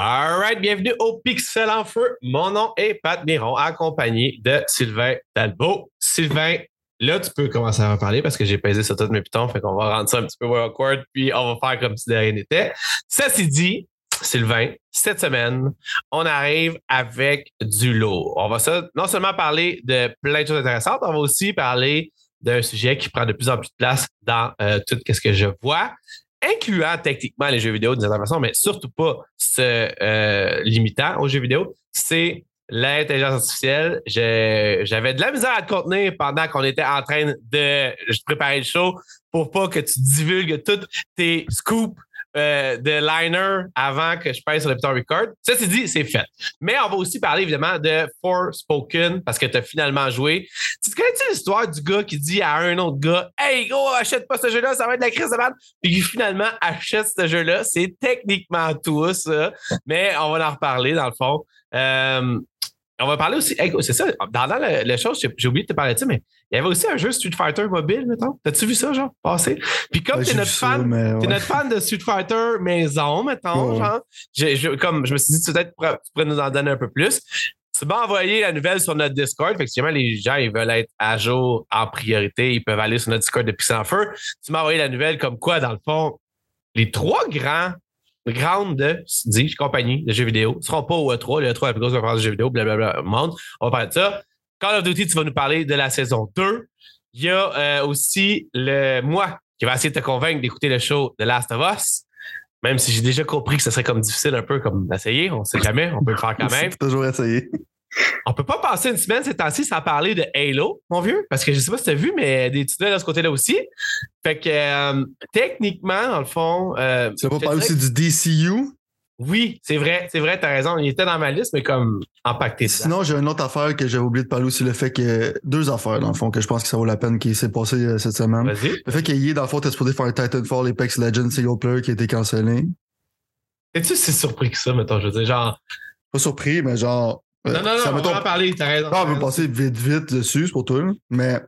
Alright, bienvenue au Pixel en feu. Mon nom est Pat Miron, accompagné de Sylvain Talbot. Sylvain, là, tu peux commencer à en parler parce que j'ai pesé sur tous mes pitons, fait qu'on va rendre ça un petit peu awkward, puis on va faire comme si de rien n'était. C'est dit, Sylvain, cette semaine, on arrive avec du lourd. On va non seulement parler de plein de choses intéressantes, on va aussi parler d'un sujet qui prend de plus en plus de place dans euh, tout ce que je vois incluant techniquement les jeux vidéo d'une certaine façon, mais surtout pas se euh, limitant aux jeux vidéo, c'est l'intelligence artificielle. J'avais de la misère à te contenir pendant qu'on était en train de préparer le show pour pas que tu divulgues toutes tes scoops euh, de liner avant que je passe sur le bouton record. Ça, c'est dit, c'est fait. Mais on va aussi parler évidemment de Forspoken parce que tu as finalement joué. Tu connais-tu l'histoire du gars qui dit à un autre gars Hey, gros, achète pas ce jeu-là, ça va être la crise de merde. Puis qui finalement achète ce jeu-là. C'est techniquement tout ça. Mais on va en reparler dans le fond. Euh, on va parler aussi. c'est ça, dans, la, la chose, j'ai oublié de te parler de ça, mais il y avait aussi un jeu Street Fighter mobile, mettons. T'as-tu vu ça, genre, passer? Puis comme t'es notre fan, notre fan de Street Fighter maison, mettons, genre, je, comme je me suis dit, peut-être tu pourrais nous en donner un peu plus. Tu m'as envoyé la nouvelle sur notre Discord. Effectivement, les gens, ils veulent être à jour en priorité. Ils peuvent aller sur notre Discord de Pixel Feu. Tu m'as envoyé la nouvelle comme quoi, dans le fond, les trois grands grandes dis, compagnies de jeux vidéo ne seront pas au E3. Le E3 est la plus grosse conférence de jeux vidéo, blablabla, monde. On va parler de ça. Call of Duty, tu vas nous parler de la saison 2. Il y a euh, aussi le moi qui va essayer de te convaincre d'écouter le show de Last of Us. Même si j'ai déjà compris que ce serait comme difficile un peu comme d'essayer, on ne sait jamais, on peut le faire quand même. toujours essayer. On peut pas passer une semaine ces temps-ci sans parler de Halo, mon vieux, parce que je sais pas si tu as vu, mais des tutos de ce côté-là aussi. Fait que euh, techniquement, dans le fond. Euh, tu vas pas parler aussi du DCU? Oui, c'est vrai, c'est vrai, t'as raison. Il était dans ma liste, mais comme impacté. Sinon, j'ai une autre affaire que j'avais oublié de parler aussi, le fait que deux affaires, dans le fond, que je pense que ça vaut la peine qui s'est passé euh, cette semaine. Le fait qu'il y ait, dans le fond, t'es supposé faire Titanfall Apex Legends single player qui a été cancellé. Es-tu si surpris que ça, mettons, je veux dire, genre. Pas surpris, mais genre. Euh, non, non, non, ça on va en parler, t'as raison. Non, on va passer vite, vite dessus, c'est pour toi, mais.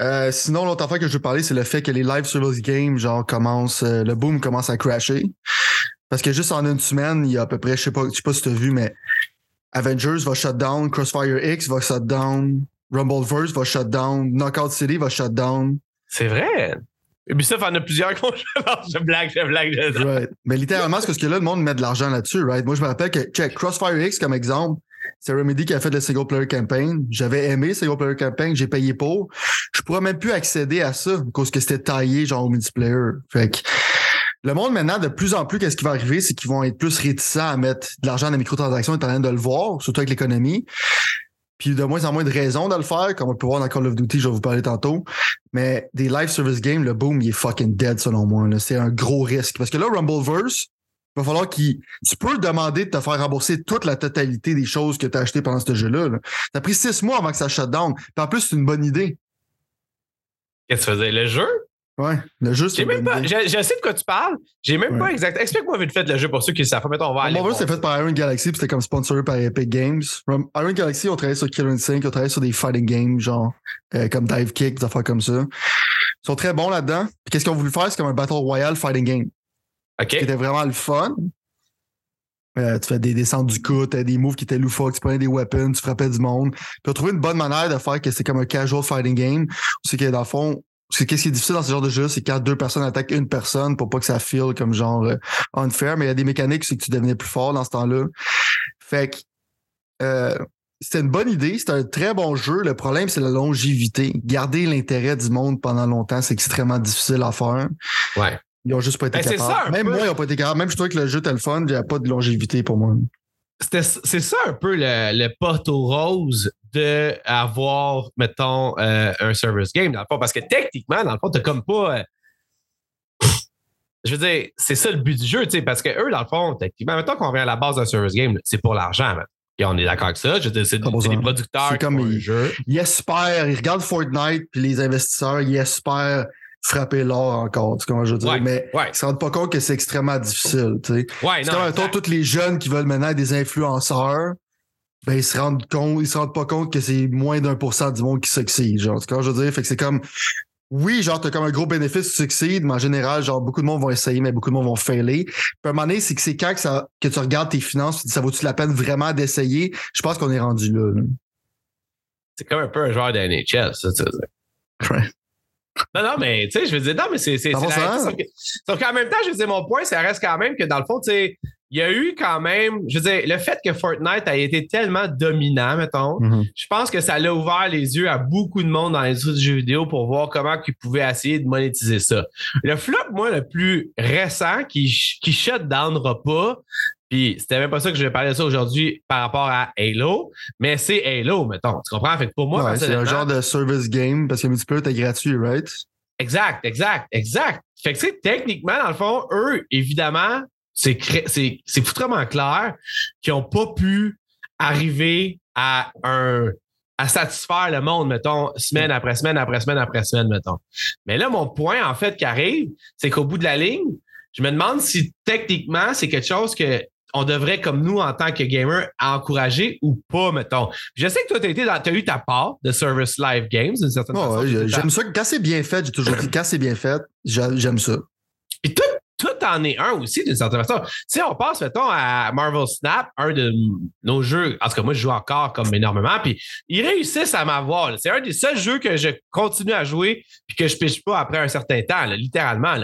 Euh, sinon, l'autre affaire que je veux parler, c'est le fait que les live service games, genre, commencent, le boom commence à crasher. Parce que juste en une semaine, il y a à peu près, je sais pas, je sais pas si tu as vu, mais Avengers va shut down, Crossfire X va shut down, Rumbleverse va shut down, Knockout City va shut down. C'est vrai. Ubisoft en a plusieurs qui Je blague, je blague. Je... Right. Mais littéralement, c'est parce que là, le monde met de l'argent là-dessus, right? Moi, je me rappelle que, check, Crossfire X, comme exemple, c'est Remedy qui a fait le single player campaign. J'avais aimé single player campaign, j'ai payé pour. Je pourrais même plus accéder à ça, parce que c'était taillé, genre, au multiplayer. Fait que, le monde maintenant, de plus en plus, qu'est-ce qui va arriver, c'est qu'ils vont être plus réticents à mettre de l'argent dans les microtransactions, étant donné de le voir, surtout avec l'économie. Puis de moins en moins de raisons de le faire, comme on peut voir dans Call of Duty, je vais vous parler tantôt. Mais des live service games, le boom, il est fucking dead selon moi. C'est un gros risque. Parce que là, Rumbleverse, il va falloir qu'il. Tu peux demander de te faire rembourser toute la totalité des choses que tu as achetées pendant ce jeu-là. Ça a pris six mois avant que ça shut down. Puis en plus, c'est une bonne idée. Qu'est-ce que tu faisais? Le jeu? Ouais, le jeu, c'est. même pas. Je, sais de quoi tu parles. J'ai même pas exact. Explique-moi vite fait le jeu pour ceux qui savent. Mettons, on va aller. Mon jeu, c'est fait par Iron Galaxy, puis c'était comme sponsoré par Epic Games. Iron Galaxy, on travaillé sur Killer 5, on travaillé sur des fighting games, genre euh, comme Dive Kick, des affaires comme ça. Ils sont très bons là-dedans. Puis qu'est-ce qu'ils ont voulu faire? C'est comme un Battle Royale fighting game. OK. Qui était vraiment le fun. Euh, tu fais des descentes du coup, tu des moves qui étaient loufoques, tu prenais des weapons, tu frappais du monde. Puis on trouvé une bonne manière de faire que c'est comme un casual fighting game. C'est que dans le fond, c'est qu'est-ce qui est difficile dans ce genre de jeu, c'est quand deux personnes attaquent une personne pour pas que ça feel comme genre euh, unfair, mais il y a des mécaniques, c'est que tu devenais plus fort dans ce temps-là. Fait que euh, c'était une bonne idée, c'était un très bon jeu. Le problème, c'est la longévité. Garder l'intérêt du monde pendant longtemps, c'est extrêmement difficile à faire. Ouais. Ils ont juste pas été ben, capables. Même moi, ils ont pas été capables. Même je trouvais que le jeu était le fun, il n'y a pas de longévité pour moi. C'est ça un peu le, le poteau rose d'avoir, mettons, euh, un service game, dans le fond. Parce que techniquement, dans le fond, t'as comme pas. Euh, je veux dire, c'est ça le but du jeu, tu sais, parce que eux, dans le fond, techniquement, mettons qu'on revient à la base d'un service game, c'est pour l'argent, Et on est d'accord avec ça. Je veux dire, c'est des producteurs comme ils, jeu. Ils espèrent, ils regardent Fortnite, puis les investisseurs, ils espèrent frapper l'or encore, tu sais comment je veux dire? mais ils ne se rendent pas compte que c'est extrêmement difficile, tu sais. c'est comme tous les jeunes qui veulent maintenant être des influenceurs ben ils se rendent compte, ils se rendent pas compte que c'est moins d'un pour cent du monde qui s'exige. Genre, quand je veux dire, fait que c'est comme oui, genre, t'as comme un gros bénéfice tu succèdes, mais en général, genre, beaucoup de monde vont essayer, mais beaucoup de monde vont failer. Puis à un moment donné, c'est que c'est quand que, ça, que tu regardes tes finances, tu dis, ça vaut-tu la peine vraiment d'essayer? Je pense qu'on est rendu là. là. C'est comme un peu un joueur de NHL, ça, tu. Non, non, mais tu sais, je veux dire, non, mais c'est. c'est sauf que- sauf qu'en même temps, je veux dire, mon point, ça reste quand même que dans le fond, tu sais, il y a eu quand même, je veux dire, le fait que Fortnite a été tellement dominant, mettons, Mhm. je pense que ça l'a ouvert les yeux à beaucoup de monde dans l'industrie du jeu vidéo pour voir comment ils pouvaient essayer de monétiser ça. Le flop, moi, le plus récent qui, qui shut downera pas, puis c'était même pas ça que je vais parler de ça aujourd'hui par rapport à Halo, mais c'est Halo, mettons. Tu comprends? Fait que pour moi, Ouais, c'est un genre de service game parce que multiplayer était gratuit, right? Exact, exact, exact. Fait que, tu sais, techniquement, dans le fond, eux, évidemment, c'est cré- c'est c'est foutrement clair qu'ils n'ont pas pu arriver à un à satisfaire le monde, mettons, semaine après semaine après semaine après semaine, mettons. Mais là, mon point, en fait, qui arrive, c'est qu'au bout de la ligne, je me demande si techniquement, c'est quelque chose que on devrait, comme nous, en tant que gamer, encourager ou pas, mettons. Je sais que toi, tu as, eu ta part de Service Live Games, d'une certaine Ouais, façon. j'aime ça. Quand c'est bien fait, j'ai toujours dit, quand c'est bien fait, j'a- j'aime ça. Tout en est un aussi, d'une certaine façon. Si on passe, mettons, à Marvel Snap, un de nos jeux, en tout cas, moi, je joue encore comme énormément, puis ils réussissent à m'avoir. C'est un des seuls jeux que je continue à jouer puis que je piche pas après un certain temps, littéralement.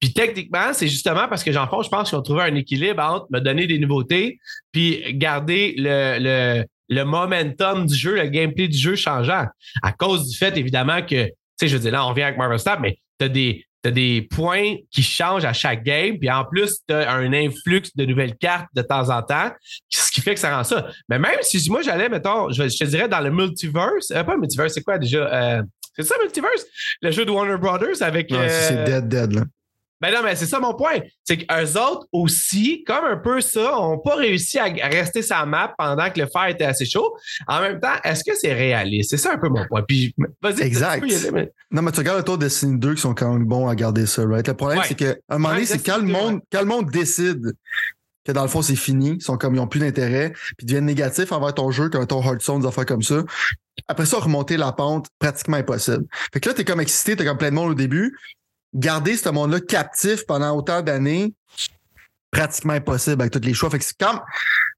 Puis techniquement, c'est justement parce que, j'en fond, je pense qu'ils ont trouvé un équilibre entre me donner des nouveautés puis garder le, le, le momentum du jeu, le gameplay du jeu changeant. À cause du fait, évidemment, que, tu sais, je veux dire, là, on revient avec Marvel Snap, mais tu as des, t'as des points qui changent à chaque game, puis en plus, tu as un influx de nouvelles cartes de temps en temps, ce qui fait que ça rend ça. Mais même si moi, j'allais, mettons, je, je te dirais dans le multiverse, euh, pas le multiverse, c'est quoi déjà? Euh, c'est ça, multiverse? Le jeu de Warner Brothers avec. C'est euh, dead, dead, là. Ben non, mais c'est ça mon point. C'est qu'eux autres aussi, comme un peu ça, n'ont pas réussi à rester sa map pendant que le fer était assez chaud. En même temps, est-ce que c'est réaliste? C'est ça un peu mon point. Puis, vas-y, Exact. tu peux y aller, mais- Non, mais tu regardes autour de Destiny 2 qui sont quand même bons à garder ça, right? Le problème, Ouais. c'est qu'à un moment donné, Ouais, c'est quand le Destiny 2, monde, quand le monde décide que dans le fond, c'est fini, ils sont comme, ils ont plus d'intérêt, puis deviennent négatifs envers ton jeu, comme ton Hearthstone, des affaires comme ça. Après ça, remonter la pente, pratiquement impossible. Fait que là, t'es comme excité, t'as comme plein de monde au début. Garder ce monde-là captif pendant autant d'années, pratiquement impossible avec tous les choix. Fait que c'est comme,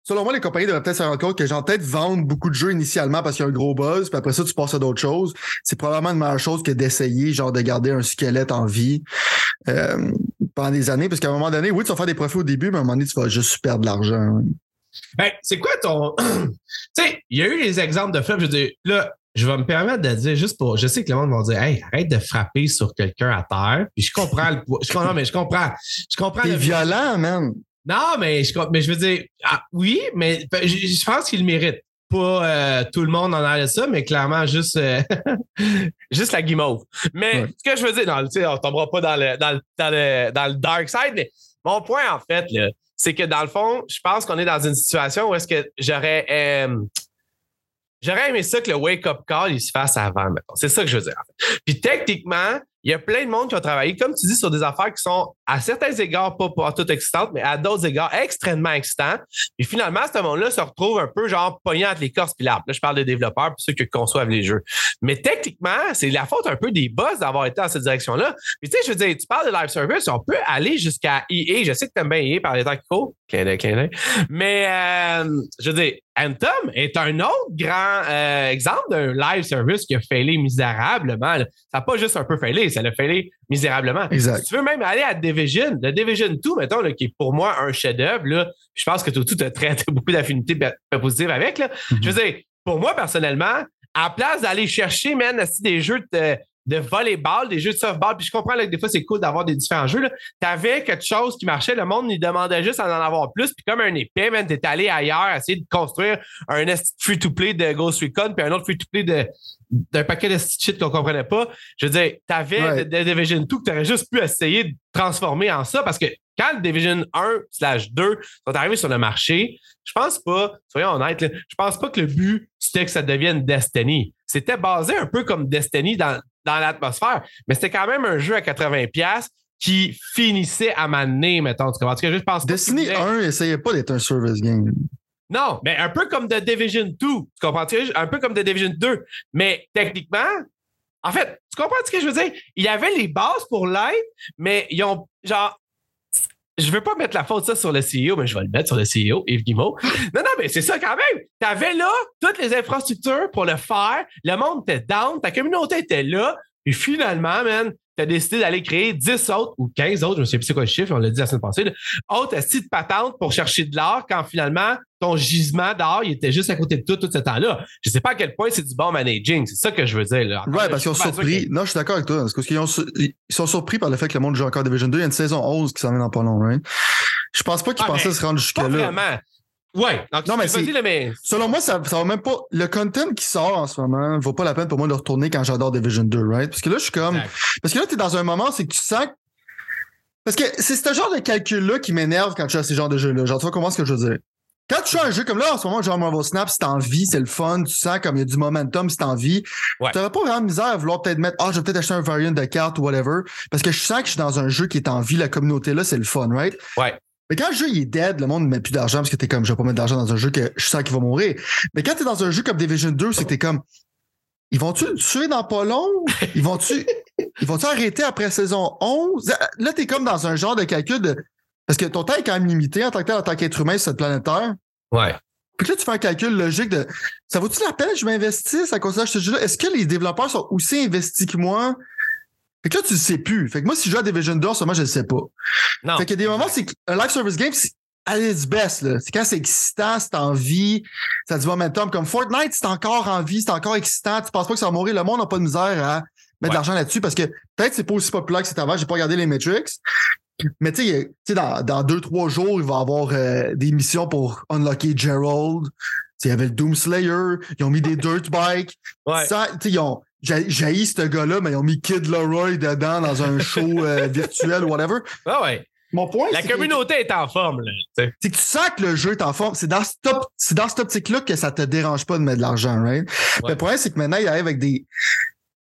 selon moi, les compagnies devraient peut-être se rendre compte que genre peut-être vendre beaucoup de jeux initialement parce qu'il y a un gros buzz, puis après ça, tu passes à d'autres choses. C'est probablement une meilleure chose que d'essayer, genre, de garder un squelette en vie euh, pendant des années. Parce qu'à un moment donné, oui, tu vas faire des profits au début, mais à un moment donné, tu vas juste perdre de l'argent. hein. Ben, c'est quoi ton. tu sais, il y a eu les exemples de flops. Je veux dire, là, je vais me permettre de dire juste pour. Je sais que le monde va dire, hey, arrête de frapper sur quelqu'un à terre. Puis je comprends le. Je comprends, mais je comprends. Je comprends T'es le. violent, man. Non, mais je, mais je veux dire, ah, oui, mais je, je pense qu'il le mérite. Pas euh, tout le monde en a de ça, mais clairement juste, euh, juste la guimauve. Mais Ouais. ce que je veux dire, non, tu sais, on tombera pas dans le, dans, le, dans, le, dans le dark side, mais mon point, en fait, là, c'est que dans le fond, je pense qu'on est dans une situation où est-ce que j'aurais. euh, J'aurais aimé ça que le wake-up call, il se fasse avant. mettons. C'est ça que je veux dire. Puis techniquement, il y a plein de monde qui ont travaillé, comme tu dis, sur des affaires qui sont à certains égards pas, pas toutes excitantes, mais à d'autres égards extrêmement excitantes. Et finalement, ce monde-là se retrouve un peu genre pogné entre les corses puis l'arbre. Là, je parle des développeurs puis ceux qui conçoivent les jeux. Mais techniquement, c'est la faute un peu des boss d'avoir été dans cette direction-là. Puis tu sais, je veux dire, tu parles de live service, on peut aller jusqu'à EA. Je sais que tu aimes bien EA par les temps qui courent. Mais euh, je veux dire, Anthem est un autre grand euh, exemple d'un live service qui a failli misérablement. Ça n'a pas juste un peu failli, ça l'a failli misérablement. Exact. Si tu veux même aller à Division, le Division 2, mettons, là, qui est pour moi un chef-d'œuvre, je pense que tout as très, très beaucoup d'affinités positives avec. Là. Je veux dire, pour moi, personnellement, à place d'aller chercher, man, des jeux de, de volleyball, des jeux de softball, puis je comprends là, que des fois, c'est cool d'avoir des différents jeux. Tu avais quelque chose qui marchait, le monde, il demandait juste à en avoir plus, puis comme un épée, man, t'es allé ailleurs, essayer de construire un free-to-play de Ghost Recon, puis un autre free-to-play de d'un paquet de shit qu'on comprenait pas. Je veux dire, t'avais Ouais. de, de Division 2 que t'aurais juste pu essayer de transformer en ça parce que quand Division 1 slash 2 sont arrivés sur le marché, je pense pas, soyons honnêtes, là, je pense pas que le but c'était que ça devienne Destiny. C'était basé un peu comme Destiny dans, dans l'atmosphère, mais c'était quand même un jeu à 80$ qui finissait à m'amener, mettons. Tu comprends? Que je pense Destiny qu'il voulait- 1 essayait pas d'être un service game. non, mais un peu comme The Division 2. Tu comprends? Un peu comme The Division 2. Mais techniquement, En fait, tu comprends ce que je veux dire? Il y avait les bases pour l'être, mais ils ont, genre, je veux pas mettre la faute ça sur le CEO, mais je vais le mettre sur le CEO, Yves Guimau. Non, non, mais c'est ça quand même. Tu avais là toutes les infrastructures pour le faire. Le monde était down, ta communauté était là. Et finalement, man, tu as décidé d'aller créer 10 autres ou 15 autres, je ne sais plus c'est quoi le chiffre, on l'a dit la semaine passée, autres sites patentes pour chercher de l'or quand finalement ton gisement d'or, il était juste à côté de tout tout ce temps-là. Je ne sais pas à quel point c'est du bon managing, c'est ça que je veux dire. Là. ouais, parce qu'ils sont surpris. Non, je suis d'accord avec toi. Parce qu'ils ils sont surpris par le fait que le monde joue encore Division 2. Il y a une saison 11 qui s'en vient dans pas long, right? Je pense pas qu'ils ah, pensaient se rendre jusqu'à là. Vraiment. Ouais. non, mais, mais, selon moi, ça, ça va même pas. Le content qui sort en ce moment vaut pas la peine pour moi de retourner quand j'adore Division 2, right? Parce que là, je suis comme. Parce que là, t'es dans un moment, c'est que tu sens. Parce que c'est ce genre de calcul-là qui m'énerve quand tu as ces genres de jeux-là. Genre, tu vois comment ce que je veux dire? Quand tu joues un jeu comme là, en ce moment, genre Marvel Snap, c'est en vie, c'est le fun, tu sens comme il y a du momentum, c'est en vie. Ouais. T'aurais pas vraiment de misère à vouloir peut-être mettre, ah, je vais peut-être acheter un variant de carte ou whatever. Parce que je sens que je suis dans un jeu qui est en vie, la communauté là, c'est le fun, right? Ouais. Mais quand le jeu il est dead, le monde ne met plus d'argent parce que t'es comme je vais pas mettre d'argent dans un jeu que je sens qu'il va mourir. Mais quand t'es dans un jeu comme Division 2, c'est que t'es comme ils vont-tu le tuer dans pas long? Ils vont-tu ils vont-tu arrêter après saison 11? Là, t'es comme dans un genre de calcul de. Parce que ton temps est quand même limité en tant que tel, en tant qu'être humain sur cette planète Terre. Ouais. Puis là, tu fais un calcul logique de ça vaut-tu la peine que je m'investisse à cause de ce jeu-là? Est-ce que les développeurs sont aussi investis que moi? Fait que là, tu le sais plus. Fait que moi, si je joue à Division 2, moi, je le sais pas. Non. Fait qu'il y a des moments, c'est qu'un live service game, c'est à its best, là. C'est quand c'est excitant, c'est en vie, ça a du momentum. Comme Fortnite, c'est encore en vie, c'est encore excitant. Tu penses pas que ça va mourir. Le monde n'a pas de misère à mettre de l'argent là-dessus parce que peut-être c'est pas aussi populaire que c'était avant. J'ai pas regardé les metrics. Mais tu sais, dans, dans deux, trois jours, il va y avoir euh, des missions pour unlocker Gerald. Il y avait le Doom Slayer, ils ont mis des dirt bikes. Ouais. Ça, ils ont, j'ai ce gars-là, mais ils ont mis Kid Leroy dedans dans un show euh, virtuel ou whatever. Ah ouais. Mon point, La communauté est en forme. C'est que tu sens que le jeu est en forme. C'est dans, cette, dans cette optique-là que ça te dérange pas de mettre de l'argent, right? Le problème, c'est que maintenant, il arrive avec des.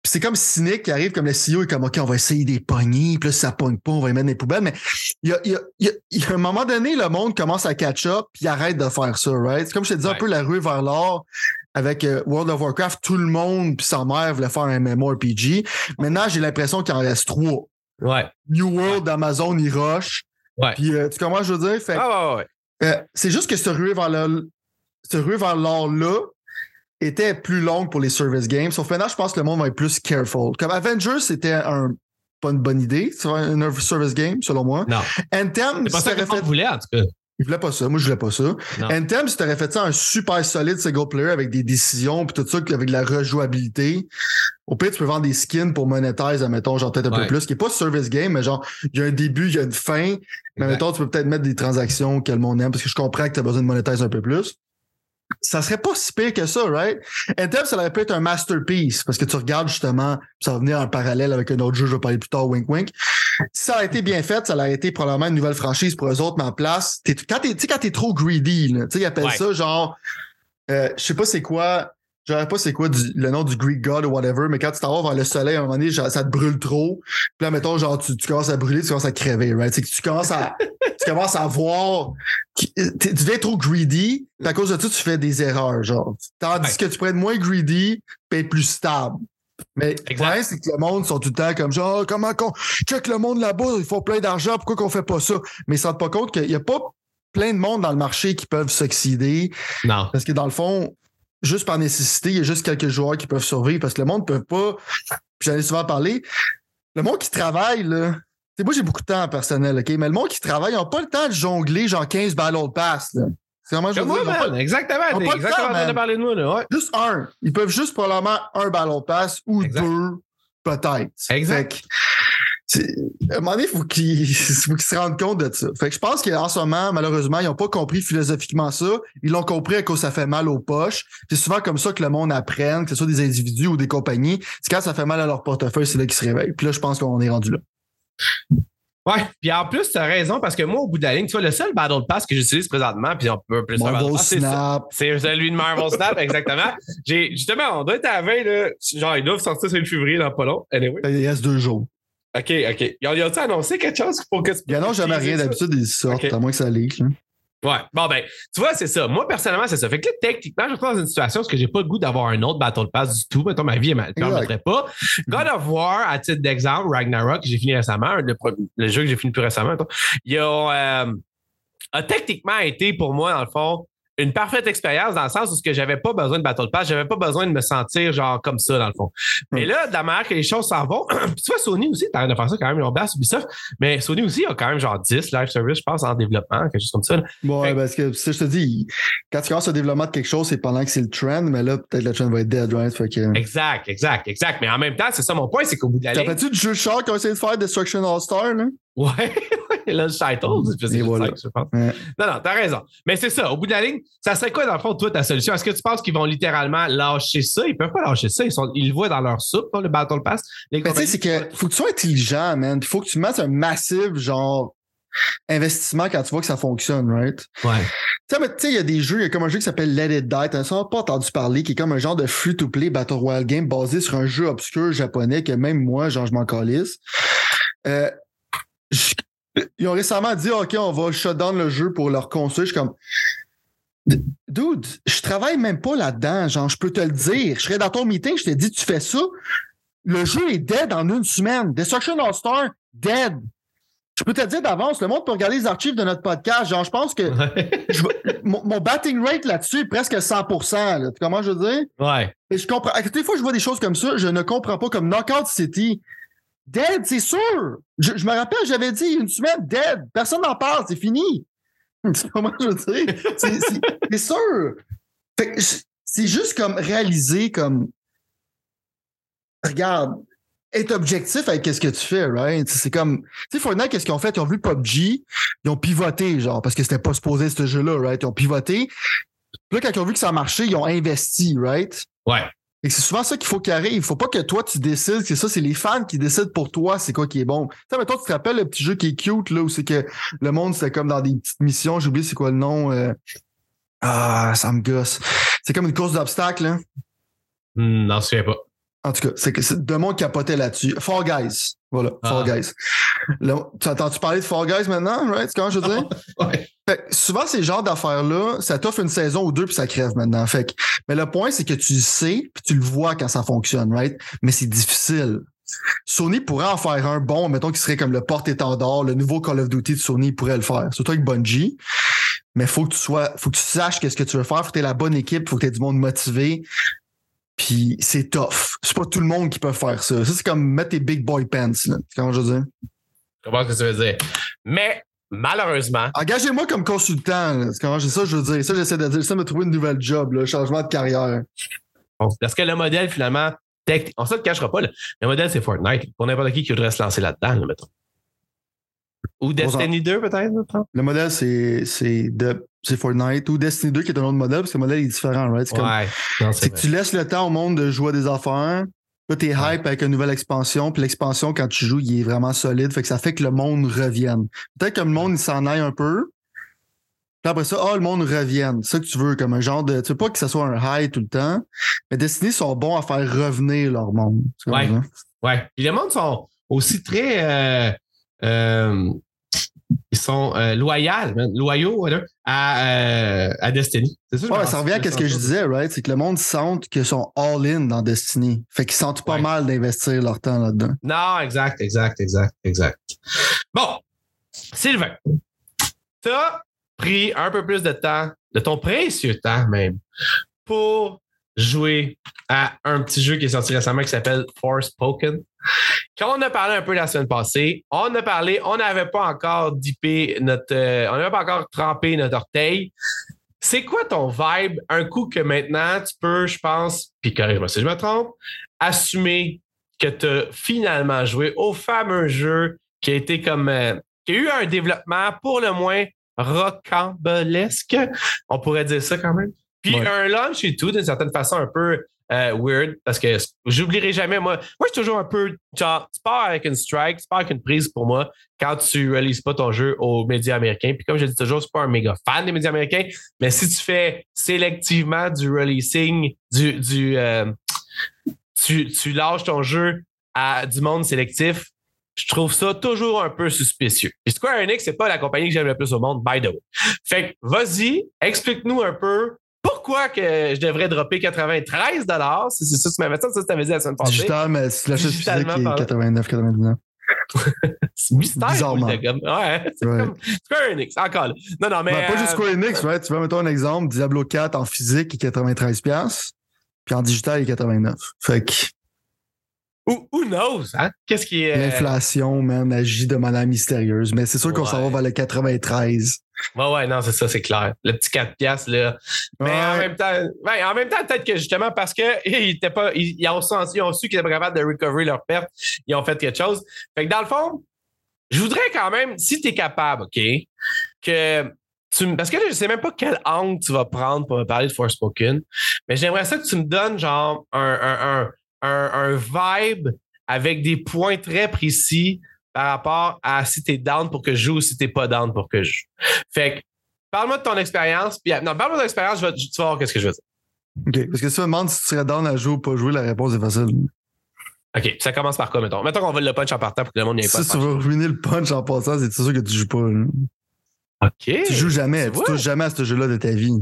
c'est comme cynique qui arrive comme le CEO est comme OK, on va essayer des poignées, puis là, si ça pogne pas, on va les mettre dans les poubelles. Mais il y a, y, a, y a, un moment donné, le monde commence à catch up puis arrête de faire ça, right? C'est comme je te disais un peu la rue vers l'or avec euh, World of Warcraft, tout le monde puis sa mère voulait faire un MMORPG. Maintenant, j'ai l'impression qu'il en reste trois. Ouais. New World, Amazon, ils rush. Ouais. Puis euh, tu comprends je veux dire? Fait, ah, ouais, ouais. Euh, c'est juste que ce rue vers le, l'or-là était plus longue pour les service games. Sauf maintenant, je pense que le monde va être plus careful. Comme Avengers, c'était un pas une bonne idée, c'est un service game, selon moi. Non. Anthem, c'est pas ça que fait... voulait, en tout cas. Il voulait pas ça. Moi, je voulais pas ça. Anthem, si t'aurais fait ça un super solide single player avec des décisions puis tout ça, avec de la rejouabilité, au pire, tu peux vendre des skins pour monétiser, mettons, genre peut-être un peu plus, qui est pas service game, mais genre, il y a un début, il y a une fin. Mais mettons, tu peux peut-être mettre des transactions que le monde aime, parce que je comprends que tu as besoin de monétiser un peu plus ça serait pas si pire que ça, right? Anthem, ça aurait pu être un masterpiece parce que tu regardes justement, ça va venir en parallèle avec un autre jeu, je vais parler plus tard, wink wink. Si ça a été bien fait, ça aurait été probablement une nouvelle franchise pour eux autres, mais en place, quand t'es, quand t'es trop greedy, tu sais, ils appellent ça genre, euh, je sais pas c'est quoi, je sais pas c'est quoi le nom du Greek God ou whatever, mais quand tu t'en vas vers le soleil, à un moment donné, ça te brûle trop. Puis là, mettons, genre, tu, tu commences à brûler, tu commences à crever, right? C'est que tu commences à, tu commences à voir, tu deviens trop greedy, à cause de ça, tu fais des erreurs, genre. Tandis que tu pourrais être moins greedy, puis être plus stable. Mais le problème, c'est que le monde sont tout le temps comme genre, oh, comment qu'on check le monde là-bas, ils font plein d'argent, pourquoi qu'on fait pas ça? Mais ils se rendent pas compte qu'il y a pas plein de monde dans le marché qui peuvent s'oxyder. Non. Parce que dans le fond, juste par nécessité, il y a juste quelques joueurs qui peuvent survivre parce que le monde ne peut pas. J'en ai souvent parlé. Le monde qui travaille, là. Moi, j'ai beaucoup de temps personnel, OK? Mais le monde qui travaille, ils n'ont pas le temps de jongler genre 15 ballons de passe. Là. C'est vraiment juste. Moi, exactement. T'es exactement en train de parler de moi, là. Ouais. Juste un. Ils peuvent juste probablement un ballon de passe ou deux, peut-être. Exact à un moment donné, il faut qu'ils se rendent compte de ça. Fait que je pense qu'en ce moment, malheureusement, ils n'ont pas compris philosophiquement ça. Ils l'ont compris à cause ça fait mal aux poches. C'est souvent comme ça que le monde apprend, que ce soit des individus ou des compagnies. C'est quand ça fait mal à leur portefeuille, c'est là qu'ils se réveillent. Puis là, je pense qu'on est rendu là. Ouais, puis en plus, tu as raison, parce que moi, au bout de la ligne, tu vois, le seul Battle Pass que j'utilise présentement, puis on peut plus Marvel Snap. C'est celui de Marvel Snap, exactement. J'ai, justement, on doit être à la veille, là, genre, ils doivent sortir sur le février dans pas long. Anyway. Il reste deux jours. OK, OK. Ils ont-ils annoncé quelque chose pour que tu Il annonce jamais rien. D'habitude, ils sortent, à moins que ça leak. Ouais. Bon, ben, tu vois, c'est ça. Moi, personnellement, c'est ça. Fait que là, techniquement, je me trouve dans une situation où j'ai pas le goût d'avoir un autre Battle Pass du tout. Mettons, ma vie ne me permettrait pas. God of War, à titre d'exemple, Ragnarok, que j'ai fini récemment, le, le, jeu que j'ai fini plus récemment, il a, euh, a techniquement été pour moi, dans le fond, une parfaite expérience dans le sens où ce que j'avais pas besoin de Battle Pass, j'avais pas besoin de me sentir genre comme ça dans le fond. Mais là, de la manière que les choses s'en vont, tu vois, Sony aussi, t'arrêtes de faire ça quand même, ils ont Ubisoft, mais Sony aussi a quand même genre 10 live service, je pense, en développement, quelque chose comme ça. Ouais, parce que ça, je te dis, quand tu commences le développement de quelque chose, c'est pendant que c'est le trend, mais là, peut-être le trend va être dead, right? Fait que... Exact, exact, exact. Mais en même temps, c'est ça mon point, c'est qu'au bout de la ligne. T'as tu du jeu char qui a essayé de faire Destruction All-Star, là? Ouais, là, le title, voilà. je pense. Non, non, t'as raison. Mais c'est ça, au bout de la ligne, ça serait quoi, dans le fond, toi, ta solution? Est-ce que tu penses qu'ils vont littéralement lâcher ça? Ils peuvent pas lâcher ça. Ils, sont, ils le voient dans leur soupe, le Battle Pass. Mais tu sais, c'est que faut que tu sois intelligent, man. Il faut que tu mettes un massif, genre, investissement quand tu vois que ça fonctionne, right? Ouais. Tu sais, il y a des jeux, il y a comme un jeu qui s'appelle Let It Die. T'as pas entendu parler, qui est comme un genre de free-to-play Battle Royale game basé sur un jeu obscur japonais que même moi, genre, je m'en calisse. Euh, ils ont récemment dit OK, on va shut down le jeu pour leur construire. Je suis comme Dude, je travaille même pas là-dedans. Genre, je peux te le dire. Je serais dans ton meeting, je te dis, tu fais ça. Le jeu est dead en une semaine. Destruction All-Star, dead. Je peux te dire d'avance, le monde peut regarder les archives de notre podcast. Genre, je pense que mon, batting rate là-dessus est presque 100 là. Comment je veux dire? Ouais. Et je comprends. Des fois, je vois des choses comme ça, je ne comprends pas. Comme Knockout City, Dead, c'est sûr. Je, me rappelle, j'avais dit une semaine, dead. Personne n'en parle, c'est fini. C'est comment je veux dire? C'est sûr. C'est juste comme réaliser comme. Regarde, être objectif avec ce que tu fais, right? C'est comme. Tu sais, Fortnite, qu'est-ce qu'ils ont fait? Ils ont vu PUBG, ils ont pivoté, genre, parce que c'était pas supposé ce jeu-là, right? Ils ont pivoté. Puis là, quand ils ont vu que ça marchait, ils ont investi, right? Ouais. Et c'est souvent ça qu'il faut qu'il arrive. Il faut pas que toi, tu décides. C'est ça, c'est les fans qui décident pour toi c'est quoi qui est bon. Tu sais, mettons, tu te rappelles le petit jeu qui est cute, là, où c'est que le monde, c'était comme dans des petites missions. J'ai oublié c'est quoi le nom. Euh, ah, ça me gosse. C'est comme une course d'obstacles, là. Hmm, non, je sais pas. En tout cas, c'est que c'est de monde capotait là-dessus. Fall Guys. Voilà, Fall ah. Guys. tu entends-tu parler de Fall Guys maintenant, right? C'est comment je veux dire? ouais. Fait, souvent, ces genres d'affaires-là, ça t'offre une saison ou deux puis ça crève maintenant. Fait que, mais le point, c'est que tu le sais puis tu le vois quand ça fonctionne, right? Mais c'est difficile. Sony pourrait en faire un bon, mettons qu'il serait comme le porte-étendard, le nouveau Call of Duty de Sony pourrait le faire. Surtout avec Bungie. Mais faut que tu sois, faut que tu saches qu'est-ce que tu veux faire. Faut que tu aies la bonne équipe, faut que tu aies du monde motivé. Puis c'est tough. C'est pas tout le monde qui peut faire ça. Ça, c'est comme mettre tes big boy pants. Là. Comment je veux dire? Ce que tu veux dire. Mais malheureusement. Engagez-moi comme consultant. C'est comment ça, je veux dire. Ça, j'essaie de dire ça, me trouver une nouvelle job, là, changement de carrière. Parce que le modèle, finalement, on ne le cachera pas. Le modèle, c'est Fortnite. Pour n'importe qui qui voudrait se lancer là-dedans, mettons. Ou Destiny 2, peut-être? Le modèle, c'est de c'est Fortnite ou Destiny 2 qui est un autre modèle parce que le modèle est différent, right? C'est que tu laisses le temps au monde de jouer à des affaires. Là, t'es hype avec une nouvelle expansion, puis l'expansion, quand tu joues, il est vraiment solide. Fait que ça fait que le monde revienne. Peut-être que le monde, il s'en aille un peu. Puis après ça, oh, le monde revienne. C'est ça que tu veux, comme un genre de. Tu veux pas que ça soit un high tout le temps. Mais Destiny sont bons à faire revenir leur monde. Ouais. Ouais. Puis les mondes sont aussi très. Euh, euh, ils sont euh, loyaux, loyaux à, euh, à Destiny. Ça, ouais, ça revient à ce que je disais, right? C'est que le monde sent qu'ils sont all-in dans Destiny. Fait qu'ils sentent pas mal d'investir leur temps là-dedans. Non, exact, exact, exact, exact. Bon, Sylvain, tu as pris un peu plus de temps, de ton précieux temps même, pour jouer à un petit jeu qui est sorti récemment qui s'appelle Force Poken. Quand on a parlé un peu la semaine passée, on a parlé, on n'avait pas encore dippé notre, euh, on n'avait pas encore trempé notre orteil. C'est quoi ton vibe? Un coup que maintenant tu peux, je pense, puis corrige-moi si je me trompe, assumer que tu as finalement joué au fameux jeu qui a été comme, euh, qui a eu un développement pour le moins rocambolesque. On pourrait dire ça quand même. Puis un launch et tout, d'une certaine façon, un peu euh, weird parce que j'oublierai jamais, moi. Moi, je suis toujours un peu genre, tu pars avec une strike, tu pars avec une prise pour moi quand tu releases pas ton jeu aux médias américains. Puis comme je dis toujours, je suis pas un méga fan des médias américains, mais si tu fais sélectivement du releasing, du, du euh, tu, tu lâches ton jeu à du monde sélectif, je trouve ça toujours un peu suspicieux. Et Square Enix, c'est pas la compagnie que j'aime le plus au monde, by the way. Fait que, vas-y, explique-nous un peu pourquoi que je devrais dropper 93 si c'est ça tu m'avais dit, ça, tu t'avais dit la semaine passée. Digital, mais si la chose physique est 89, 99. c'est mystère. Bizarrement. oui, t'es comme- ouais, c'est Ouais. comme Square Enix, encore là. Non, non, mais. Ben, pas juste euh, Square Enix, right? Tu vois, mettons un exemple, Diablo 4 en physique est 93$, puis en digital, il est 89$. Fait que Who, who knows, hein? Qu'est-ce qui est. l'inflation, man, agit de manière mystérieuse. Mais c'est sûr qu'on s'en va vers le 93$. Ouais, ouais, non, c'est ça, c'est clair. Le petit 4 piastres, là. Mais en même temps, ouais, en même temps, peut-être que justement, parce que ils étaient pas, ils, ils ont, senti- ils ont su qu'ils étaient pas capables de recovery leur perte, ils ont fait quelque chose. Fait que dans le fond, je voudrais quand même, si tu es capable, OK, que tu me- parce que là, je sais même pas quel angle tu vas prendre pour me parler de Forspoken, mais j'aimerais ça que tu me donnes genre un, un, un, un, un vibe avec des points très précis par rapport à si t'es down pour que je joue ou si t'es pas down pour que je joue. Fait que, parle-moi de ton expérience. Puis, non, parle-moi de ton expérience, tu vas voir qu'est-ce que je veux dire. OK. Parce que si tu me demandes si tu serais down à jouer ou pas jouer, la réponse est facile. OK, ça commence par quoi, mettons? Mettons qu'on va le punch en partant pour que le monde n'y ait pas. Si tu veux ruiner le punch en passant, c'est sûr que tu joues pas. là. OK. Tu joues jamais. tu touches jamais à ce jeu-là de ta vie.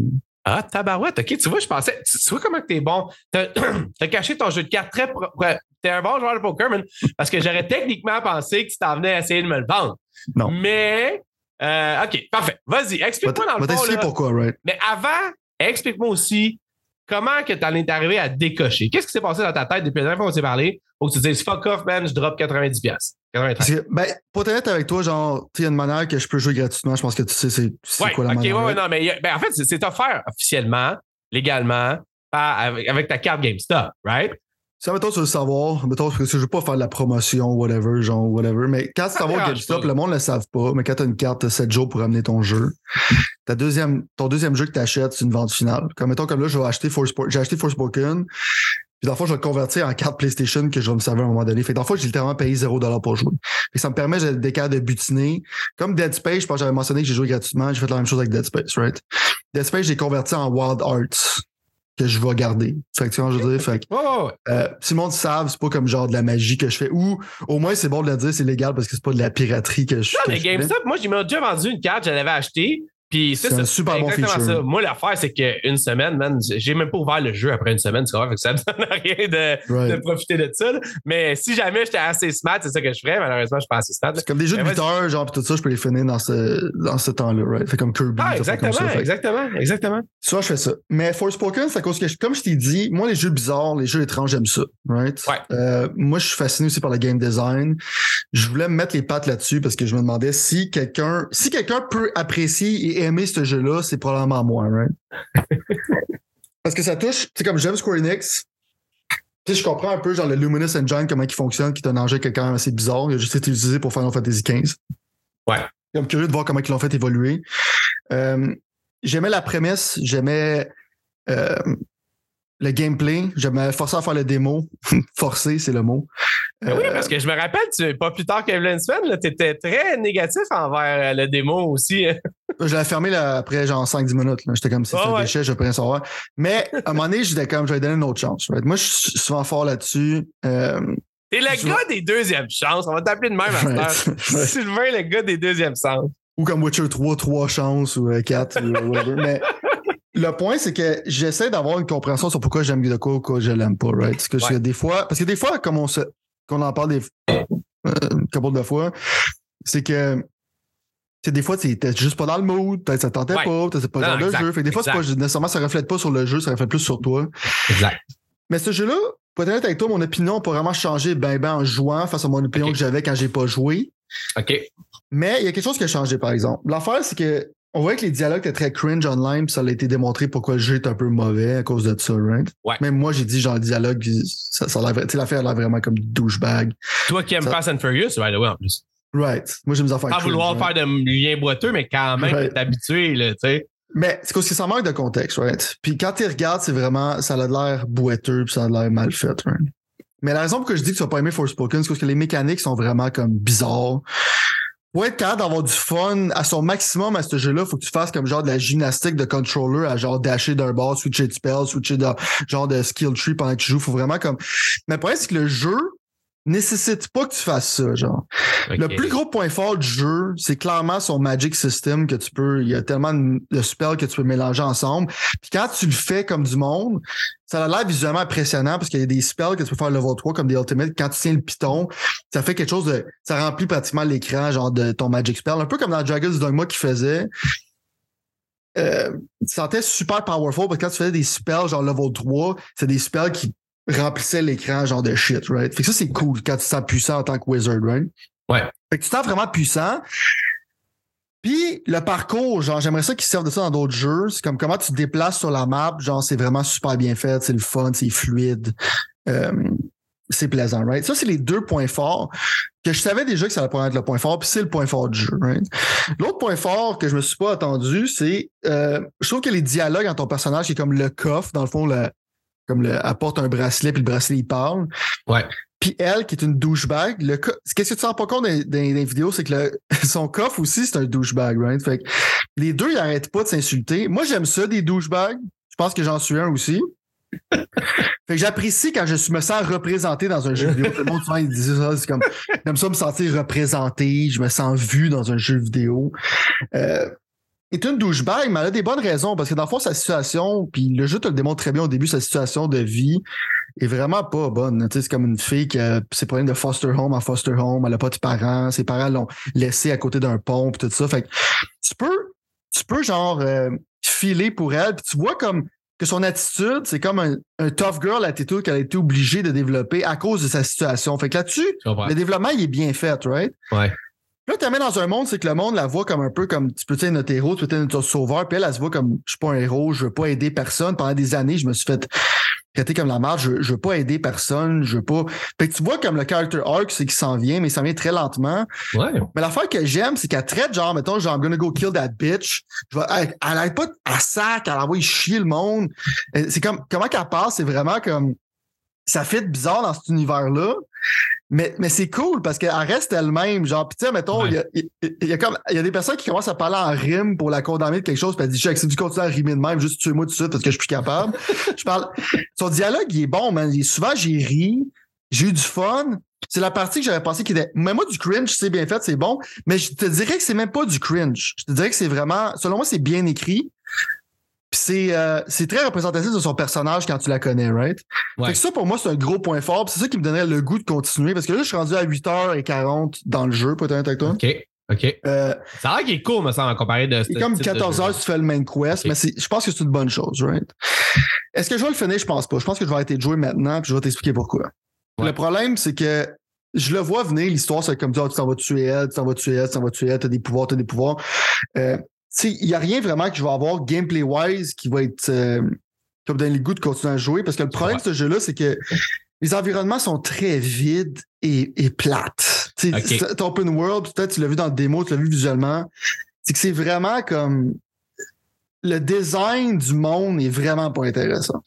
Ah, tabarouette. OK, tu vois, je pensais. Tu, tu vois comment que t'es bon? T'as as caché ton jeu de cartes très. pro- ouais, T'es un bon joueur de poker, man. Parce que j'aurais techniquement pensé que tu t'en venais à essayer de me le vendre. Non. Mais. euh, OK, parfait. Vas-y, explique-moi dans le fond. là. pourquoi, right? Mais avant, explique-moi aussi comment que tu en es arrivé à décocher. Qu'est-ce qui s'est passé dans ta tête depuis la dernière fois qu'on s'est parlé? Que tu te dises fuck off, man, je drop 90$. piastres. 93. Parce que, ben, pour être honnête avec toi, genre, il y a une manière que je peux jouer gratuitement. Je pense que tu sais c'est Ouais, quoi la manière. ouais, non, mais ben, en fait, c'est- offert officiellement, légalement, avec, avec ta carte GameStop, right? Ça, mettons, tu veux le savoir. Mettons, parce que je veux pas faire de la promotion, whatever, genre, whatever. Mais quand tu dérange GameStop, le monde ne le savent pas. Mais quand tu as une carte, tu as 7 jours pour amener ton jeu. Ta deuxième, ton deuxième jeu que tu achètes, c'est une vente finale. Comme, mettons, comme là, je vais acheter Forspoken. J'ai acheté Forspoken. Puis, dans le fond, je vais le convertir en carte PlayStation que je vais me servir à un moment donné. Fait que dans le fond, j'ai littéralement payé 0$ pour jouer. Fait que ça me permet d'être des cas de butiner. Comme Dead Space, je pense que j'avais mentionné que j'ai joué gratuitement. J'ai fait la même chose avec Dead Space, right? Dead Space, j'ai converti en Wild Arts que je vais garder. Fait que tu vois, je veux dire, fait que euh, si le monde savent, c'est pas comme genre de la magie que je fais. Ou au moins, c'est bon de le dire, c'est légal parce que c'est pas de la piraterie que je, Non, que mais je fais. GameStop, moi, j'ai déjà vendu une carte, je l'avais achetée. Puis c'est C'est ça, un super bon feature. ça. Moi, l'affaire, c'est qu'une semaine, man, j'ai même pas ouvert le jeu après une semaine, tu vois, fait que ça me donne rien de, de profiter de ça. là. Mais si jamais j'étais assez smart, c'est ça que je ferais. Malheureusement, je suis pas assez smart. C'est comme des jeux de Mais 8 heures, genre, pis tout ça, je peux les finir dans ce, dans ce temps-là, right? Fait comme Kirby. Ah, comme exactement, ça. Fait exactement, exactement. Soit je fais ça. Mais Forspoken, c'est à cause que, je- comme je t'ai dit, moi, les jeux bizarres, les jeux étranges, j'aime ça, right? Ouais. Euh, moi, je suis fasciné aussi par le game design. Je voulais me mettre les pattes là-dessus parce que je me demandais si quelqu'un, si quelqu'un peut apprécier et aimer ce jeu-là, c'est probablement moi, right? parce que ça touche, c'est comme j'aime Square Enix. Je comprends un peu, genre, le Luminous Engine, comment il fonctionne, qui est un engin qui est quand même assez bizarre. Il a juste été utilisé pour Final Fantasy XV. Ouais. Comme curieux de voir comment ils l'ont fait évoluer. Euh, j'aimais la prémisse, j'aimais euh, le gameplay, j'aimais forcer à faire le démo. Forcer, c'est le mot. Ben oui, Euh, parce que je me rappelle, tu, pas plus tard qu'Evelyn Sven, tu étais très négatif envers euh, le démo aussi. Je l'ai fermé là, après genre 5-10 minutes. J'étais comme si Ah c'était un ouais. déchet, je peux rien savoir. Mais à un moment donné, j'étais comme je vais donner une autre chance. right? Moi, je suis souvent fort là-dessus. Euh, T'es le Je gars des deuxièmes chances. On va t'appeler de même à. Sylvain, le gars des deuxièmes chances. ou comme Witcher 3, 3 chances ou 4 ou whatever. Mais le point, c'est que j'essaie d'avoir une compréhension sur pourquoi j'aime de quoi ou quoi je l'aime pas, right? Parce que Ouais. des fois, parce que des fois, comme on se, qu'on en parle des, euh, une couple de fois, c'est que, des fois, tu t'es juste pas dans le mood, peut-être ça te tentait Ouais. pas, peut-être c'est pas le Non, genre de exact, jeu. Fait que des fois, c'est pas, nécessairement, ça reflète pas sur le jeu, ça reflète plus sur toi. Exact. Mais ce jeu-là, pour être honnête avec toi, mon opinion n'a pas vraiment changé ben ben en jouant face à mon opinion que j'avais quand j'ai pas joué. OK. Mais il y a quelque chose qui a changé, par exemple. L'affaire, c'est que on voyait que les dialogues étaient très cringe online, puis ça a été démontré pourquoi le jeu est un peu mauvais à cause de ça, right? Ouais. Même moi, j'ai dit, genre, le dialogue, ça, ça l'affaire a l'air vraiment comme douchebag. Toi qui aimes Ça- Fast and Furious, right away en plus. Right. Moi, j'aime les affaires Pas cringe, vouloir right? faire de liens boiteux, mais quand même, Right. t'es habitué, là, tu sais. Mais c'est parce que ça manque de contexte, right? Puis quand tu regardes, c'est vraiment, ça a l'air boiteux, puis ça a l'air mal fait, right? Mais la raison pour que je dis que tu vas pas aimer Forspoken, c'est parce que les mécaniques sont vraiment comme bizarres. Pour être d'avoir du fun à son maximum à ce jeu-là, faut que tu fasses comme genre de la gymnastique de controller à genre dasher d'un bord, switcher de spell, switcher de genre de skill tree pendant que tu joues. Faut vraiment comme. Mais le problème, c'est que le jeu nécessite pas que tu fasses ça, genre. Le plus gros point fort du jeu, c'est clairement son Magic System que tu peux. Il y a tellement de spells que tu peux mélanger ensemble. Puis quand tu le fais comme du monde, ça a l'air visuellement impressionnant parce qu'il y a des spells que tu peux faire level 3 comme des Ultimate. Quand tu tiens le piton, ça fait quelque chose de. Ça remplit pratiquement l'écran, genre de ton Magic Spell. Un peu comme dans Dragon's Dogma qui faisait. Euh, tu sentais super powerful parce que quand tu faisais des spells genre level 3, c'est des spells qui remplissait l'écran genre de shit, right? Fait que ça, c'est cool quand tu sens puissant en tant que wizard, right? Ouais. Fait que tu sens vraiment puissant. Puis le parcours, genre, j'aimerais ça qu'ils servent de ça dans d'autres jeux. C'est comme comment tu te déplaces sur la map, genre, c'est vraiment super bien fait, c'est le fun, c'est fluide. Euh, c'est plaisant, right? Ça, c'est les deux points forts que je savais déjà que ça allait être le point fort, puis c'est le point fort du jeu, right? L'autre point fort que je me suis pas attendu, c'est euh, je trouve que les dialogues entre ton personnage, c'est comme le coffre, dans le fond, le, comme le, apporte un bracelet, puis le bracelet, il parle. Ouais. Puis elle, qui est une douchebag, le qu'est-ce que tu rends pas compte dans, les vidéos, c'est que le, son coffre aussi, c'est un douchebag, right? Fait que les deux, ils arrêtent pas de s'insulter. Moi, j'aime ça, des douchebags. Je pense que j'en suis un aussi. fait que j'apprécie quand je me sens représenté dans un jeu vidéo. Tout le monde souvent, il dit ça, c'est comme, j'aime ça me sentir représenté, je me sens vu dans un jeu vidéo. Euh, est une douchebag, mais elle a des bonnes raisons parce que dans le fond, sa situation, puis le jeu te le démontre très bien au début, sa situation de vie est vraiment pas bonne. Tu sais, c'est comme une fille qui a ses problèmes de foster home en foster home, elle a pas de parents, ses parents l'ont laissée à côté d'un pont, puis tout ça. Fait que tu peux, tu peux genre euh, filer pour elle, puis tu vois comme que son attitude, c'est comme un, un, tough girl attitude qu'elle a été obligée de développer à cause de sa situation. Fait que là-dessus, le développement, il est bien fait, right? Ouais. Là, tu dans un monde, c'est que le monde la voit comme un peu comme tu peux être notre héros, tu peux être notre sauveur, puis elle, elle se voit comme je suis pas un héros, je veux pas aider personne. Pendant des années, je me suis fait traiter comme la marge, je, je veux pas aider personne, je veux pas. Fait que tu vois comme le character arc, c'est qu'il s'en vient, mais ça vient très lentement. Ouais. Mais l'affaire que j'aime, c'est qu'elle traite genre, mettons, genre, I'm gonna go kill that bitch. Je vais, elle, elle pas à sac, elle envoie chier le monde. Euh, c'est comme, comment qu'elle passe, c'est vraiment comme, ça fait bizarre dans cet univers-là. Mais, mais c'est cool parce qu'elle reste elle-même. Genre, pis tu sais, mettons, il y, a, comme, il y a des personnes qui commencent à parler en rime pour la condamner de quelque chose, puis elle dit, je si tu continues à rimer de même, juste tuer-moi tout de suite parce que je suis plus capable. je parle. Son dialogue, il est bon, man. souvent, j'ai ri, j'ai eu du fun. C'est la partie que j'avais pensé qui était. Mais moi, du cringe, c'est bien fait, c'est bon. Mais je te dirais que c'est même pas du cringe. Je te dirais que c'est vraiment. Selon moi, c'est bien écrit c'est euh, c'est très représentatif de son personnage quand tu la connais, right? Fait que ça, pour moi, c'est un gros point fort. C'est ça qui me donnerait le goût de continuer. Parce que là, je suis rendu à 8h40 dans le jeu, peut-être avec toi. OK. OK. Euh, ça a l'air qu'il est cool, me semble, à comparer de C'est comme 14 heures, tu fais le main quest, mais je pense que c'est une bonne chose, right? Est-ce que je vais le finir? Je pense pas. Je pense que je vais arrêter de jouer maintenant, puis je vais t'expliquer pourquoi. Le problème, c'est que je le vois venir, l'histoire, c'est comme ça, tu t'en vas tuer elle, tu t'en vas tuer elle, tu t'en vas tuer elle, t'as des pouvoirs, t'as des pouvoirs. Euh, il n'y a rien vraiment que je vais avoir gameplay-wise qui va être euh, comme dans les goûts de continuer à jouer. Parce que le problème de ce jeu-là, c'est que les environnements sont très vides et, et plates. C'est open world, peut-être tu l'as vu dans le démo, tu l'as vu visuellement. C'est que c'est vraiment comme le design du monde est vraiment pas intéressant.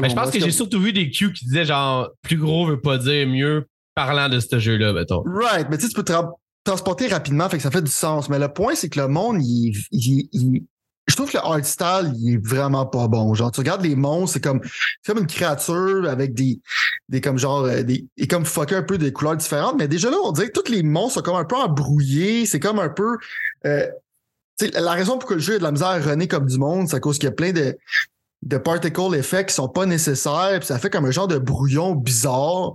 Mais je pense que j'ai surtout vu des Q qui disaient genre plus gros veut pas dire mieux parlant de ce jeu-là, mettons. Right, mais tu sais, tu peux te transporter rapidement, fait que ça fait du sens. Mais le point, c'est que le monde, il, je trouve que le art style, il est vraiment pas bon. Genre, tu regardes les monstres, c'est comme, comme une créature avec des, des comme genre, euh, des, et comme fucké un peu des couleurs différentes. Mais déjà là, on dirait que tous les monstres sont comme un peu embrouillés. C'est comme un peu, euh, la raison pour que le jeu ait de la misère à runner comme du monde, c'est à cause qu'il y a plein de, de particle effects qui sont pas nécessaires, puis ça fait comme un genre de brouillon bizarre.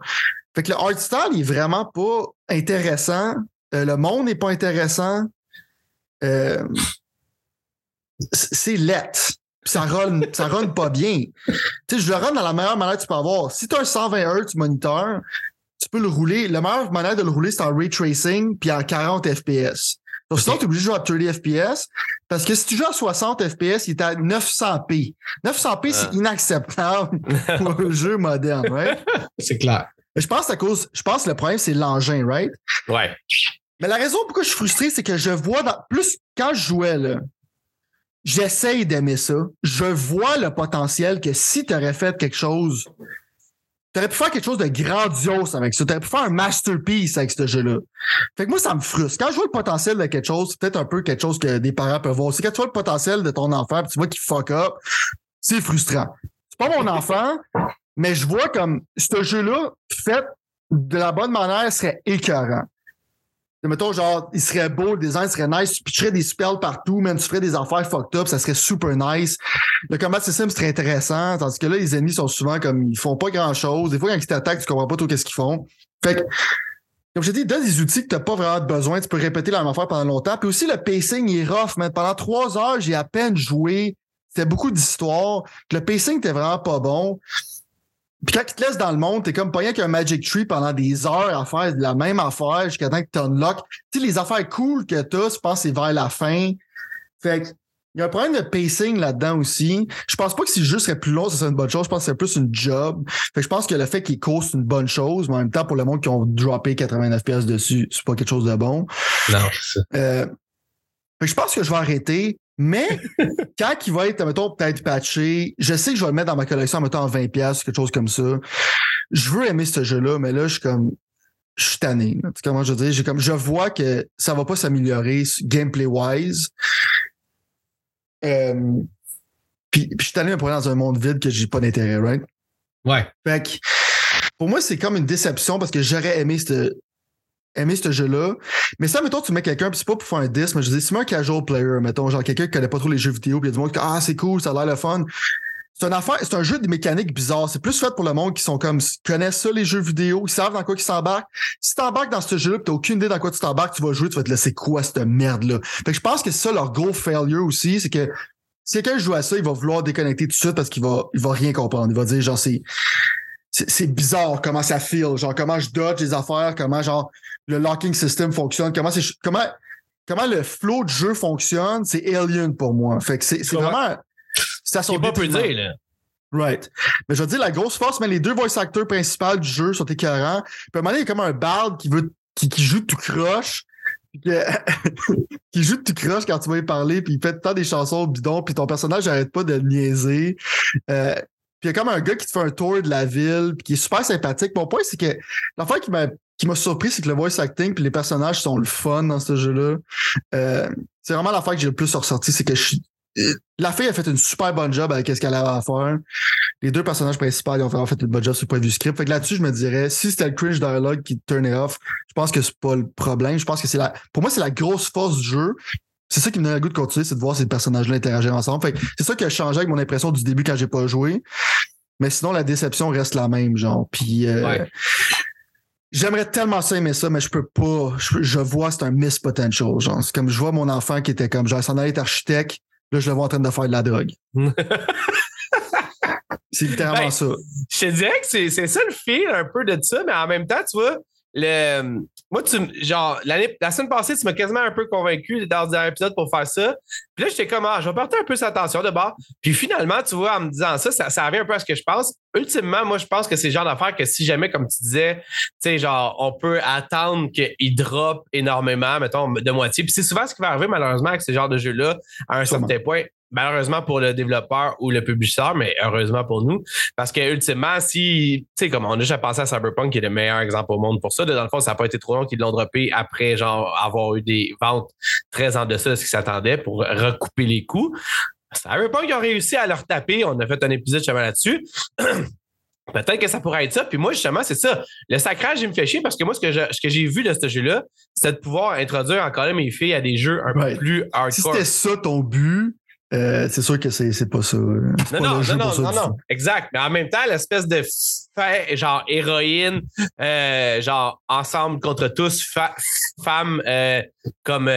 Fait que le art style, il est vraiment pas intéressant. Euh, le monde n'est pas intéressant. Euh, c'est let. Ça run, ça run pas bien. Tu sais, je le run dans la meilleure manière que tu peux avoir. Si tu as un 120 Hz moniteur, tu peux le rouler. La meilleure manière de le rouler, c'est en ray tracing puis en 40 FPS. Donc, sinon, tu es obligé de jouer à 30 FPS. Parce que si tu joues à 60 FPS, il est à 900p. 900p, c'est inacceptable pour un jeu moderne, right? C'est clair. Je pense à cause, je pense que le problème, c'est l'engin, right? Ouais. Mais la raison pourquoi je suis frustré, c'est que je vois dans, plus quand je jouais, là, j'essaye d'aimer ça. Je vois le potentiel que si tu aurais fait quelque chose, tu aurais pu faire quelque chose de grandiose avec ça. Tu aurais pu faire un masterpiece avec ce jeu-là. Fait que moi, ça me frustre. Quand je vois le potentiel de quelque chose, c'est peut-être un peu quelque chose que des parents peuvent voir. C'est quand tu vois le potentiel de ton enfant tu vois qu'il fuck up, c'est frustrant. C'est pas mon enfant, mais je vois comme ce jeu-là fait de la bonne manière, serait écœurant. Mettons, genre, il serait beau, le design serait nice, tu pitcherais des spells partout, même tu ferais des affaires fucked up, ça serait super nice. Le combat system serait intéressant, tandis que là, les ennemis sont souvent comme, ils font pas grand chose. Des fois, quand ils t'attaquent, tu comprends pas trop qu'est-ce qu'ils font. Fait que, comme je t'ai dit, donne des outils que t'as pas vraiment besoin, tu peux répéter la même affaire pendant longtemps. Puis aussi, le pacing est rough, mais pendant trois heures, j'ai à peine joué. C'était beaucoup d'histoires. Le pacing était vraiment pas bon. Puis quand tu te laisses dans le monde, t'es comme pas rien qu'un Magic Tree pendant des heures à faire la même affaire jusqu'à temps que tu unlock. Tu sais, les affaires cool que t'as, je pense que c'est vers la fin. Fait que, il y a un problème de pacing là-dedans aussi. Je pense pas que si le jeu serait plus long, ça serait une bonne chose. Je pense que c'est plus une job. Fait que je pense que le fait qu'il court, c'est une bonne chose. Mais en même temps, pour le monde qui ont droppé 89 pièces dessus, c'est pas quelque chose de bon. Non, c'est ça. Euh, fait que je pense que je vais arrêter. Mais quand il va être, mettons, peut-être patché, je sais que je vais le mettre dans ma collection, mettons, en 20$, quelque chose comme ça. Je veux aimer ce jeu-là, mais là, je suis comme. Je suis tanné. là. Comment je veux dire? Comme, je vois que ça va pas s'améliorer gameplay-wise. Euh, puis, puis je suis tanné de me dans un monde vide que j'ai pas d'intérêt, right? Ouais. Fait que, pour moi, c'est comme une déception parce que j'aurais aimé ce aimé ce jeu-là. Mais ça, mettons, tu mets quelqu'un, puis c'est pas pour faire un 10, mais je dis, mets un casual player, mettons, genre quelqu'un qui connaît pas trop les jeux vidéo, puis il y a du monde qui ah, c'est cool, ça a l'air le fun. C'est une affaire, c'est un jeu de mécaniques bizarres. C'est plus fait pour le monde qui sont comme, connaissent ça, les jeux vidéo, ils savent dans quoi ils s'embarquent. Si t'embarques dans ce jeu-là, pis t'as aucune idée dans quoi tu t'embarques, tu vas jouer, tu vas te laisser quoi cette merde-là? Fait que je pense que c'est ça leur gros failure aussi, c'est que si quelqu'un joue à ça, il va vouloir déconnecter tout de suite parce qu'il va, il va rien comprendre. Il va dire, genre, c'est, c'est bizarre comment ça feel, genre comment je dodge les affaires, comment genre le locking system fonctionne, comment c'est comment comment le flow de jeu fonctionne, c'est alien pour moi. Fait que c'est vraiment ça C'est pas peu dire, là. Right. Mais je veux dire, la grosse force, mais les deux voice acteurs principaux du jeu sont écœurants. Puis à un moment donné, il y a comme un bard qui veut qui, qui joue tout croche. qui joue tout croche quand tu vas y parler, puis il fait tant des chansons bidons, puis ton personnage n'arrête pas de le niaiser. Euh, puis il y a comme un gars qui te fait un tour de la ville, puis qui est super sympathique. Mon point, c'est que l'affaire qui m'a qui m'a surpris, c'est que le voice acting puis les personnages sont le fun dans ce jeu-là. Euh, c'est vraiment l'affaire que j'ai le plus ressorti, c'est que je suis euh, la fille a fait une super bonne job avec ce qu'elle avait à faire. Les deux personnages principaux ils ont vraiment fait une bonne job sur le point de script. Fait que là-dessus, je me dirais, si c'était le cringe dialogue qui turn it off, je pense que c'est pas le problème. Je pense que c'est la, pour moi, c'est la grosse force du jeu. C'est ça qui me donne le goût de continuer, c'est de voir ces personnages-là interagir ensemble. Fait que c'est ça qui a changé avec mon impression du début quand j'ai pas joué. Mais sinon, la déception reste la même, genre. Puis, euh, Ouais. J'aimerais tellement ça aimer ça, mais je peux pas. Je, je vois, c'est un miss potential. Genre, c'est comme je vois mon enfant qui était comme, genre, s'en allait être architecte. Là, je le vois en train de faire de la drogue. c'est littéralement Ben, ça. Je te dirais que c'est c'est ça le feel un peu de ça, mais en même temps, tu vois, le, moi, tu, genre, la semaine passée, tu m'as quasiment un peu convaincu dans le dernier épisode pour faire ça. Puis là, j'étais comme, ah, je vais porter un peu cette attention de bord. Puis finalement, tu vois, en me disant ça, ça, ça revient un peu à ce que je pense. Ultimement, moi, je pense que c'est le genre d'affaire que si jamais, comme tu disais, tu sais, genre, on peut attendre qu'il drop énormément, mettons, de moitié. Puis c'est souvent ce qui va arriver, malheureusement, avec ce genre de jeu-là, à un Sûrement. certain point. Malheureusement pour le développeur ou le publisher, mais heureusement pour nous. Parce que ultimement, si, tu sais, comme on a déjà pensé à Cyberpunk, qui est le meilleur exemple au monde pour ça, dans le fond, ça n'a pas été trop long qu'ils l'ont droppé après, genre, avoir eu des ventes très en deçà de ce qui s'attendait pour recouper les coûts. Cyberpunk, ils ont réussi à leur taper. On a fait un épisode justement là-dessus. Peut-être que ça pourrait être ça. Puis moi, justement, c'est ça. Le sacrage, il me fait chier parce que moi, ce que je- ce que j'ai vu de ce jeu-là, c'est de pouvoir introduire encore mes filles à des jeux un Ouais. peu plus Si hardcore. c'était ça ton but, euh, c'est sûr que c'est c'est pas ça. Non, pas non, non, non, ça non, non. Exact. Mais en même temps, l'espèce de fait, genre héroïne, euh, genre ensemble contre tous, fa- femmes euh, comme. tu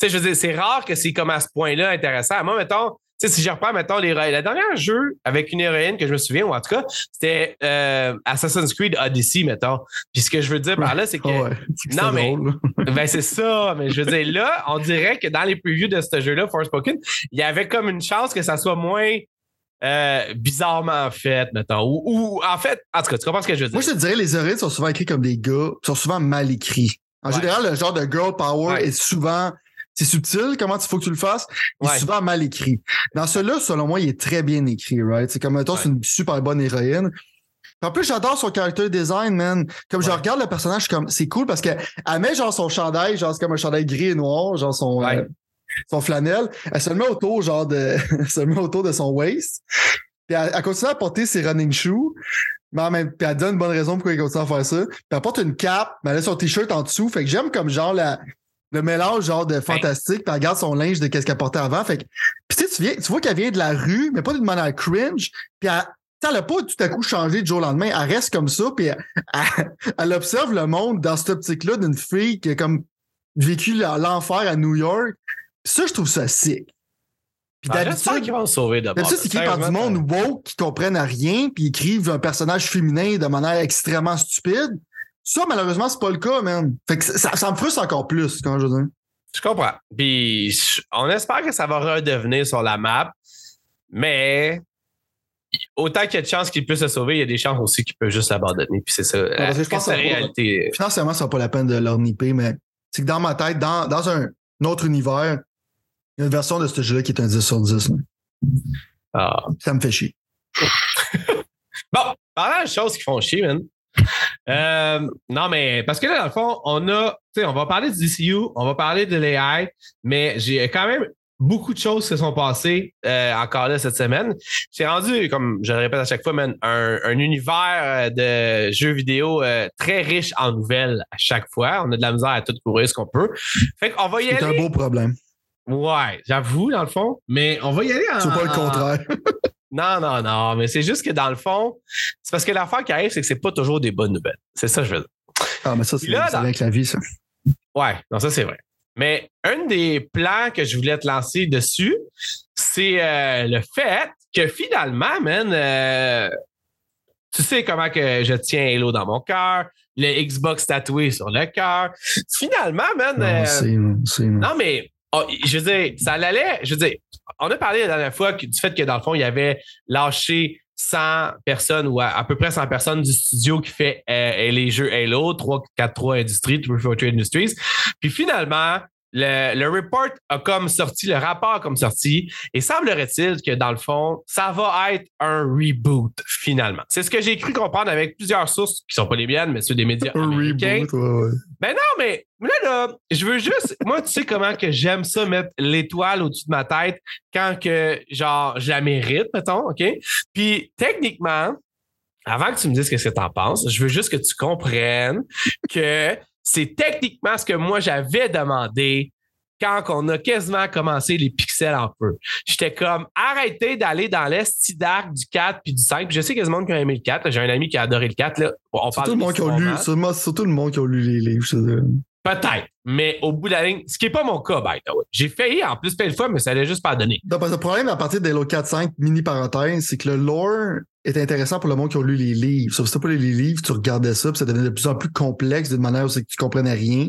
sais, je veux dire, c'est rare que c'est comme à ce point-là intéressant. Moi, mettons, sais, si je reprends, mettons, les, le dernier jeu avec une héroïne que je me souviens, ou en tout cas, c'était euh, Assassin's Creed Odyssey, mettons. Puis ce que je veux dire par là, c'est que. Ouais. C'est que Non, mais- drôle. Ben, c'est ça, mais je veux dire, là, on dirait que dans les previews de ce jeu-là, Forspoken, il y avait comme une chance que ça soit moins euh, bizarrement fait, mettons. Ou, ou, en fait, en tout cas, tu comprends ce que je veux dire? Moi, je te dirais, les héroïnes sont souvent écrits comme des gars, sont souvent mal écrits. En Ouais. général, le genre de girl power Ouais. est souvent. C'est subtil, comment il faut que tu le fasses. Il Ouais. est souvent mal écrit. Dans celui-là, selon moi, il est très bien écrit, right? C'est comme, mettons, c'est une super bonne héroïne. En plus, j'adore son character design, man. Comme je regarde le personnage, comme, c'est cool parce que elle met genre son chandail, genre c'est comme un chandail gris et noir, genre son, euh, son flanelle. Elle se le met autour, genre de, elle se le met autour de son waist. Puis elle, elle continue à porter ses running shoes. mais même puis elle donne une bonne raison pourquoi il continue à faire ça. Puis elle porte une cape, mais elle a son t-shirt en dessous. Fait que j'aime comme genre la, le mélange genre de fantastique, puis elle garde son linge de qu'est-ce qu'elle portait avant. Fait que, puis tu sais, tu, viens, tu vois qu'elle vient de la rue, mais pas d'une manière cringe. Puis elle, elle n'a pas tout à coup changé du jour au lendemain. Elle reste comme ça, puis elle, elle- elle observe le monde dans cette optique-là d'une fille qui a comme vécu l'enfer à New York. Puis ça, je trouve ça sick. Puis Ah, J'espère d'habitude, qu'ils vont sauver d'abord. C'est écrit par du monde woke qui comprennent à rien puis écrivent un personnage féminin de manière extrêmement stupide. Ça, malheureusement, c'est pas le cas, man. Fait que ça, ça me frustre encore plus, quand je veux dire. Je comprends. Puis on espère que ça va redevenir sur la map, mais autant qu'il y a de chances qu'il puisse se sauver, il y a des chances aussi qu'il peut juste l'abandonner. Puis c'est ça. parce que je pense c'est la que ça réalité? Financièrement, ça vaut pas la peine de leur nipper, mais c'est que dans ma tête, dans, dans un, autre univers, il y a une version de ce jeu-là qui est un 10 sur 10. là. Ah. Ça me fait chier. Bon, parlant de choses qui font chier, man. Euh, non, mais parce que là, dans le fond, on a, tu sais, on va parler du DCU, on va parler de l'AI, mais j'ai quand même beaucoup de choses qui se sont passées euh, encore là cette semaine. J'ai rendu, comme je le répète à chaque fois, man, un, un univers euh, de jeux vidéo euh, très riche en nouvelles à chaque fois. On a de la misère à tout courir ce qu'on peut. Fait qu'on va y C'est un aller. beau problème. Ouais, j'avoue, dans le fond, mais on va y aller en. C'est pas le contraire. non, non, non, mais c'est juste que dans le fond, c'est parce que l'affaire qui arrive, c'est que c'est pas toujours des bonnes nouvelles. C'est ça que je veux dire. Ah, mais ça, c'est vient avec la vie, ça. Ouais, non, ça c'est vrai. Mais un des plans que je voulais te lancer dessus, c'est euh, le fait que finalement, man, euh, tu sais comment que je tiens Halo dans mon cœur, le Xbox tatoué sur le cœur. Finalement, man, Non, euh, c'est, c'est, non, mais oh, je veux dire, ça allait. Je veux dire, on a parlé la dernière fois du fait que dans le fond, il y avait lâché 100 personnes ou à, à peu près 100 personnes du studio qui fait euh, les jeux Halo, 343 Industries, 343 Industries. Puis finalement, le, le report a comme sorti, le rapport a comme sorti, et semblerait-il que dans le fond, ça va être un reboot finalement. C'est ce que j'ai cru comprendre avec plusieurs sources qui sont pas les miennes, mais ceux des médias un américains. reboot, ouais, ouais. Ben non, mais là, là, je veux juste. Moi, tu sais comment que j'aime ça mettre l'étoile au-dessus de ma tête quand que, genre, je la mérite, mettons, OK? Puis, techniquement, avant que tu me dises ce que t'en penses, je veux juste que tu comprennes que c'est techniquement ce que moi j'avais demandé quand on a quasiment commencé les pixels en peu. J'étais comme, arrêtez d'aller dans l'esti dark du 4 puis du 5. Puis je sais qu'il y a du monde qui a aimé le 4. J'ai un ami qui a adoré le 4. Là. On parle Surtout le monde qui a lu, sûrement- surtout le monde qui a lu les livres. Peut-être. Mais au bout de la ligne, ce qui n'est pas mon cas, by the way. J'ai failli en plus plein de fois, mais ça allait juste pas donner. Le problème à partir d'Halo 4-5, mini parenthèse, c'est que le lore est intéressant pour le monde qui a lu les livres. Sauf que si pas lu les livres, tu regardais ça, puis ça devenait de plus en plus complexe d'une manière où c'est que tu comprenais rien.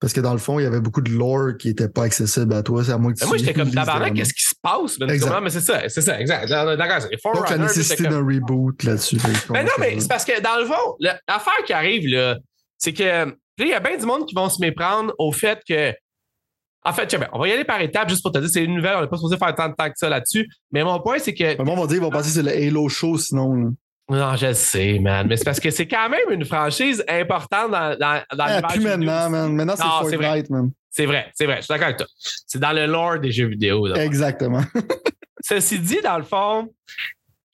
Parce que dans le fond, il y avait beaucoup de lore qui était pas accessible à toi. C'est à moins que tu Mais moi, j'étais comme tabarnak, qu'est-ce qui se passe? man? Tu Exact. comprends? Mais c'est ça, c'est ça, exact. D'accord, c'est Donc, la nécessité d'un reboot là-dessus. Mais non, comprends mais c'est parce que dans le fond, l'affaire qui arrive, là, c'est que il y a bien du monde qui vont se méprendre au fait que. En fait, tiens, ben, on va y aller par étapes juste pour te dire, c'est une nouvelle, on n'est pas supposé faire tant de temps que ça là-dessus. Mais mon point, c'est que. Le monde va dire, ils vont que c'est le Halo show sinon. là. Non, je le sais, man. Mais c'est parce que c'est quand même une franchise importante dans, dans, dans Ah, plus maintenant, man. Maintenant, c'est Non, c'est vrai. Fortnite, man. C'est vrai, c'est vrai. Je suis d'accord avec toi. C'est dans le lore des jeux vidéo. Exactement. Ceci dit, dans le fond,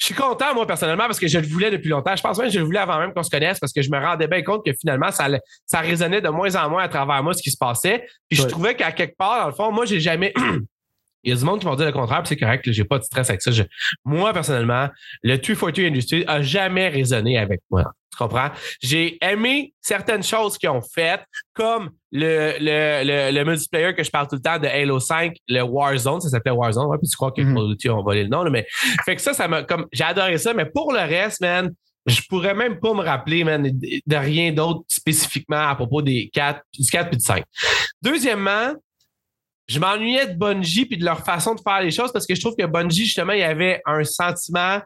je suis content, moi, personnellement, parce que je le voulais depuis longtemps. Je pense même que je le voulais avant même qu'on se connaisse parce que je me rendais bien compte que finalement, ça, ça résonnait de moins en moins à travers moi ce qui se passait. Puis je trouvais qu'à quelque part, dans le fond, moi, j'ai jamais. Il y a du monde qui vont dire le contraire, puis c'est correct, j'ai pas de stress avec ça. Je- Moi, personnellement, le 342 Industries a jamais résonné avec moi. Tu comprends? J'ai aimé certaines choses qu'ils ont faites, comme le, le, le, le multiplayer que je parle tout le temps de Halo 5, le Warzone, ça s'appelait Warzone, ouais, puis tu crois que of Duty ont volé le nom, là, mais fait que ça, ça m'a comme j'ai adoré ça, mais pour le reste, man, je pourrais même pas me rappeler, man, de, de rien d'autre spécifiquement à propos des 4, du 4 puis du 5. Deuxièmement, je m'ennuyais de Bungie puis de leur façon de faire les choses parce que je trouve que Bungie, justement, il y avait un sentiment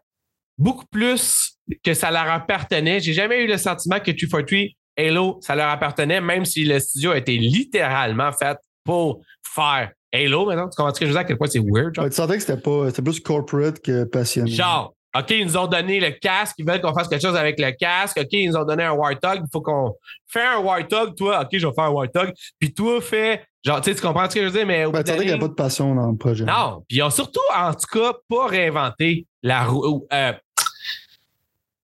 beaucoup plus que ça leur appartenait. J'ai jamais eu le sentiment que 243 Halo, ça leur appartenait, même si le studio a été littéralement fait pour faire Halo maintenant. Tu comprends ce que je veux dire? À quel point c'est weird? genre? Ouais, tu sentais que c'était pas, c'était plus corporate que passionné. Genre, OK, ils nous ont donné le casque, ils veulent qu'on fasse quelque chose avec le casque. OK, ils nous ont donné un Warthog, il faut qu'on fait un Warthog, toi, OK, je vais faire un Warthog. Puis toi, fais, genre, tu sais, tu comprends ce que je veux dire, mais Ben, tu qu'il n'y a pas de passion dans le projet. non, puis ils ont surtout, en tout cas, pas réinventé la roue. euh,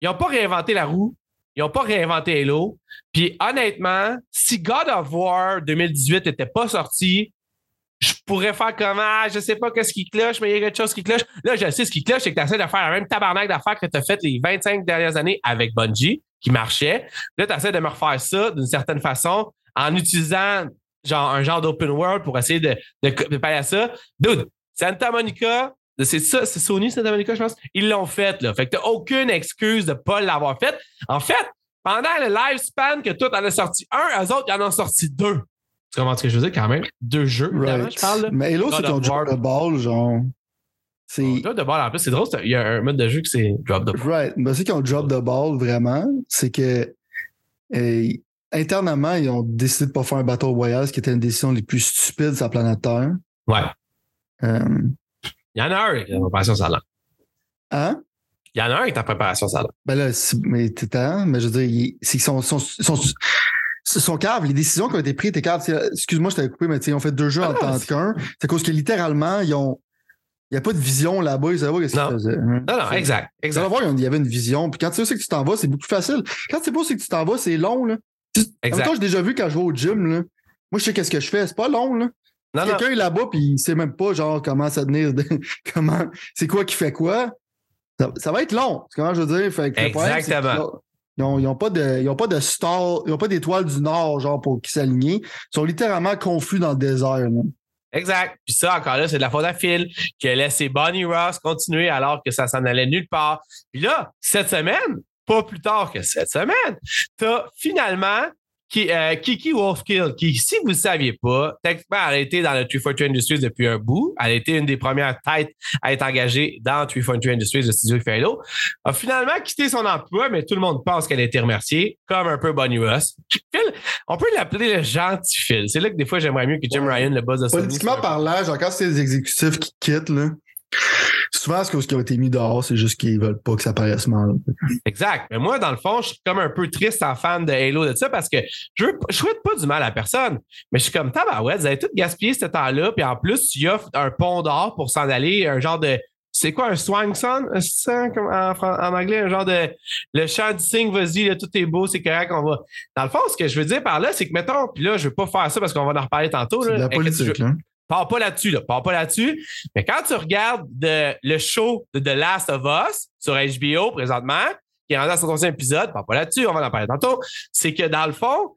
ils n'ont pas réinventé la roue. Ils n'ont pas réinventé Halo. Puis honnêtement, si God of War 2018 n'était pas sorti, je pourrais faire comment, ah, je sais pas qu'est-ce qui cloche, mais il y a quelque chose qui cloche. Là, je sais ce qui cloche, c'est que tu essaies de faire la même tabarnak d'affaires que tu as fait les 25 dernières années avec Bungie, qui marchait. Là, tu essaies de me refaire ça d'une certaine façon en utilisant genre un genre d'open world pour essayer de, de, de à ça. Dude, Santa Monica, c'est ça, c'est Sony Santa Monica, je pense. Ils l'ont fait, là. Fait que t'as aucune excuse de pas l'avoir fait. En fait, pendant le lifespan que tout en a sorti un, eux autres, ils en ont sorti deux. Tu comprends ce que je veux dire? Quand même? Deux jeux, Right. je parle. Là. Mais Halo, c'est ton War. de ball, genre. C'est. Drop de ball, en plus, c'est drôle, il y a un mode de jeu qui c'est drop de ball. Right. Mais c'est qu'ils ont drop the ball, vraiment. C'est que. euh, internament, ils ont décidé de pas faire un Battle Royale, ce qui était une décision les plus stupides sur la planète Terre. Ouais. Euh, Il y en a un qui est en préparation salon. hein? Il y en a un qui est en préparation salon. Ben là, mais t'es mais je veux dire, c'est qu'ils sont, sont, sont, sont caves. Les décisions qui ont été prises, t'es cave. Tu sais, Excuse-moi, je t'avais coupé, mais tu sais, ils ont fait deux jeux Ah en tant qu'un. C'est cause que littéralement, ils ont. Il n'y a pas de vision là-bas, ils savaient pas ce qu'ils Non. faisaient. hein? Non, non, exact. Exact. voir, il y avait une vision. Puis quand tu sais que tu t'en vas, c'est beaucoup plus facile. Quand tu sais pas que tu t'en vas, c'est long, là. En même Exact. temps, j'ai déjà vu quand je vais au gym, là. Moi, je sais qu'est-ce que je fais. C'est pas long, là. Quelqu'un est là-bas, puis il sait même pas, genre, comment ça tenir, comment, c'est quoi qui fait quoi. Ça, ça va être long. Comment je veux dire? Fait que Exactement. Ils n'ont ils ont pas de, ils ont pas de star, ils ont pas d'étoiles du Nord, genre, pour qu'ils s'alignent. Ils sont littéralement confus dans le désert, là. Exact. Puis ça, encore là, c'est de la faute à Phil qui a laissé Bonnie Ross continuer alors que ça s'en allait nulle part. Puis là, cette semaine, pas plus tard que cette semaine, t'as finalement qui, euh, Kiki Wolfkill, qui, si vous ne saviez pas, techniquement, elle a été dans le 342 Industries depuis un bout. Elle a été une des premières têtes à être engagée dans 342 Industries, le studio Halo. A finalement quitté son emploi, mais tout le monde pense qu'elle a été remerciée, comme un peu Bonnie Ross. Phil, on peut l'appeler le gentil Phil. C'est là que des fois, j'aimerais mieux que Jim. Ryan, le boss de Sony, Politiquement parlant, genre, quand c'est les exécutifs qui quittent, là, souvent, ce qui ont été mis dehors, c'est juste qu'ils veulent pas que ça paraisse mal. Exact. Mais moi, dans le fond, je suis comme un peu triste en fan de Halo de ça parce que je je souhaite pas du mal à personne. Mais je suis comme, tabarouette, vous avez tout gaspillé ce temps-là. Puis en plus, tu offres un pont d'or pour s'en aller, un genre de. C'est quoi un swang son? Un son, comme en, en anglais, un genre de. Le chant du signe, vas-y, tout est beau, c'est correct, on va. Dans le fond, ce que je veux dire par là, c'est que, mettons, puis là, je veux pas faire ça parce qu'on va en reparler tantôt. C'est de la Écoute, je- politique, là. Pars pas là-dessus, là. Pars pas là-dessus. Mais quand tu regardes de- le show de The Last of Us sur HBO présentement, qui est rendu à son troisième épisode, pars pas là-dessus, on va en parler tantôt, c'est que dans le fond,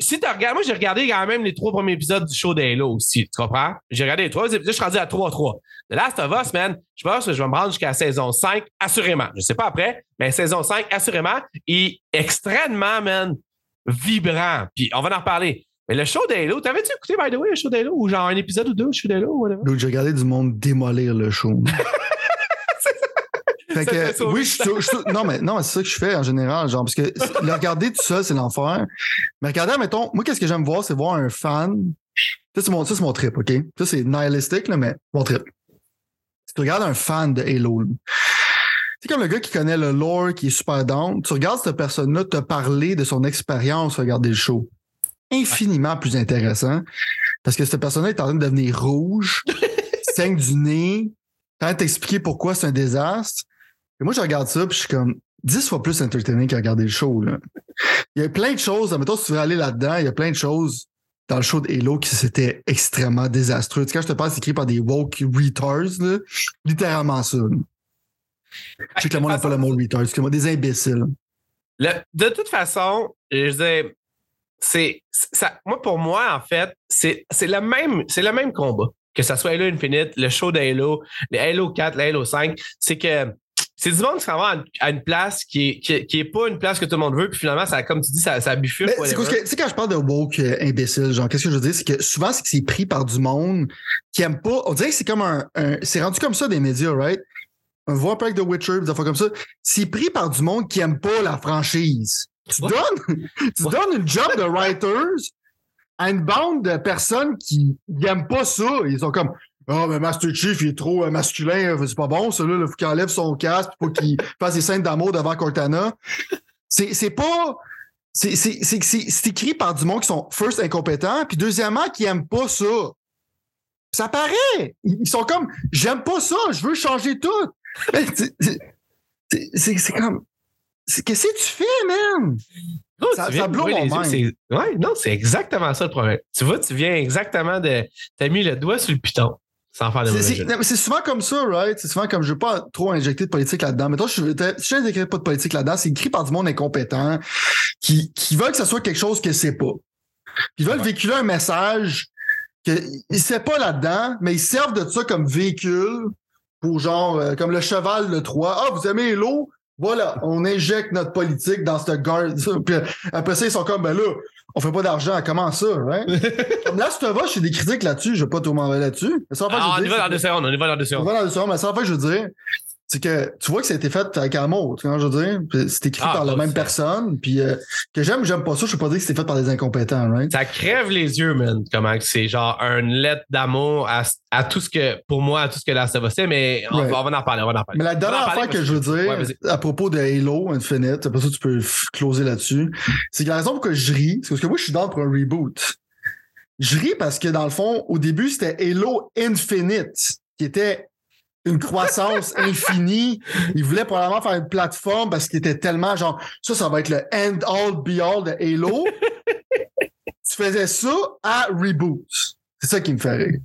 si tu regardes, moi j'ai regardé quand même les trois premiers épisodes du show d'Halo aussi, tu comprends? J'ai regardé les trois épisodes, je suis rendu à 3-3. The Last of Us, man, je pense que je vais me rendre jusqu'à saison 5, assurément. Je sais pas après, mais saison 5, assurément, est extrêmement, man, vibrant. Puis on va en reparler. Mais le show d'Halo, t'avais-tu écouté, by the way, le show d'Halo, ou genre un épisode ou deux du show d'Halo? Donc, j'ai regardé du monde démolir le show. fait Ça que, oui, le je, suis- je suis- non, mais, non, mais c'est ça que je fais en général, genre, parce que le regarder tout seul, c'est l'enfer. Mais regarder, mettons, moi, qu'est-ce que j'aime voir, c'est voir un fan. Ça, c'est mon, ça, c'est mon trip, OK? Ça, c'est nihilistique, là, mais mon trip. Si tu regardes un fan de Halo, c'est comme le gars qui connaît le lore, qui est super down. Tu regardes cette personne-là te parler de son expérience, regarder le show. Infiniment plus intéressant. Parce que cette personne-là est en train de devenir rouge, saigne du nez, train de t'expliquer pourquoi c'est un désastre. Et moi, je regarde ça, puis je suis comme 10 fois plus entertaining qu'à regarder le show. Là. Il y a plein de choses, admettons, si tu veux aller là-dedans, il y a plein de choses dans le show de Halo qui c'était extrêmement désastreux. Tu sais, quand je te parle, c'est écrit par des woke retards, là, littéralement ça. là. Je sais que le monde n'a pas le mot retard, excuse-moi, des imbéciles. Le- de toute façon, je dis, c'est ça. Moi, pour moi, en fait, c'est le même, c'est le même combat. Que ça soit Halo Infinite, le show d'Halo, le Halo 4, le Halo 5, c'est que c'est du monde qui s'en va à une- place qui est, qui, est- qui est pas une place que tout le monde veut, puis finalement, ça, comme tu dis, ça, ça bifurque. C'est tu sais, quand je parle de woke euh, imbécile, genre, qu'est-ce que je veux dire? C'est que souvent, c'est que c'est pris par du monde qui aime pas. On dirait que c'est comme un. un- c'est rendu comme ça des médias, right? On voit un peu avec The Witcher, des affaires comme ça. C'est pris par du monde qui aime pas la franchise. Tu donnes, tu donnes une job de writers à une bande de personnes qui n'aiment pas ça. Ils sont comme. Ah, mais Master Chief, il est trop euh, masculin, c'est pas bon, ça, là. Il faut qu'il enlève son casque pour qu'il fasse des scènes d'amour devant Cortana. C'est c'est pas. C'est c'est- c'est- c'est- c'est écrit par du monde qui sont, first, incompétents, puis deuxièmement, qui aiment pas ça. Ça paraît. Ils sont comme, j'aime pas ça, je veux changer tout. Mais c'est- c'est- c'est- C'est c'est comme. Qu'est-ce que tu fais, man? ça, ça blow mon mind. Ouais, non, c'est exactement ça le problème. Tu vois, tu viens exactement de. T'as mis le doigt sur le piton. Sans faire de C'est souvent comme ça, right? C'est souvent comme je veux pas trop injecter de politique là-dedans. Mais toi, je, si je n'écris pas de politique là-dedans, c'est écrit par du monde incompétent qui, qui veut que ce soit quelque chose que c'est pas. Ils veulent véhiculer un message qu'ils ne sait pas là-dedans, mais ils servent de ça comme véhicule pour genre, euh, comme le cheval le 3. Ah, vous aimez l'eau? Voilà, on injecte notre politique dans cette garde. Puis après ça, ils sont comme, ben là, on fait pas d'argent. Comment ça, comme là, si tu vas, j'ai des critiques là-dessus. Je vais pas tout m'en là-dessus. Ah, on y va dans deux secondes. On y va dans deux secondes. On y va dans deux secondes. Mais ça, en fait, je veux dire, c'est que tu vois que ça a été fait avec amour, tu vois, je veux dire? C'est écrit ah, par la même personne. Puis euh, que j'aime, j'aime pas ça. Je peux pas dire que c'était fait par des incompétents, right? Ça crève les yeux, man. Comment c'est genre une lettre d'amour à, tout ce que, pour moi, à tout ce que là, ça va c'est, mais on, va en parler, on va en parler. Mais la dernière affaire que je veux dire, à propos de Halo Infinite, après ça, tu peux closer là-dessus, c'est que la raison pour que je ris, c'est parce que moi, je suis dans pour un reboot. Je ris parce que dans le fond, au début, c'était Halo Infinite, qui était une croissance infinie. Il voulait probablement faire une plateforme parce qu'il était tellement genre, ça, ça va être le end-all, be-all de Halo. tu faisais ça à Reboot. C'est ça qui me fait rire.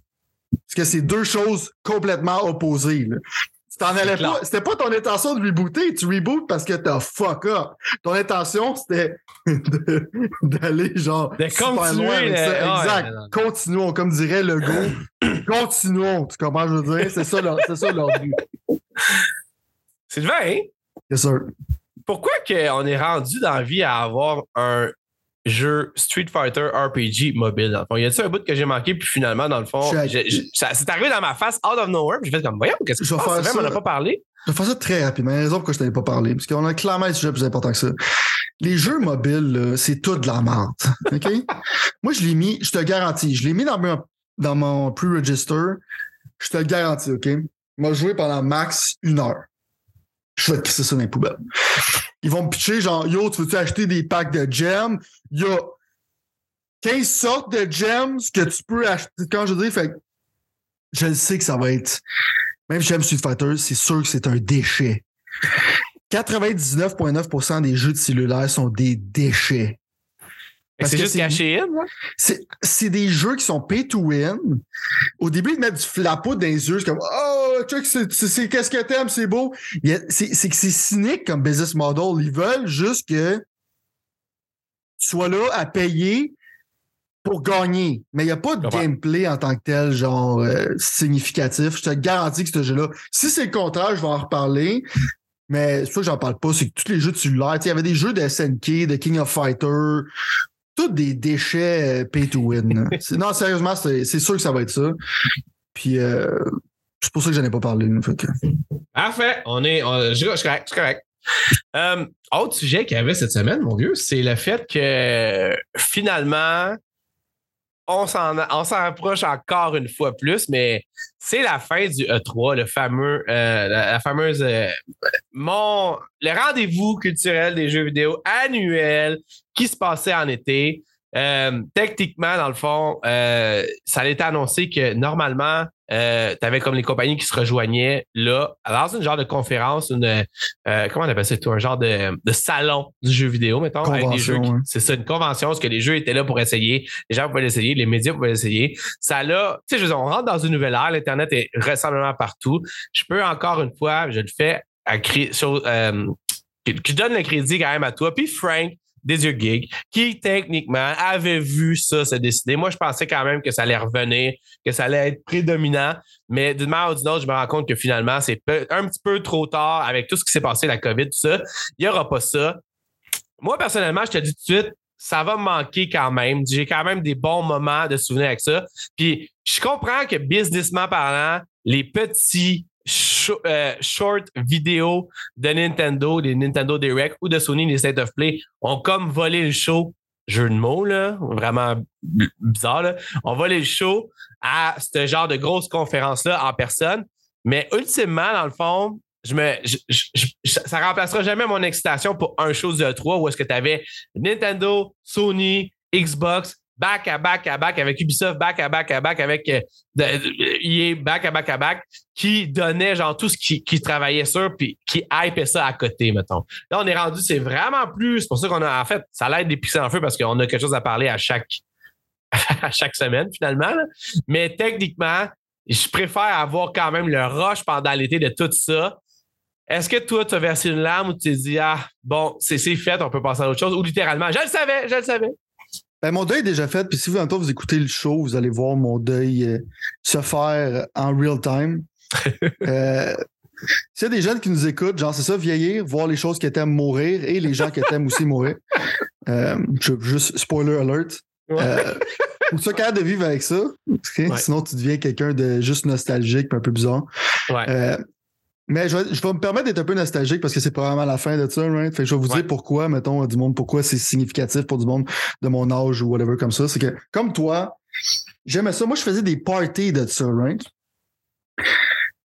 Parce que c'est deux choses complètement opposées. C'était pas ton intention de rebooter. Tu rebootes parce que t'as fuck up. Ton intention, c'était d'aller genre. De continuer. exact. Continuons, comme dirait le go. Continuons. Tu comprends, je veux dire? C'est ça leur, c'est ça leur but. Sylvain? Hein? Yes, sir. Pourquoi qu'on est rendu dans la vie à avoir un jeu Street Fighter RPG mobile. Dans Il y a un bout que j'ai manqué, puis finalement, dans le fond, c'est arrivé dans ma face out of nowhere, puis j'ai fait comme, voyons, qu'est-ce que je faire? On n'a pas parlé. Je vais faire ça très rapidement. Il y a raison pourquoi je t'en ai pas parlé. Parce qu'on a clairement un sujet plus important que ça. Les jeux mobiles, c'est tout de la merde. OK? Moi, je l'ai mis, je te garantis, je l'ai mis dans mon, dans mon pre-register. Je te le garantis, OK? Moi, joué pendant max une heure. Je vais te ça dans les poubelles. Ils vont me pitcher genre, yo, tu veux-tu acheter des packs de gems? Il y a 15 sortes de gems que tu peux acheter. Quand je dis, fait je sais que ça va être. Même Gem Street Fighter, c'est sûr que c'est un déchet. 99,9% des jeux de cellulaire sont des déchets. C'est juste caché in, C'est des jeux qui sont pay to win. Au début, ils mettent du flapeau dans les yeux. C'est comme, oh, c'est qu'est-ce que t'aimes, c'est beau. C'est que c'est cynique comme business model. Ils veulent juste que tu sois là à payer pour gagner. Mais il n'y a pas de gameplay en tant que tel, genre, euh, significatif. Je te garantis que ce jeu-là, si c'est le contraire, je vais en reparler. Mais ça j'en parle pas, c'est que tous les jeux de cellulaire, il y avait des jeux de SNK, de King of Fighter, tous des déchets euh, pay to win. non, sérieusement, c'est sûr que ça va être ça. Puis euh, c'est pour ça que j'en ai pas parlé. Fait Parfait. On est. je suis correct. Je correct. Euh, autre sujet qu'il y avait cette semaine, mon vieux, c'est le fait que finalement, on s'en, on approche encore une fois plus, mais c'est la fin du E3, le fameux, la, fameuse, mon, le rendez-vous culturel des jeux vidéo annuel qui se passait en été. Euh, techniquement, dans le fond, euh, ça a été annoncé que normalement, euh, tu avais comme les compagnies qui se rejoignaient là, dans une genre de conférence, une comment on appelle ça tout, un genre de, salon du jeu vidéo, mettons, avec des jeux. C'est ça, une convention, parce que les jeux étaient là pour essayer, les gens pouvaient l'essayer, les médias pouvaient l'essayer. Ça là, tu sais, on rentre dans une nouvelle ère, l'Internet est rassemblement partout. Je peux encore une fois, je le fais à créer, sur, qui donne le crédit quand même à toi. Puis Frank, des yeux Geek, qui techniquement avait vu ça se décider. Moi, je pensais quand même que ça allait revenir, que ça allait être prédominant, mais d'une manière ou d'une autre, je me rends compte que finalement, c'est un petit peu trop tard avec tout ce qui s'est passé, la COVID, tout ça. Il n'y aura pas ça. Moi, personnellement, je te dis tout de suite, ça va me manquer quand même. J'ai quand même des bons moments de souvenir avec ça. Puis, je comprends que businessment parlant, les petits euh, short vidéo de Nintendo, des Nintendo Direct ou de Sony, les State of Play, ont comme volé le show. Jeu de mots, là, vraiment bizarre. Là. On volé le show à ce genre de grosse conférence-là en personne. Mais ultimement, dans le fond, je me, ça remplacera jamais mon excitation pour un show de 3 où est-ce que tu avais Nintendo, Sony, Xbox, back à back à back avec Ubisoft, back à back à back avec euh, EA, back à back à back, qui donnait genre tout ce qui, qui travaillait sur puis qui hypait ça à côté, mettons. Là, on est rendu, c'est vraiment plus. C'est pour ça qu'on a, en fait, ça l'aide des pixels en feu parce qu'on a quelque chose à parler à chaque, à chaque semaine, finalement. Mais techniquement, je préfère avoir quand même le rush pendant l'été de tout ça. Est-ce que toi, tu as versé une larme ou tu t'es dit, ah, bon, c'est fait, on peut passer à autre chose? Ou littéralement, je le savais, je le savais. Ben, mon deuil est déjà fait. Puis si vous, en vous écoutez le show, vous allez voir mon deuil euh, se faire en real time. euh, s'il y a des jeunes qui nous écoutent, genre, c'est ça, vieillir, voir les choses qui t'aiment mourir et les gens qui t'aiment aussi mourir. Euh, juste spoiler alert. Euh, ou ça capable de vivre avec ça. Sinon, tu deviens quelqu'un de juste nostalgique, un peu bizarre. Euh, mais je vais, me permettre d'être un peu nostalgique parce que c'est vraiment la fin de ça, right? Fait je vais vous dire pourquoi, mettons, du monde, pourquoi c'est significatif pour du monde de mon âge ou whatever comme ça. C'est que, comme toi, j'aimais ça. Moi, je faisais des parties de ça, right?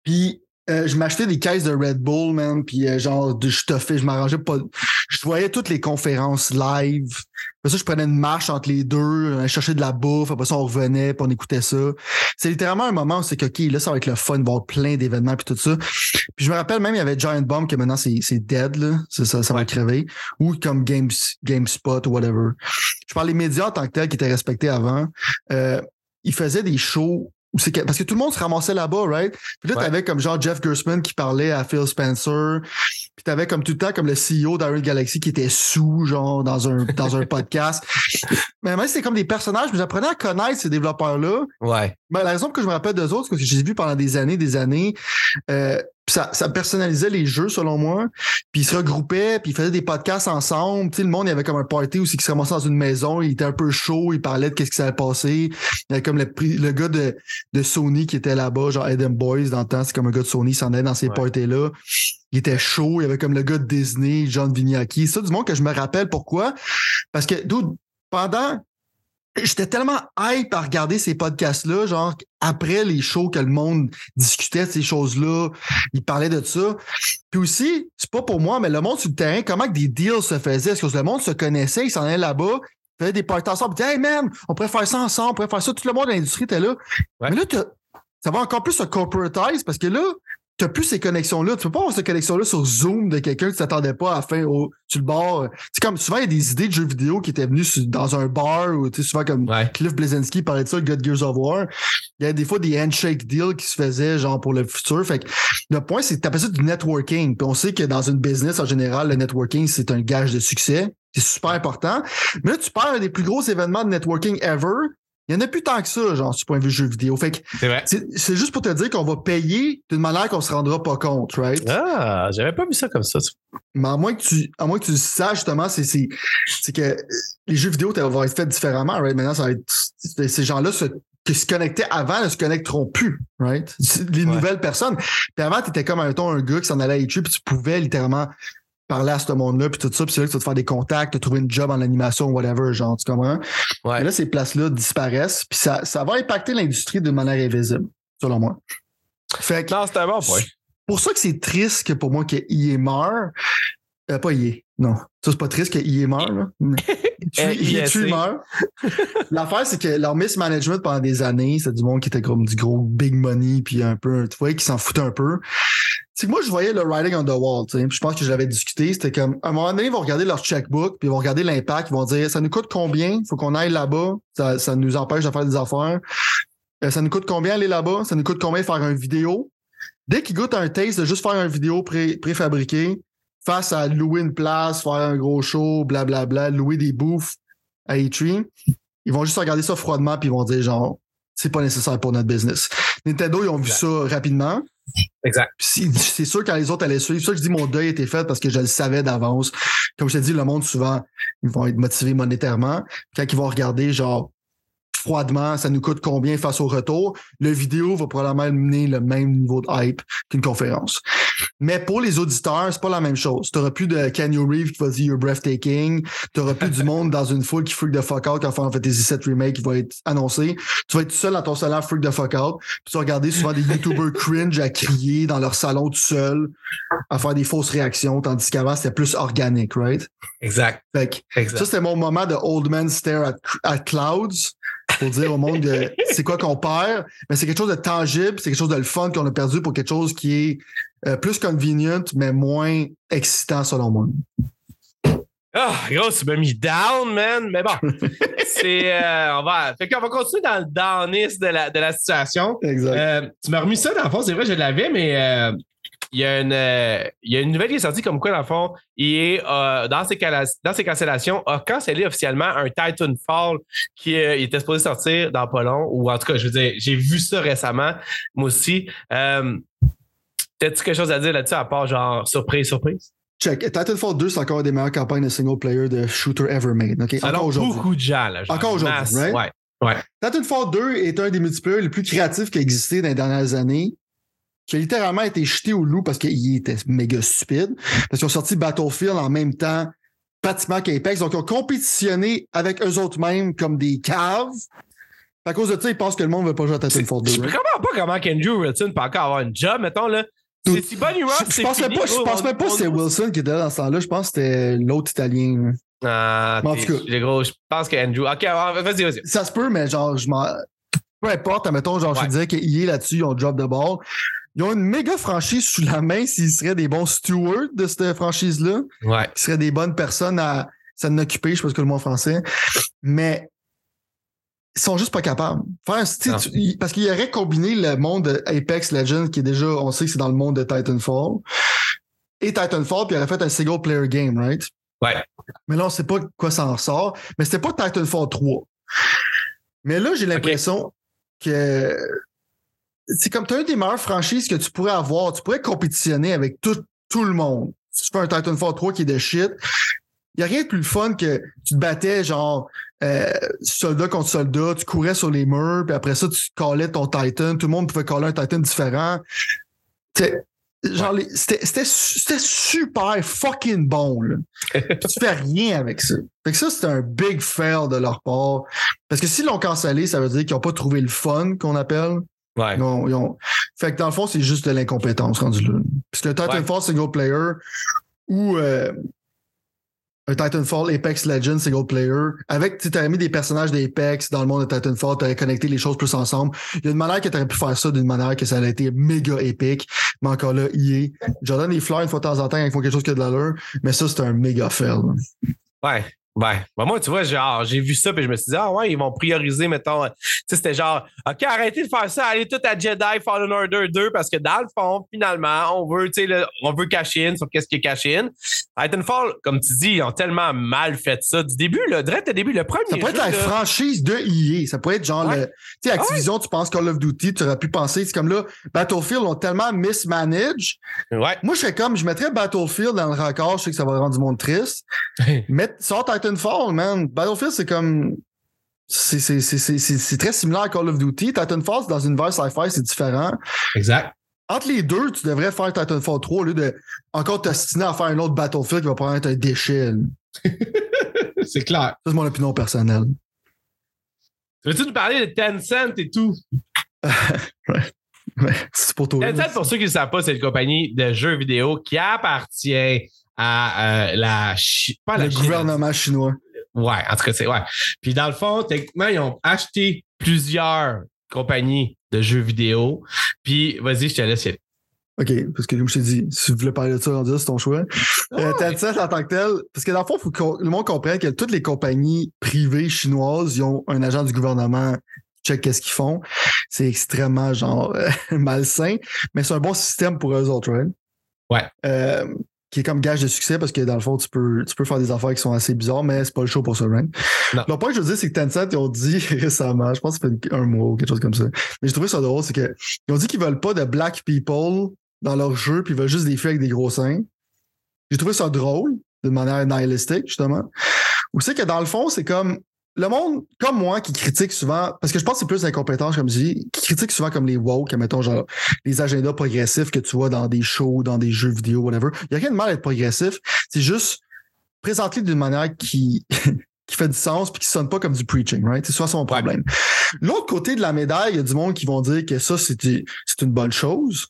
Puis, euh, je m'achetais des caisses de Red Bull, man, puis euh, genre, je te fais, je m'arrangeais pas. Je voyais toutes les conférences live. Après ça, je prenais une marche entre les deux, je cherchais de la bouffe, après ça, on revenait, puis on écoutait ça. C'est littéralement un moment où c'est que, OK, là, ça va être le fun de voir plein d'événements, puis tout ça. Puis je me rappelle même, il y avait Giant Bomb, que maintenant, c'est dead, là. Ça, ça, ça va crever. Ou comme Games, GameSpot ou whatever. Je parle des médias en tant que tels qui étaient respectés avant. Euh, ils faisaient des shows parce que tout le monde se ramassait là-bas, right? Puis là, t'avais comme genre Jeff Gersman qui parlait à Phil Spencer. Puis t'avais comme tout le temps comme le CEO d'Iron Galaxy qui était sous, genre, dans un, dans un podcast. Mais même c'était comme des personnages, mais j'apprenais à connaître ces développeurs-là. Ouais. Mais la raison que je me rappelle d'eux autres, c'est que j'ai vu pendant des années, des années, euh, ça, ça personnalisait les jeux, selon moi. Puis ils se regroupaient, puis ils faisaient des podcasts ensemble. Tu sais, le monde, il y avait comme un party aussi qui se ramassait dans une maison. Il était un peu chaud, il parlait de qu'est-ce qui s'allait passer. Il y avait comme le, le gars de, de Sony qui était là-bas, genre Adam Boys, dans le temps. C'est comme un gars de Sony, il s'en allait dans ces parties-là. Il était chaud. Il y avait comme le gars de Disney, John Vignacchi. Ça du monde que je me rappelle. Pourquoi? Parce que, pendant j'étais tellement hype à regarder ces podcasts-là, genre après les shows que le monde discutait de ces choses-là, il parlait de ça. Puis aussi, c'est pas pour moi, mais le monde sur le terrain, comment que des deals se faisaient? Est-ce que le monde se connaissait, ils s'en allaient là-bas, faisaient des parties ensemble, ils disaient Hey man, on pourrait faire ça ensemble, on pourrait faire ça, tout le monde de l'industrie était là. Mais là, ça va encore plus se corporatize parce que là, tu plus ces connexions-là. Tu peux pas avoir cette connexion-là sur Zoom de quelqu'un qui t'attendait pas à la fin au, sur le bar. C'est comme souvent, il y a des idées de jeux vidéo qui étaient venues dans un bar ou tu sais, souvent comme Cliff Blazinski parlait de ça, God Gears of War. Il y a des fois des handshake deals qui se faisaient genre pour le futur. Fait que le point, c'est que tu appelles ça du networking. Puis on sait que dans une business, en général, le networking, c'est un gage de succès. C'est super important. Mais là, tu perds un des plus gros événements de networking ever il n'y en a plus tant que ça, genre, du point de vue jeu vidéo. Fait que c'est juste pour te dire qu'on va payer d'une manière qu'on ne se rendra pas compte, right? Ah, j'avais pas vu ça comme ça. Mais à moins que tu, à moins que tu le saches, justement, c'est que les jeux vidéo vont être faits différemment, right? Maintenant, ça va être. Ces gens-là qui se connectaient avant ne se connecteront plus, right? Les nouvelles personnes. Puis avant, tu étais comme un, un gars qui s'en allait à YouTube, puis tu pouvais littéralement parler à ce monde-là, puis tout ça, puis c'est là que tu vas te faire des contacts, trouver une job en animation, whatever, genre, tu comprends? Ouais. Et là, ces places-là disparaissent, puis ça, ça va impacter l'industrie d'une manière invisible, selon moi. Fait que, non, c'est un bon point. Pour ça que c'est triste que pour moi qu'il y ait meurt. Euh, pas y non. Ça, c'est pas triste qu'il ait meurt, là. Il meurt. L'affaire, c'est que leur mismanagement pendant des années, c'est du monde qui était comme du gros big money, puis un peu, tu vois, qui s'en foutait un peu c'est que moi, je voyais le writing on the wall, tu sais. je pense que je l'avais discuté. C'était comme, à un moment donné, ils vont regarder leur checkbook, puis ils vont regarder l'impact, ils vont dire, ça nous coûte combien? Faut qu'on aille là-bas. Ça, ça nous empêche de faire des affaires. Euh, ça nous coûte combien aller là-bas? Ça nous coûte combien faire une vidéo? Dès qu'ils goûtent un taste de juste faire une vidéo pré préfabriquée, face à louer une place, faire un gros show, blablabla, bla, bla, louer des bouffes à E3, ils vont juste regarder ça froidement, puis ils vont dire, genre, c'est pas nécessaire pour notre business. Nintendo, ils ont vu ça rapidement. Exact. C'est sûr quand les autres allaient suivre. C'est ça que je dis mon deuil était fait parce que je le savais d'avance. Comme je t'ai dit, le monde, souvent, ils vont être motivés monétairement. Quand ils vont regarder, genre, froidement, ça nous coûte combien face au retour? Le vidéo va probablement mener le même niveau de hype qu'une conférence. Mais pour les auditeurs, c'est pas la même chose. Tu plus de Kenny Reeves qui va dire You're breathtaking. Tu plus du monde dans une foule qui freak de fuck out quand Final Fantasy VII Remake qui va être annoncé. Tu vas être seul dans ton salon freak de fuck out. Puis tu vas regarder souvent des YouTubers cringe à crier dans leur salon tout seul, à faire des fausses réactions, tandis qu'avant, c'était plus organique, right? Exact. Fait que, ça, c'était mon moment de Old Man Stare at, at Clouds pour dire au monde de c'est quoi qu'on perd, mais c'est quelque chose de tangible, c'est quelque chose de le fun qu'on a perdu pour quelque chose qui est euh, plus convenient, mais moins excitant selon moi. Ah, gros, tu m'as mis down, man. Mais bon, c'est. Euh, on va. Fait qu'on va continuer dans le downness de la, de la situation. Exact. Euh, tu m'as remis ça dans le fond, c'est vrai, je l'avais, mais il y, a une, il y a une nouvelle qui est sortie comme quoi, dans le fond, il est dans, ses dans ses cancellations, a cancellé officiellement un Titanfall qui était supposé sortir dans pas long, ou en tout cas, je veux dire, j'ai vu ça récemment, moi aussi. T'as-tu quelque chose à dire là-dessus à part genre surprise, surprise? Check. Titanfall 2, c'est encore une des meilleures campagnes de single player de shooter ever made. Okay? Encore aujourd'hui. beaucoup de gens. Là, encore aujourd'hui, right? Ouais. Ouais. Titanfall 2 est un des multiplayers les plus créatifs qui a existé dans les dernières années, qui a littéralement été jeté au loup parce qu'il était méga stupide, parce qu'ils ont sorti Battlefield en même temps, pratiquement qu'Apex. Donc, ils ont compétitionné avec eux autres mêmes comme des caves. À cause de ça, ils pensent que le monde ne veut pas jouer à Titanfall 2. Je comprends pas comment Andrew Wilson peut encore avoir une job, mettons, là. C'est si bonne Je, je pense même pas, je pense même pas que c'était Wilson qui était là dans ce temps-là. Je pense que c'était l'autre Italien. Ah, en tout cas. Gros, je pense que Andrew. Ok, vas-y, vas-y. Ça se peut, mais genre, je m'en. Peu importe, admettons, genre, je te disais qu'il est là-dessus, ils ont drop de ball. Ils ont une méga franchise sous la main s'ils seraient des bons stewards de cette franchise-là. Ouais. Ils seraient des bonnes personnes à s'en occuper, je sais pas ce que le mot en français. Mais ils sont juste pas capables. Faire un parce qu'il y aurait combiné le monde de Apex Legends, qui est déjà, on sait que c'est dans le monde de Titanfall, et Titanfall, puis il aurait fait un single player game, right? Ouais. Mais là, on sait pas quoi ça en ressort. Mais c'était pas Titanfall 3. Mais là, j'ai l'impression que c'est comme tu as une des meilleures franchises que tu pourrais avoir. Tu pourrais compétitionner avec tout, tout le monde. Si tu fais un Titanfall 3 qui est de shit, il n'y a rien de plus fun que tu te battais genre euh, soldat contre soldat, tu courais sur les murs, puis après ça, tu callais ton Titan, tout le monde pouvait caller un Titan différent. Genre, c'était super fucking bon. Là. tu fais rien avec ça. Fait que ça, c'était un big fail de leur part. Parce que s'ils l'ont cancellé, ça veut dire qu'ils n'ont pas trouvé le fun qu'on appelle. Ouais. Ils ont, Fait que dans le fond, c'est juste de l'incompétence rendu là. Parce que Titanfall single player ou euh, un Titanfall Apex Legends single player. Avec, tu as mis des personnages d'Apex dans le monde de Titanfall, tu aurais connecté les choses plus ensemble. Il y a une manière que tu aurais pu faire ça d'une manière que ça a été méga épique. Mais encore là, il est. Jordan les fleurs une fois de temps en temps, ils font quelque chose qui a de l'allure. Mais ça, c'est un méga fail. Ouais. Ouais. Ben, moi, tu vois, genre, j'ai vu ça, puis je me suis dit, ah ouais, ils vont prioriser, mettons. Tu sais, c'était genre, OK, arrêtez de faire ça, allez tout à Jedi Fallen Order 2, parce que dans le fond, finalement, on veut, tu sais, on veut cacher in sur qu'est-ce qui est caché in. Titanfall, comme tu dis, ils ont tellement mal fait ça du début, là, direct au début, le premier. Ça pourrait être la franchise de EA. Ça pourrait être genre, le, tu sais, ah Activision, tu penses Call of Duty, tu aurais pu penser, c'est comme là, Battlefield ont tellement mismanaged. Ouais. Moi, je serais comme, je mettrais Battlefield dans le record, je sais que ça va rendre du monde triste. Mais sort Titanfall, man. Battlefield, c'est comme. C'est très similaire à Call of Duty. Titanfall, dans une verse sci-fi, c'est différent. Exact. Entre les deux, tu devrais faire Titanfall 3 au lieu de encore t'astiner à faire un autre Battlefield qui va prendre un déchet. c'est clair. Ça, c'est mon opinion personnelle. Veux-tu nous parler de Tencent et tout? ouais. c'est pour toi. Tencent, pour ceux qui ne savent pas, c'est une compagnie de jeux vidéo qui appartient à euh, la, pas le gouvernement chinois. Ouais, en tout cas, c'est ouais. Puis dans le fond, techniquement, ils ont acheté plusieurs compagnies de jeux vidéo. Puis vas-y, je te laisse OK, parce que comme je t'ai dit, si tu voulais parler de ça, c'est ton choix. Euh, Tencent en tant que tel, parce que dans le fond, il faut que le monde comprenne que toutes les compagnies privées chinoises, ils ont un agent du gouvernement check qu'est-ce qu'ils font. C'est extrêmement genre malsain, mais c'est un bon système pour eux autres, right? Ouais. Euh, qui est comme gage de succès parce que dans le fond, tu peux, tu peux faire des affaires qui sont assez bizarres, mais c'est pas le show pour ça, right? Le point que je veux dire, c'est que Tencent, ils ont dit récemment, je pense que ça fait un mois ou quelque chose comme ça, mais j'ai trouvé ça drôle, c'est qu'ils ont dit qu'ils veulent pas de black people dans leur jeu, puis ils veulent juste des filles avec des gros seins. J'ai trouvé ça drôle, d'une manière nihilistique, justement. Ou c'est que dans le fond, c'est comme le monde, comme moi, qui critique souvent, parce que je pense que c'est plus d'incompétence, comme je dis, qui critique souvent comme les woke, mettons, genre, les agendas progressifs que tu vois dans des shows, dans des jeux vidéo, whatever. Il n'y a rien de mal à être progressif. C'est juste présenter d'une manière qui, qui fait du sens puis qui sonne pas comme du preaching, right? C'est soit son problème. L'autre côté de la médaille, il y a du monde qui vont dire que ça, c'est une bonne chose.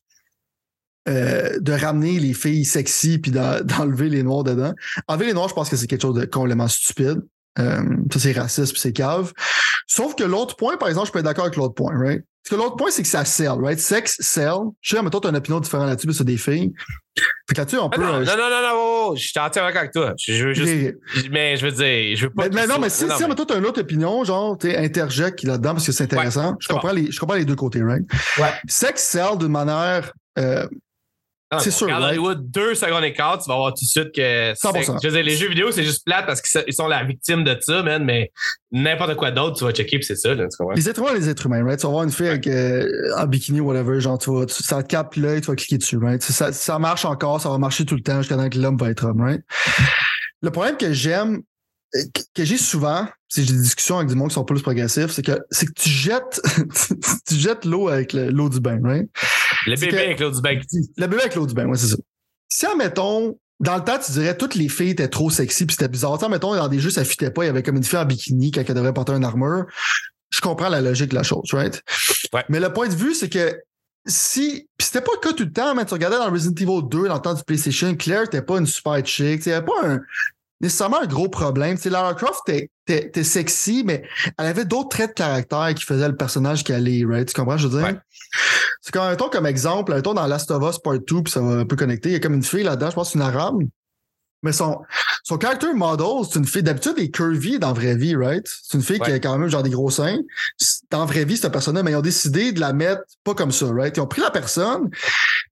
Euh, de ramener les filles sexy puis d'enlever les noirs dedans. Enlever les noirs, je pense que c'est quelque chose de complètement stupide. Euh, ça, c'est raciste puis c'est cave. Sauf que l'autre point, par exemple, je peux être d'accord avec l'autre point, right? Parce que l'autre point, c'est que ça sell, right? Sex sell. Je sais, mais toi, tu as une opinion différente là-dessus, mais c'est des filles. Fait que là-dessus, on Ah peut. non, euh, non, non, non, non, oh, oh, je suis entièrement d'accord avec toi. Je, je veux juste. Mais je veux dire, je veux pas. Mais, non, mais si, si, mais toi, tu as une autre opinion, genre, tu interjecte là-dedans parce que c'est intéressant. je, comprends les, je comprends les deux côtés, right? Ouais. Sex sell d'une manière. euh, Non, c'est mais sûr, Regarde? Hollywood, deux secondes et quart, tu vas voir tout de suite que. c'est- 100%. Je veux dire, les jeux vidéo, c'est juste plate parce qu'ils sont la victime de ça, man, mais n'importe quoi d'autre, tu vas checker puis c'est ça, là, tu comprends? les êtres humains, les êtres humains, right? Tu vas voir une fille avec, euh, en bikini ou whatever, genre, tu vas, tu- ça te capte l'œil, tu vas cliquer dessus, right? Ça, ça marche encore, ça va marcher tout le temps jusqu'à temps que l'homme va être homme, right? Le problème que j'aime, euh, que- j'ai souvent, c'est que j'ai des discussions avec du monde qui sont plus progressifs, c'est que, c'est que tu jettes, tu jettes l'eau avec le- l'eau du bain, right? Le bébé que- avec l'autre du bain. Le bébé avec l'eau du bain, ouais, c'est ça. Si, admettons, dans le temps, tu dirais toutes les filles étaient trop sexy puis c'était bizarre. Tu mettons, dans des jeux, ça fitait pas. Il y avait comme une fille en bikini quand elle devrait porter une armure. Je comprends la logique de la chose, right? Ouais. Mais le point de vue, c'est que si. Puis c'était pas le cas tout le temps, mais tu regardais dans Resident Evil 2, dans le temps du PlayStation, Claire était pas une super chick. Tu pas un, nécessairement un gros problème. Sais, Lara Croft était, sexy, mais elle avait d'autres traits de caractère qui faisaient le personnage qu'elle est, right? Tu comprends, je veux dire? Ouais. C'est comme, mettons, comme exemple, mettons, dans Last of Us Part 2, puis ça va un peu connecter, il y a comme une fille là-dedans, je pense c'est une arabe. Mais son, son character model, c'est une fille, d'habitude, elle est curvy dans la vraie vie, right? C'est une fille qui a quand même genre des gros seins. Dans la vraie vie, cette personne-là, mais ils ont décidé de la mettre pas comme ça, right? Ils ont pris la personne,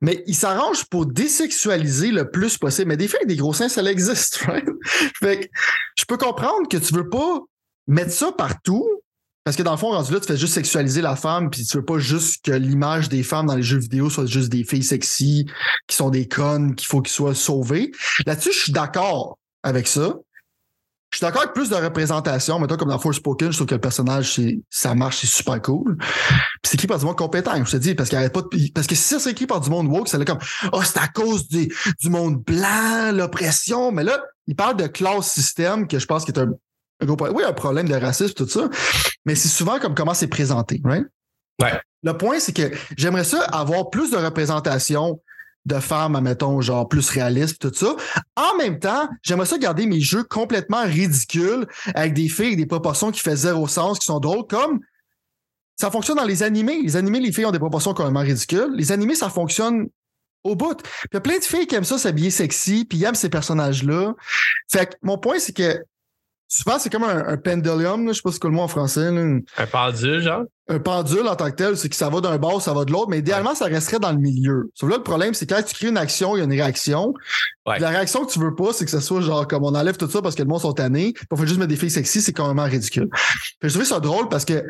mais ils s'arrangent pour désexualiser le plus possible. Mais des filles avec des gros seins, ça existe, right? Fait que je peux comprendre que tu veux pas mettre ça partout, parce que dans le fond, rendu là, tu fais juste sexualiser la femme, puis tu veux pas juste que l'image des femmes dans les jeux vidéo soit juste des filles sexy, qui sont des connes, qu'il faut qu'ils soient sauvées. Là-dessus, je suis d'accord avec ça. Je suis d'accord avec plus de représentation, mettons comme dans Forspoken, je trouve que le personnage, ça marche, c'est super cool. Puis c'est écrit par du monde compétent, je te dis, parce qu'il pas de- parce que si ça c'est écrit par du monde woke, c'est comme, oh, c'est à cause du, monde blanc, l'oppression, mais là, il parle de classe système, que je pense qu'il est un. Oui, un problème de racisme, tout ça, mais c'est souvent comme comment c'est présenté, right? Ouais. Le point, c'est que j'aimerais ça avoir plus de représentation de femmes, admettons, genre plus réalistes, tout ça. En même temps, j'aimerais ça garder mes jeux complètement ridicules avec des filles avec des proportions qui font zéro sens, qui sont drôles, comme ça fonctionne dans les animés. Les animés, les filles ont des proportions complètement ridicules. Les animés, ça fonctionne au bout. Puis il y a plein de filles qui aiment ça s'habiller sexy, puis ils aiment ces personnages-là. Fait que mon point, c'est que souvent, c'est comme un, un pendulum, là, je sais pas ce que le mot en français, là, Un pendu, genre? un pendule en tant que tel, c'est que ça va d'un bord, ça va de l'autre, mais idéalement, ça resterait dans le milieu. Sauf là, le problème, c'est que quand tu crées une action, il y a une réaction. Ouais. La réaction que tu veux pas, c'est que ça soit genre comme on enlève tout ça parce que le monde sont tannés, on fait juste mettre des filles sexy, c'est quand même ridicule. Puis je trouvais ça drôle parce que,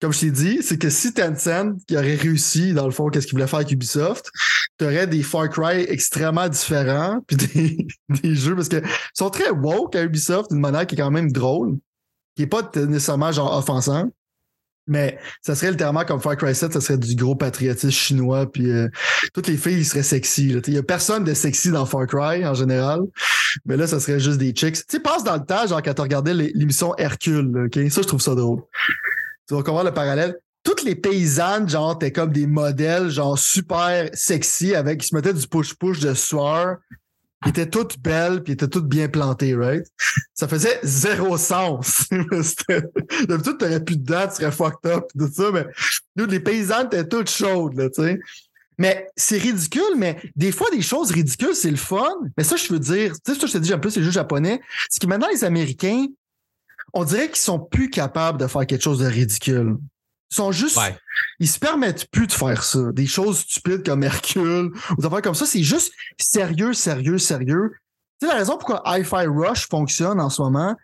comme je t'ai dit, c'est que si Tencent qui aurait réussi, dans le fond, qu'est-ce qu'il voulait faire avec Ubisoft, t'aurais des Far Cry extrêmement différents, puis des, jeux, parce que ils sont très woke à Ubisoft d'une manière qui est quand même drôle, qui est pas nécessairement genre offensant. Mais ça serait littéralement comme Far Cry 7, ça serait du gros patriotisme chinois, puis euh, toutes les filles seraient sexy. Il y a personne de sexy dans Far Cry en général, mais là, ça serait juste des chicks. Tu sais, passe dans le temps, genre quand tu regardais l'émission Hercule, ok? Ça, je trouve ça drôle. Tu vas comprendre le parallèle. Toutes les paysannes, genre, t'es comme des modèles, genre, super sexy, avec, qui se mettaient du push-push de sueur, qui étaient toutes belles, puis étaient toutes bien plantées, right? Ça faisait zéro sens. D'habitude, t'aurais plus de dents, tu serais fucked up, tout ça, mais nous, les paysannes étaient toutes chaudes, là, tu sais. Mais c'est ridicule, mais des fois, des choses ridicules, c'est le fun. Mais ça, je veux dire, tu sais, ça, je te dis, j'aime plus les jeux japonais. C'est que maintenant, les Américains, on dirait qu'ils sont plus capables de faire quelque chose de ridicule. Ils sont juste, Ouais. ils se permettent plus de faire ça. Des choses stupides comme Hercule ou des affaires comme ça. C'est juste sérieux, sérieux, sérieux. Tu sais, la raison pourquoi Hi-Fi Rush fonctionne en ce moment,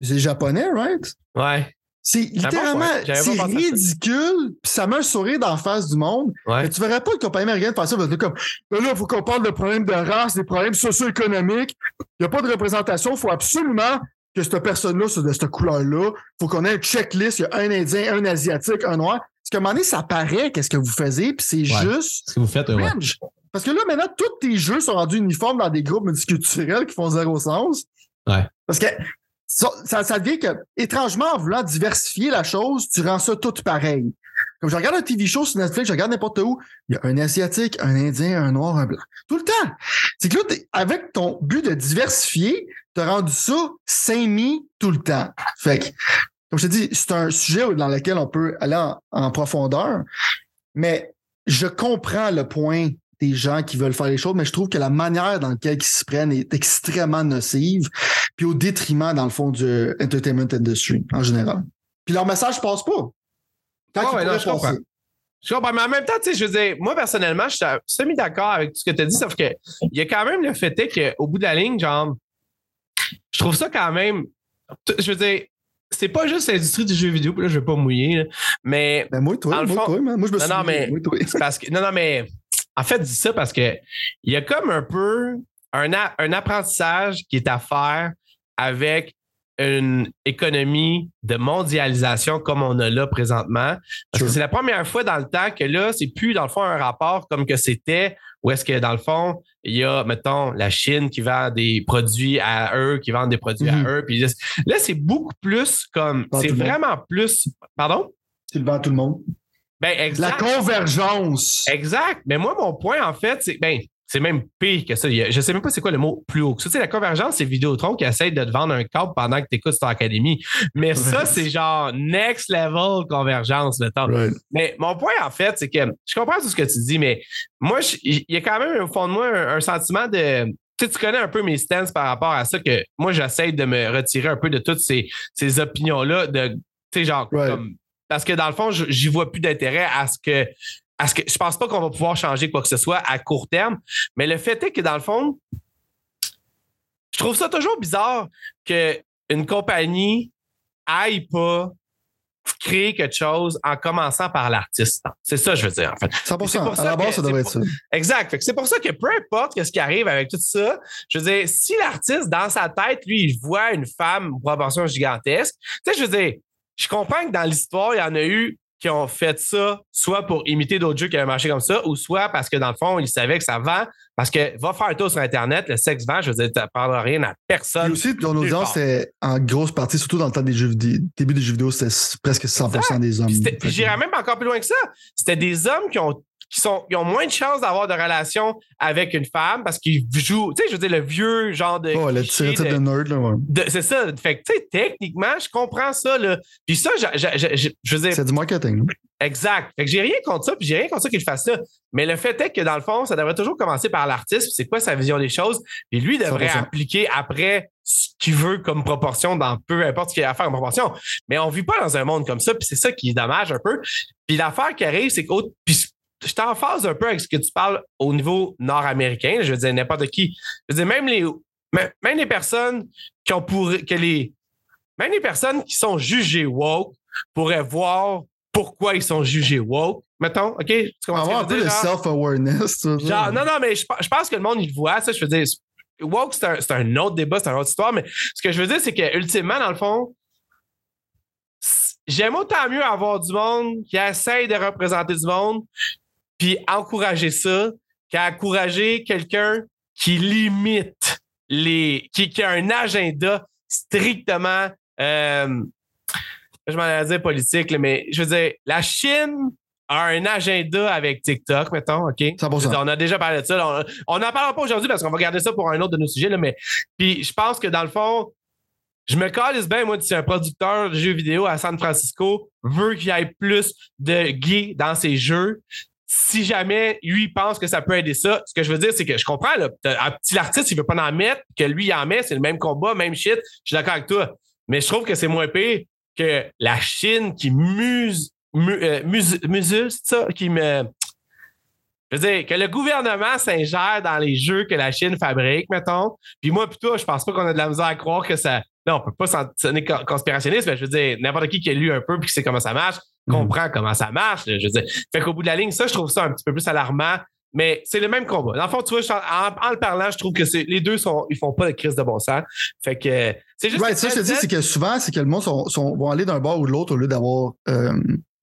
c'est japonais, right? Ouais. C'est littéralement, c'est ridicule, puis ça met un sourire dans la face du monde. Ouais. Mais tu verrais pas une compagnie américaine faire ça, parce que comme, Ben là, il faut qu'on parle de problèmes de race, des problèmes socio-économiques. Il n'y a pas de représentation, il faut absolument que cette personne-là, de cette couleur-là, faut qu'on ait un checklist, il y a un Indien, un Asiatique, un Noir. Parce qu'à un moment donné, ça paraît qu'est-ce que vous faisiez, puis c'est juste. Ce que vous faites, ouais. Parce que là, maintenant, tous tes jeux sont rendus uniformes dans des groupes multiculturels qui font zéro sens. Ouais. Parce que ça, ça, devient que, étrangement, en voulant diversifier la chose, tu rends ça tout pareil. Comme je regarde un TV show sur Netflix, je regarde n'importe où, il y a un Asiatique, un Indien, un Noir, un Blanc. Tout le temps. C'est que là, avec ton but de diversifier, tu as rendu ça semi tout le temps. Fait que, comme je te dis, c'est un sujet dans lequel on peut aller en, profondeur, mais je comprends le point des gens qui veulent faire les choses, mais je trouve que la manière dans laquelle ils se prennent est extrêmement nocive, puis au détriment, dans le fond, du entertainment industry en général. Puis leur message passe pas. Quand je comprends. Je comprends, mais en même temps, tu sais, je veux dire, moi, personnellement, je suis semi-d'accord avec tout ce que tu as dit, sauf que il y a quand même le fait qu'au bout de la ligne, genre, je trouve ça quand même. Je veux dire, c'est pas juste l'industrie du jeu vidéo, là, je vais pas mouiller, mais. Ben, moi, toi, moi, toi, moi, je me suis non, non, mais, parce que, non, non, mais en fait, dis ça parce que il y a comme un peu un, un apprentissage qui est à faire avec une économie de mondialisation comme on a là présentement. Parce que c'est la première fois dans le temps que là, c'est plus dans le fond un rapport comme que c'était, où est-ce que dans le fond, il y a, mettons, la Chine qui vend des produits à eux, qui vendent des produits à mm-hmm. eux. Puis là, c'est beaucoup plus comme, c'est vraiment plus, pardon? Tu le vends à tout le monde. Ben, exact. La convergence. Exact. Mais moi, mon point, en fait, c'est, ben, c'est même pire que ça. Je sais même pas c'est quoi le mot plus haut que ça. Tu sais, la convergence, c'est Vidéotron qui essaie de te vendre un câble pendant que tu écoutes ton académie. Mais ça, c'est genre next level convergence, le temps. Mais mon point, en fait, c'est que je comprends tout ce que tu dis, mais moi, il y a quand même au fond de moi un, sentiment de. Tu, sais, tu connais un peu mes stances par rapport à ça, que moi, j'essaie de me retirer un peu de toutes ces, ces opinions-là, de, tu sais, genre, comme, parce que dans le fond, j'y vois plus d'intérêt à ce que je que je pense pas qu'on va pouvoir changer quoi que ce soit à court terme. Mais le fait est que dans le fond, je trouve ça toujours bizarre qu'une compagnie aille pas créer quelque chose en commençant par l'artiste. C'est ça, je veux dire, en fait. 100%. à la base, ça devrait être ça. Exact. C'est pour ça que peu importe ce qui arrive avec tout ça, je veux dire, si l'artiste, dans sa tête, lui, il voit une femme en proportion gigantesque, tu sais, je veux dire, je comprends que dans l'histoire, il y en a eu qui ont fait ça soit pour imiter d'autres jeux qui avaient marché comme ça, ou soit parce que dans le fond, ils savaient que ça vend. Parce que va faire un tour sur Internet, le sexe vend, je veux dire, tu n'apprendras rien à personne. Et aussi, ton audience, c'est en grosse partie, surtout dans le temps des jeux début des jeux vidéo, c'était presque 100% des hommes. J'irais même encore plus loin que ça. C'était des hommes qui ont qui, sont, ont moins de chances d'avoir de relation avec une femme parce qu'ils jouent, tu sais, je veux dire, le vieux genre de. Oh, le de, de nerd, là, ouais. C'est ça. Fait que, tu sais, techniquement, je comprends ça, là. Puis ça, je, je, je, veux dire. C'est du marketing, Exact. Fait que j'ai rien contre ça, puis j'ai rien contre ça qu'il fasse ça. Mais le fait est que, dans le fond, ça devrait toujours commencer par l'artiste, c'est quoi sa vision des choses, puis lui devrait appliquer après ce qu'il veut comme proportion dans peu importe ce qu'il a à faire en proportion. Mais on vit pas dans un monde comme ça, puis c'est ça qui est dommage un peu. Puis l'affaire qui arrive, c'est que je t'en phase un peu avec ce que tu parles au niveau nord-américain. Je veux dire, n'importe qui. Je veux dire, même les, même les personnes qui ont pour. Que les, même les personnes qui sont jugées woke pourraient voir pourquoi ils sont jugés woke. Mettons, OK? Tu avoir un peu de self-awareness. non, non, mais je, pense que le monde, il voit ça. Je veux dire, woke, c'est un, un, autre débat, c'est une autre histoire. Mais ce que je veux dire, c'est que ultimement, dans le fond, j'aime autant mieux avoir du monde qui essaye de représenter du monde puis encourager ça qu'à encourager quelqu'un qui limite les. qui, qui, a un agenda strictement. Euh, je m'en allais dire politique, mais je veux dire, la Chine a un agenda avec TikTok, mettons, OK? on a déjà parlé de ça. on n'en parlera pas aujourd'hui parce qu'on va garder ça pour un autre de nos sujets, là, mais puis je pense que dans le fond, je me calisse bien, moi, si un producteur de jeux vidéo à San Francisco veut qu'il y ait plus de gays dans ses jeux, si jamais lui pense que ça peut aider ça, ce que je veux dire, c'est que je comprends, là, un petit artiste, il veut pas en mettre, que lui, il en met, c'est le même combat, même shit, je suis d'accord avec toi. Mais je trouve que c'est moins pire que la Chine qui muse, euh, muse, ça, qui me. Je veux dire, que le gouvernement s'ingère dans les jeux que la Chine fabrique, mettons. Puis moi, plutôt, je pense pas qu'on a de la misère à croire que ça. Non, on peut pas sonner conspirationniste, mais je veux dire, n'importe qui qui a lu un peu puis qui sait comment ça marche, Mm. comprend comment ça marche. Je veux dire. Fait qu'au bout de la ligne, ça, je trouve ça un petit peu plus alarmant mais c'est le même combat. Dans le fond, tu vois, en, le parlant, je trouve que les deux sont, ils font pas de crise de bon sens. Fait que c'est juste. ça, je te dis, c'est que souvent, c'est que le monde sont, vont aller d'un bord ou de l'autre au lieu d'avoir. Euh,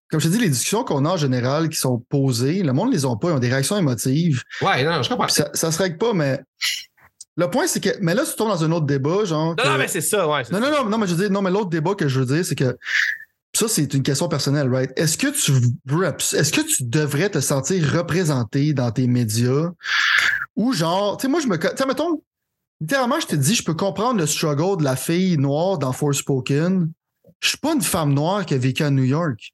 comme je te dis, les discussions qu'on a en général qui sont posées, le monde ne les ont pas, ils ont des réactions émotives. Ouais, non, je comprends. Ça, ça se règle pas, mais le point, c'est que. Mais là, tu tombes dans un autre débat, genre. Non, non, mais c'est ça, ouais. Non, non, non, non, mais je veux dire, non, mais l'autre débat que je veux dire, c'est que. Ça, c'est une question personnelle, right? Est-ce que tu est-ce que tu devrais te sentir représenté dans tes médias? Ou genre, tu sais, moi, je me. Tu sais, mettons, littéralement, je te dis, je peux comprendre le struggle de la fille noire dans Forspoken. Je suis pas une femme noire qui a vécu à New York.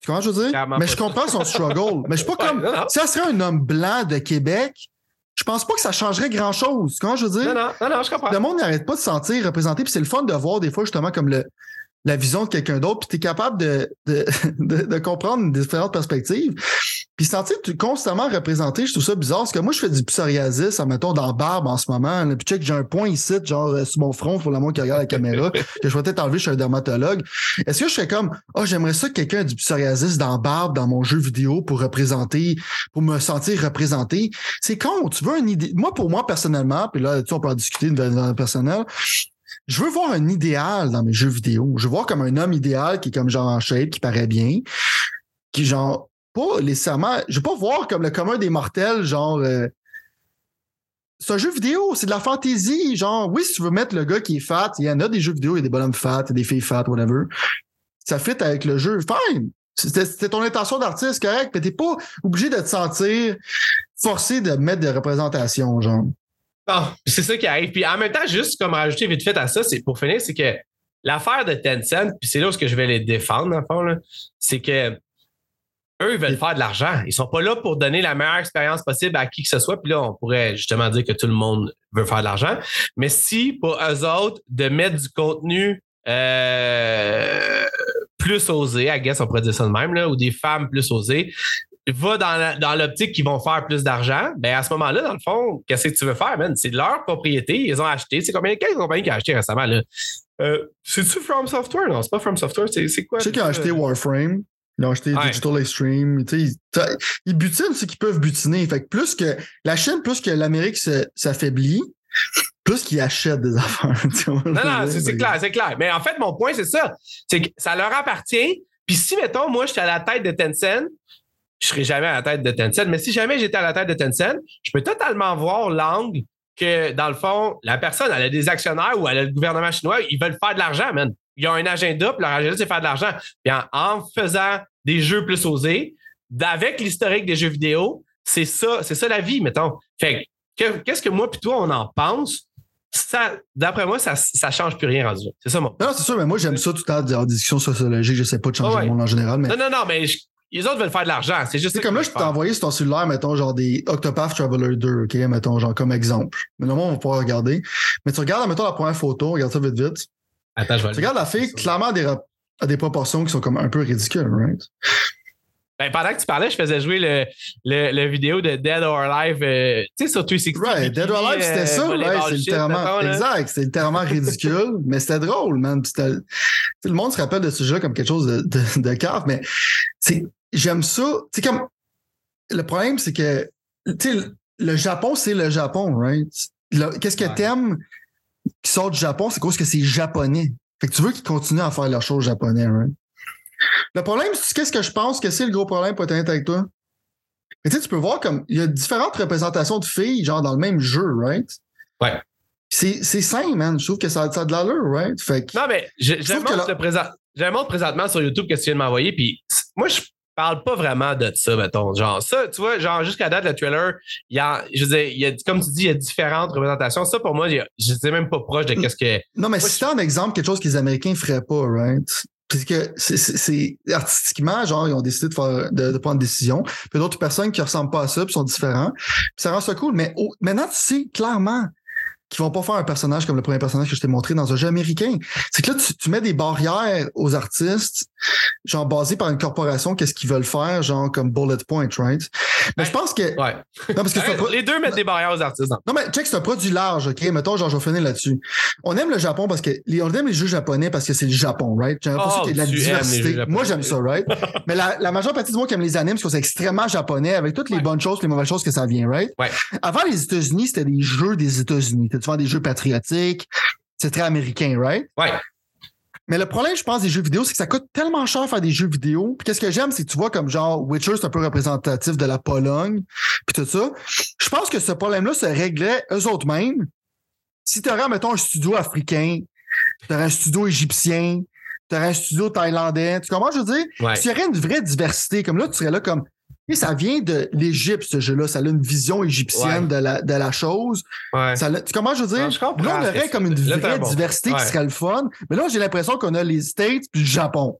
Tu comprends ce que je veux dire? mais je comprends son struggle. mais je suis pas comme. Si ça serait un homme blanc de Québec, je pense pas que ça changerait grand-chose. Comment je veux dire? Non, non, non, je comprends. Le monde n'arrête pas de se sentir représenté, puis c'est le fun de voir des fois justement comme le, la vision de quelqu'un d'autre, puis tu es capable de, de, de, comprendre différentes perspectives. Puis sentir constamment représenté, je trouve ça bizarre, parce que moi, je fais du psoriasis, mettons, dans la barbe en ce moment. Là, puis check, j'ai un point ici, genre euh, sur mon front, pour le monde qui regarde la caméra, que je vais peut-être enlever, je suis un dermatologue. Est-ce que je serais comme, oh, j'aimerais ça que quelqu'un ait du psoriasis dans la barbe, dans mon jeu vidéo, pour représenter, pour me sentir représenté? C'est con, tu veux une idée. Moi, pour moi, personnellement, puis là, tu sais, on peut en discuter de personnel, je veux voir un idéal dans mes jeux vidéo. Je veux voir comme un homme idéal qui est comme genre en shape, qui paraît bien, qui genre pas nécessairement. Je veux pas voir comme le commun des mortels, genre. Euh, c'est un jeu vidéo, c'est de la fantaisie. Genre, oui, si tu veux mettre le gars qui est fat, il y en a des jeux vidéo, il y a des bonhommes fat, des filles fat, whatever. Ça fit avec le jeu. Fine. C'était ton intention d'artiste, correct, mais t'es pas obligé de te sentir forcé de mettre des représentations, genre. Ah, c'est ça qui arrive. Puis en même temps, juste comme rajouter vite fait à ça, c'est pour finir, c'est que l'affaire de Tencent, puis c'est là où je vais les défendre, en fond, c'est que eux, veulent faire de l'argent. Ils sont pas là pour donner la meilleure expérience possible à qui que ce soit. Puis là, on pourrait justement dire que tout le monde veut faire de l'argent. Mais si pour eux autres, de mettre du contenu euh, plus osé, I guess on pourrait dire ça de même, là, ou des femmes plus osées, va dans, l'optique qu'ils vont faire plus d'argent, ben à ce moment-là, dans le fond, qu'est-ce que tu veux faire, man? C'est de leur propriété, ils ont acheté. C'est combien quelle compagnie qui a acheté récemment, là? Euh, c'est-tu From Software? Non, c'est pas From Software, c'est quoi? Je sais qu'ils ont acheté Warframe. Ils ont acheté Digital Extreme. Ils, ils butinent ce qu'ils peuvent butiner. Fait que plus que la Chine, plus que l'Amérique s'affaiblit, plus qu'ils achètent des affaires. non, non, c'est clair, c'est clair. Mais en fait, mon point, c'est ça. C'est que ça leur appartient. Puis si, mettons, moi, j'étais à la tête de Tencent, je serai jamais à la tête de Tencent. Mais si jamais j'étais à la tête de Tencent, je peux totalement voir l'angle que, dans le fond, la personne, elle a des actionnaires ou elle a le gouvernement chinois, ils veulent faire de l'argent, man. Ils ont un agenda, puis leur agenda, c'est faire de l'argent. Puis en, faisant des jeux plus osés, avec l'historique des jeux vidéo, c'est ça, c'est ça la vie, mettons. Fait qu'est-ce que moi puis toi, on en pense? Ça, d'après moi, ça, ça change plus rien rendu. C'est ça, moi. Non, c'est sûr, mais moi, j'aime ça tout à l'heure en discussion sociologique. Je sais pas de changer le monde en général. Mais... Non, non, non, mais les autres veulent faire de l'argent. C'est juste. C'est comme là, je t'ai envoyé sur ton cellulaire, mettons, genre des Octopath Traveler 2, OK, mettons, genre comme exemple. Mais normalement, on va pouvoir regarder. Mais tu regardes, mettons, la première photo, regarde ça vite, vite. Attends, je vais Tu regardes la fille, clairement, à des, à des proportions qui sont comme un peu ridicules, right? Ben, pendant que tu parlais, je faisais jouer le, le, le vidéo de Dead or Alive, euh, tu sais, sur 360. Right, Dead or Alive, c'était ça, euh, ouais, c'est littéralement, exact, c'est littéralement ridicule, mais c'était drôle, man. le monde se rappelle de ce jeu comme quelque chose de, de, de cave, mais j'aime ça. Tu sais, comme, le problème, c'est que, tu sais, le Japon, c'est le Japon, right? Qu'est-ce que t'aimes qui sort du Japon, c'est cause que c'est japonais. Fait que tu veux qu'ils continuent à faire leurs choses japonais, right? Le problème, qu'est-ce que je pense que c'est le gros problème pour être honnête avec toi? tu sais, tu peux voir comme il y a différentes représentations de filles, genre dans le même jeu, right? Ouais. C'est, c'est sain, man. Je trouve que ça, ça a de l'allure, right? Fait non, mais j'ai un montre présentement sur YouTube que tu viens de m'envoyer, puis moi, je parle pas vraiment de ça, mettons. Genre, ça, tu vois, genre, jusqu'à date, le trailer, il y a, je veux dire, il y a, comme tu dis, il y a différentes représentations. Ça, pour moi, je ne sais même pas proche de qu'est-ce que. Non, mais si un exemple, quelque chose que les Américains feraient pas, right? Parce que c'est artistiquement, genre, ils ont décidé de, faire, de, prendre une décision. Puis d'autres personnes qui ressemblent pas à ça, puis sont différents. Puis ça rend ça cool. Mais maintenant, tu sais clairement qui vont pas faire un personnage comme le premier personnage que je t'ai montré dans un jeu américain. C'est que là, tu, tu, mets des barrières aux artistes, genre basées par une corporation, qu'est-ce qu'ils veulent faire, genre comme bullet point, right? Mais je pense que. Ouais. Non, parce que c'est un pro- Les deux mettent des barrières aux artistes. hein. non, mais check, c'est un produit large, OK? Mettons, genre, je vais finir là-dessus. On aime le Japon parce que on aime les jeux japonais parce que c'est le Japon, right? J'ai l'impression Oh, qu'il y a de la diversité. Moi, j'aime ça, right? mais la, la majeure partie du monde qui aime les animes, c'est que c'est extrêmement japonais avec toutes les Ouais. bonnes choses, les mauvaises choses que ça vient, right? Ouais. Avant les États-Unis, c'était des jeux des États-Unis. C'était souvent des jeux patriotiques. C'est très américain, right? Ouais. Mais le problème, je pense, des jeux vidéo, c'est que ça coûte tellement cher faire des jeux vidéo. Puis qu'est-ce que j'aime, c'est que tu vois comme genre Witcher, c'est un peu représentatif de la Pologne, puis tout ça. Je pense que ce problème-là se réglait eux autres mêmes. Si tu aurais, mettons, un studio africain, tu aurais un studio égyptien, tu aurais un studio thaïlandais, tu comprends, je veux dire? Ouais. S'il y aurait une vraie diversité, comme là, tu serais là comme. Et ça vient de l'Égypte, ce jeu-là. Ça a une vision égyptienne Ouais. de, la, de la chose. Ouais. Ça comprends, je veux dire? Non, je comprends. Là, on aurait comme une vraie bon diversité qui serait le fun. Mais là, j'ai l'impression qu'on a les States puis le Japon.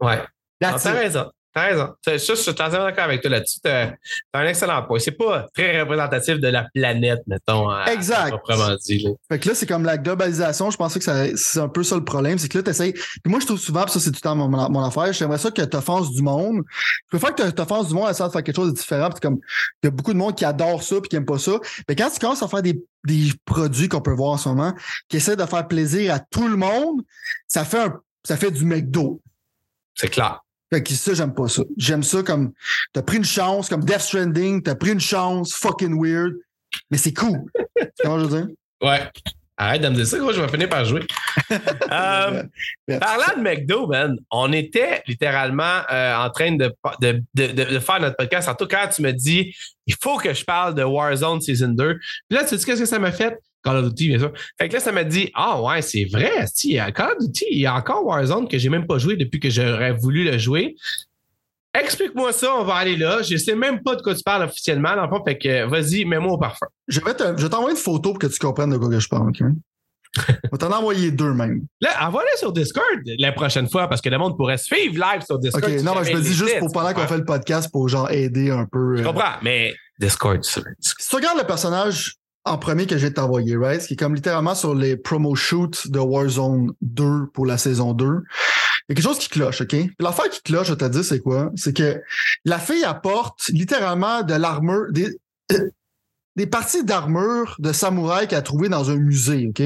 Ouais. T'as raison. T'as raison. Ça, je suis entièrement d'accord avec toi là-dessus. T'as t'as un excellent point. C'est pas très représentatif de la planète, mettons. à- Exact. Proprement dit. là. Fait que là, c'est comme la globalisation. Je pensais que c'est un peu ça le problème. C'est que là, tu essaies. Puis moi, je trouve souvent, puis ça, c'est tout le temps mon, mon affaire. J'aimerais ça que tu offenses du monde. Je préfère que tu offenses du monde à essayer de faire quelque chose de différent. Puis comme, il y a beaucoup de monde qui adore ça puis qui aime pas ça. Mais quand tu commences à faire des, des produits qu'on peut voir en ce moment, qui essaient de faire plaisir à tout le monde, ça fait un, ça fait du McDo. C'est clair. Fait que ça, j'aime pas ça. J'aime ça comme, t'as pris une chance, comme Death Stranding, t'as pris une chance, fucking weird. Mais c'est cool. Comment je veux dire? Ouais. Arrête de me dire ça, gros, je vais finir par jouer. Euh, parlant de McDo, man, on était littéralement euh, en train de, de, de, de- de faire notre podcast. En tout cas, tu me dis, il faut que je parle de Warzone Season 2. Puis là, tu sais qu'est-ce que ça m'a fait? Call of Duty, bien sûr. Fait que là, ça m'a dit, ah ouais, c'est vrai, si, il y a Call of Duty, il y a encore Warzone que j'ai même pas joué depuis que j'aurais voulu le jouer. Explique-moi ça, on va aller là. Je sais même pas de quoi tu parles officiellement, dans le fond, fait que vas-y, mets-moi au parfum. Je vais te- t'envoyer une photo pour que tu comprennes de quoi que je parle, OK? Je vais t'en envoyer deux même. Là, envoie-le sur Discord la prochaine fois parce que le monde pourrait suivre live sur Discord. OK, non, mais je me dis juste pour pendant qu'on fait le podcast pour genre aider un peu. Je euh. comprends, mais Discord, c'est Si tu regardes le personnage en premier que j'ai t'envoyer, right? Ce qui est comme littéralement sur les promo shoots de Warzone 2 pour la saison 2. Il y a quelque chose qui cloche, OK? L'affaire qui cloche, je vais te dire, c'est quoi? C'est que la fille apporte littéralement de l'armure, des, euh, des parties d'armure de samouraï qu'elle a trouvées dans un musée, OK?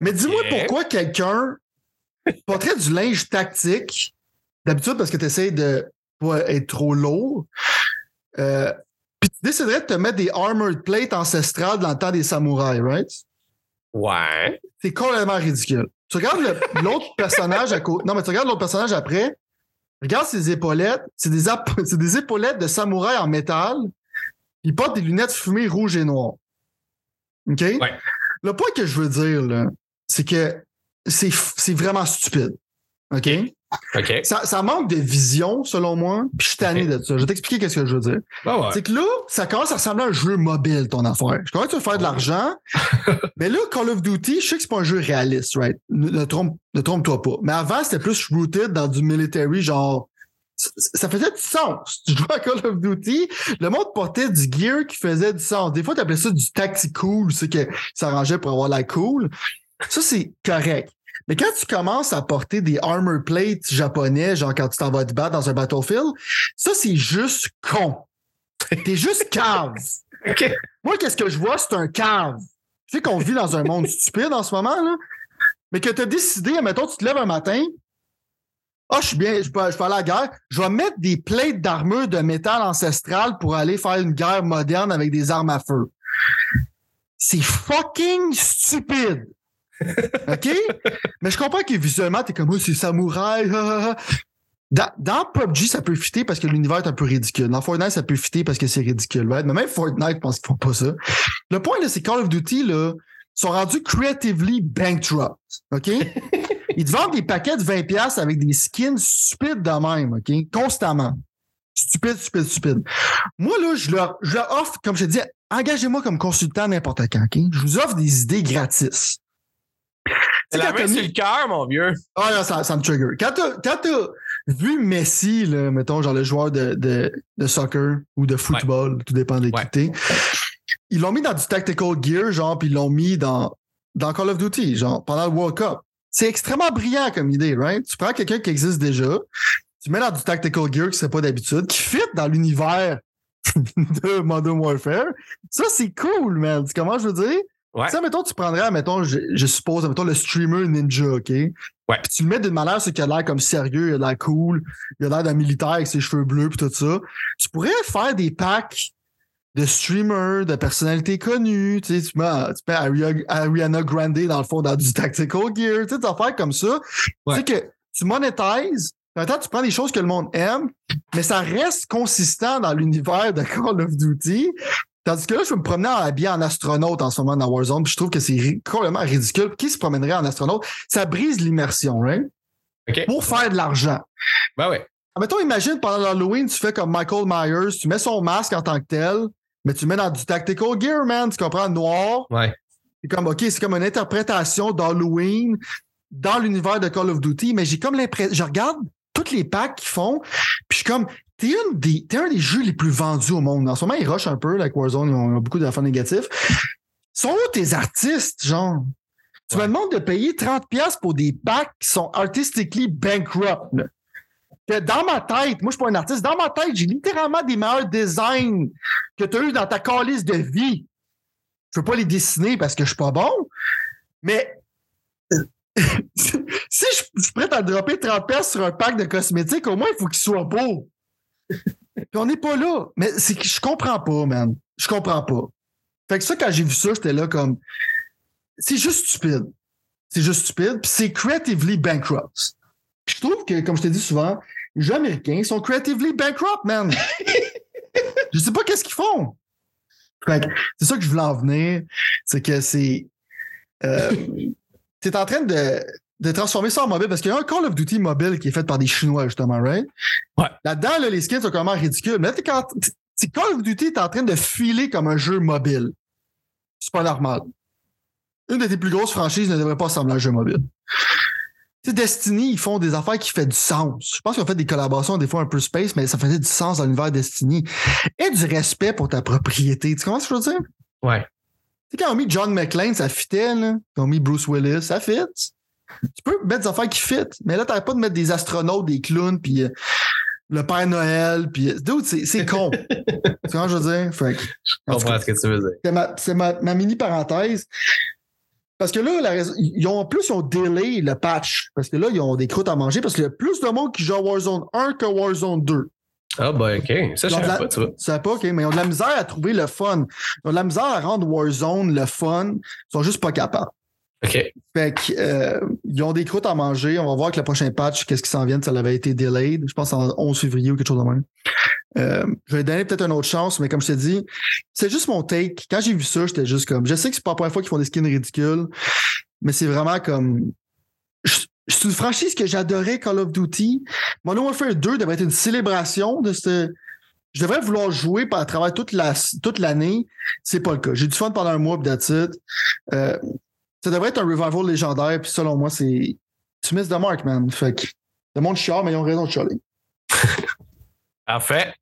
Mais dis-moi pourquoi quelqu'un porterait du linge tactique, d'habitude parce que tu essaies de pas être trop lourd, euh, tu déciderais de te mettre des armored plates ancestrales dans le temps des samouraïs, right? Ouais. C'est complètement ridicule. Tu regardes l'autre personnage à côté. Non, mais tu regardes l'autre personnage après. Regarde ses épaulettes. C'est des, des épaulettes de samouraï en métal. Il porte des lunettes fumées rouges et noires. OK? Ouais. Le point que je veux dire, là, c'est que c'est vraiment stupide. OK? Ça, ça manque de vision, selon moi. Puis je suis tanné de ça. Je vais t'expliquer qu'est-ce que je veux dire. Ouais. C'est que là, ça commence à ressembler à un jeu mobile, ton affaire. Je tu veux faire de l'argent, mais là, Call of Duty, je sais que c'est pas un jeu réaliste, right? Ne, ne trompe, ne trompe-toi pas. Mais avant, c'était plus rooted dans du military, genre. Ça faisait du sens. Tu jouais à Call of Duty, le monde portait du gear qui faisait du sens. Des fois, tu appelais ça du tactical, c'est que ça s'arrangeait pour avoir la cool. Ça, c'est correct. Mais quand tu commences à porter des armor plates japonais, genre quand tu t'en vas te battre dans un battlefield, ça, c'est juste con. T'es juste cave. OK. Moi, qu'est-ce que je vois? C'est un cave. Tu sais qu'on vit dans un monde stupide en ce moment, là. Mais que tu as décidé, mettons, tu te lèves un matin. Ah, je suis bien, je peux, je peux aller à la guerre. Je vais mettre des plates d'armure de métal ancestral pour aller faire une guerre moderne avec des armes à feu. C'est fucking stupide. OK? Mais je comprends que visuellement, t'es comme, oh, c'est samouraï. Dans, dans PUBG, ça peut fitter parce que l'univers est un peu ridicule. Dans Fortnite, ça peut fitter parce que c'est ridicule. right? Mais même Fortnite, je pense qu'ils font pas ça. Le point, là, c'est Call of Duty, là, sont rendus creatively bankrupt. OK? Ils te vendent des paquets de 20$ avec des skins stupides de même, OK? Constamment. Stupide, stupide, stupide. Moi, là, je leur, je leur offre, comme je te dis, engagez-moi comme consultant n'importe quand, OK? Je vous offre des idées gratis. C'est Tu la main sur le cœur, mon vieux. ah non, ça, ça me trigger. Quand t'as, vu Messi, là, mettons, genre le joueur de, de, de soccer ou de football, tout dépend de l'équité, ils l'ont mis dans du tactical gear, genre, puis ils l'ont mis dans, dans Call of Duty, genre, pendant le World Cup. C'est extrêmement brillant comme idée, right? Tu prends quelqu'un qui existe déjà, tu mets dans du tactical gear qui c'est pas d'habitude, qui fit dans l'univers de Modern Warfare. Ça, c'est cool, man. Comment je veux dire? Ouais. Ça, mettons, tu prendrais, mettons, je, je suppose, mettons, le streamer ninja, OK? Ouais. Puis tu le mets d'une manière, c'est qu'il a l'air comme sérieux, il a l'air cool, il a l'air d'un militaire avec ses cheveux bleus puis tout ça. Tu pourrais faire des packs de streamers, de personnalités connues, tu sais, tu mets, tu mets Ariana Grande dans le fond, dans du tactical gear, tu sais, des affaires comme ça. Ouais. Tu sais que tu monétises, en même temps, tu prends des choses que le monde aime, mais ça reste consistant dans l'univers de Call of Duty. Tandis que là, je vais me promener en habillé en astronaute en ce moment dans Warzone, puis je trouve que c'est complètement ridicule. Qui se promènerait en astronaute? Ça brise l'immersion, right? OK. Pour faire de l'argent. Ben ouais. Mettons, imagine pendant l'Halloween, tu fais comme Michael Myers, tu mets son masque en tant que tel, mais tu mets dans du tactical gear, man, tu comprends, noir. Ouais. C'est comme, OK, c'est comme une interprétation d'Halloween dans l'univers de Call of Duty, mais j'ai comme l'impression, je regarde tous les packs qu'ils font, puis je suis comme, t'es une des, t'es un des jeux les plus vendus au monde. En ce moment, ils rushent un peu, like Warzone, ils ont, ils ont beaucoup d'affaires négatifs. Sont où tes artistes, genre? Tu Ouais. me demandes de payer 30$ pour des packs qui sont artistically bankrupt. Que dans ma tête, moi je suis pas un artiste, dans ma tête, j'ai littéralement des meilleurs designs que tu as eu dans ta calice de vie. Je veux pas les dessiner parce que je suis pas bon, mais euh, si je je suis prêt à dropper 30 pièces sur un pack de cosmétiques, au moins il faut qu'il soit beau. Puis on n'est pas là. Mais c'est que je comprends pas, man. Je comprends pas. Fait que ça, quand j'ai vu ça, j'étais là comme. C'est juste stupide. C'est juste stupide. Puis c'est creatively bankrupt. Puis je trouve que, comme je t'ai dit souvent, les jeux américains sont creatively bankrupt, man. je sais pas qu'est-ce qu'ils font. Fait que c'est ça que je voulais en venir. C'est que c'est. Euh, t'es en train de, de transformer ça en mobile parce qu'il y a un Call of Duty mobile qui est fait par des Chinois, justement, right? Ouais. Là-dedans, là, les skins sont quand même ridicules. Mais quand, t'sais, Call of Duty est en train de filer comme un jeu mobile. C'est pas normal. Une de tes plus grosses franchises ne devrait pas ressembler à un jeu mobile. Tu sais, Destiny, ils font des affaires qui font du sens. Je pense qu'ils ont fait des collaborations des fois un peu space, mais ça faisait du sens dans l'univers Destiny. Et du respect pour ta propriété. Tu comprends ce que je veux dire? Ouais. Tu sais, quand on mis John McClane, ça fitait, là. Quand on mis Bruce Willis, ça fit. Tu peux mettre des affaires qui fit, mais là, t'arrêtes pas de mettre des astronautes, des clowns, puis euh, le Père Noël, puis... euh, c'est con. tu vois ce que je veux dire? Fait Je cas, comprends ce que tu veux dire. c'est ma, ma, ma mini parenthèse. Parce que là, la raison- ils ont, en plus, ils ont delay le patch. Parce que là, ils ont des croûtes à manger. Parce qu'il y a plus de monde qui joue à Warzone 1 que Warzone 2. Ah, ben, OK. Ça, je savais pas, tu vois. Pas, OK, mais ils ont de la misère à trouver le fun. Ils ont de la misère à rendre Warzone le fun. Ils sont juste pas capables. OK. Fait que, euh, ont des croûtes à manger. On va voir avec le prochain patch, qu'est-ce qui s'en vient. Ça avait été delayed. Je pense en 11 février ou quelque chose de même. Euh, je vais donner peut-être une autre chance, mais comme je t'ai dit, c'est juste mon take. Quand j'ai vu ça, j'étais juste comme, je sais que c'est pas la première fois qu'ils font des skins ridicules, mais c'est vraiment comme, c'est une franchise que j'adorais Call of Duty. Modern Warfare 2 devrait être une célébration de ce, je devrais vouloir jouer à travers toute l'année. C'est pas le cas. J'ai du fun pendant un mois, puis that's it. Euh, ça devrait être un revival légendaire, puis selon moi, c'est, tu misses de mark, man. Fait que, le monde chiale, mais ils ont raison de chialer. Parfait.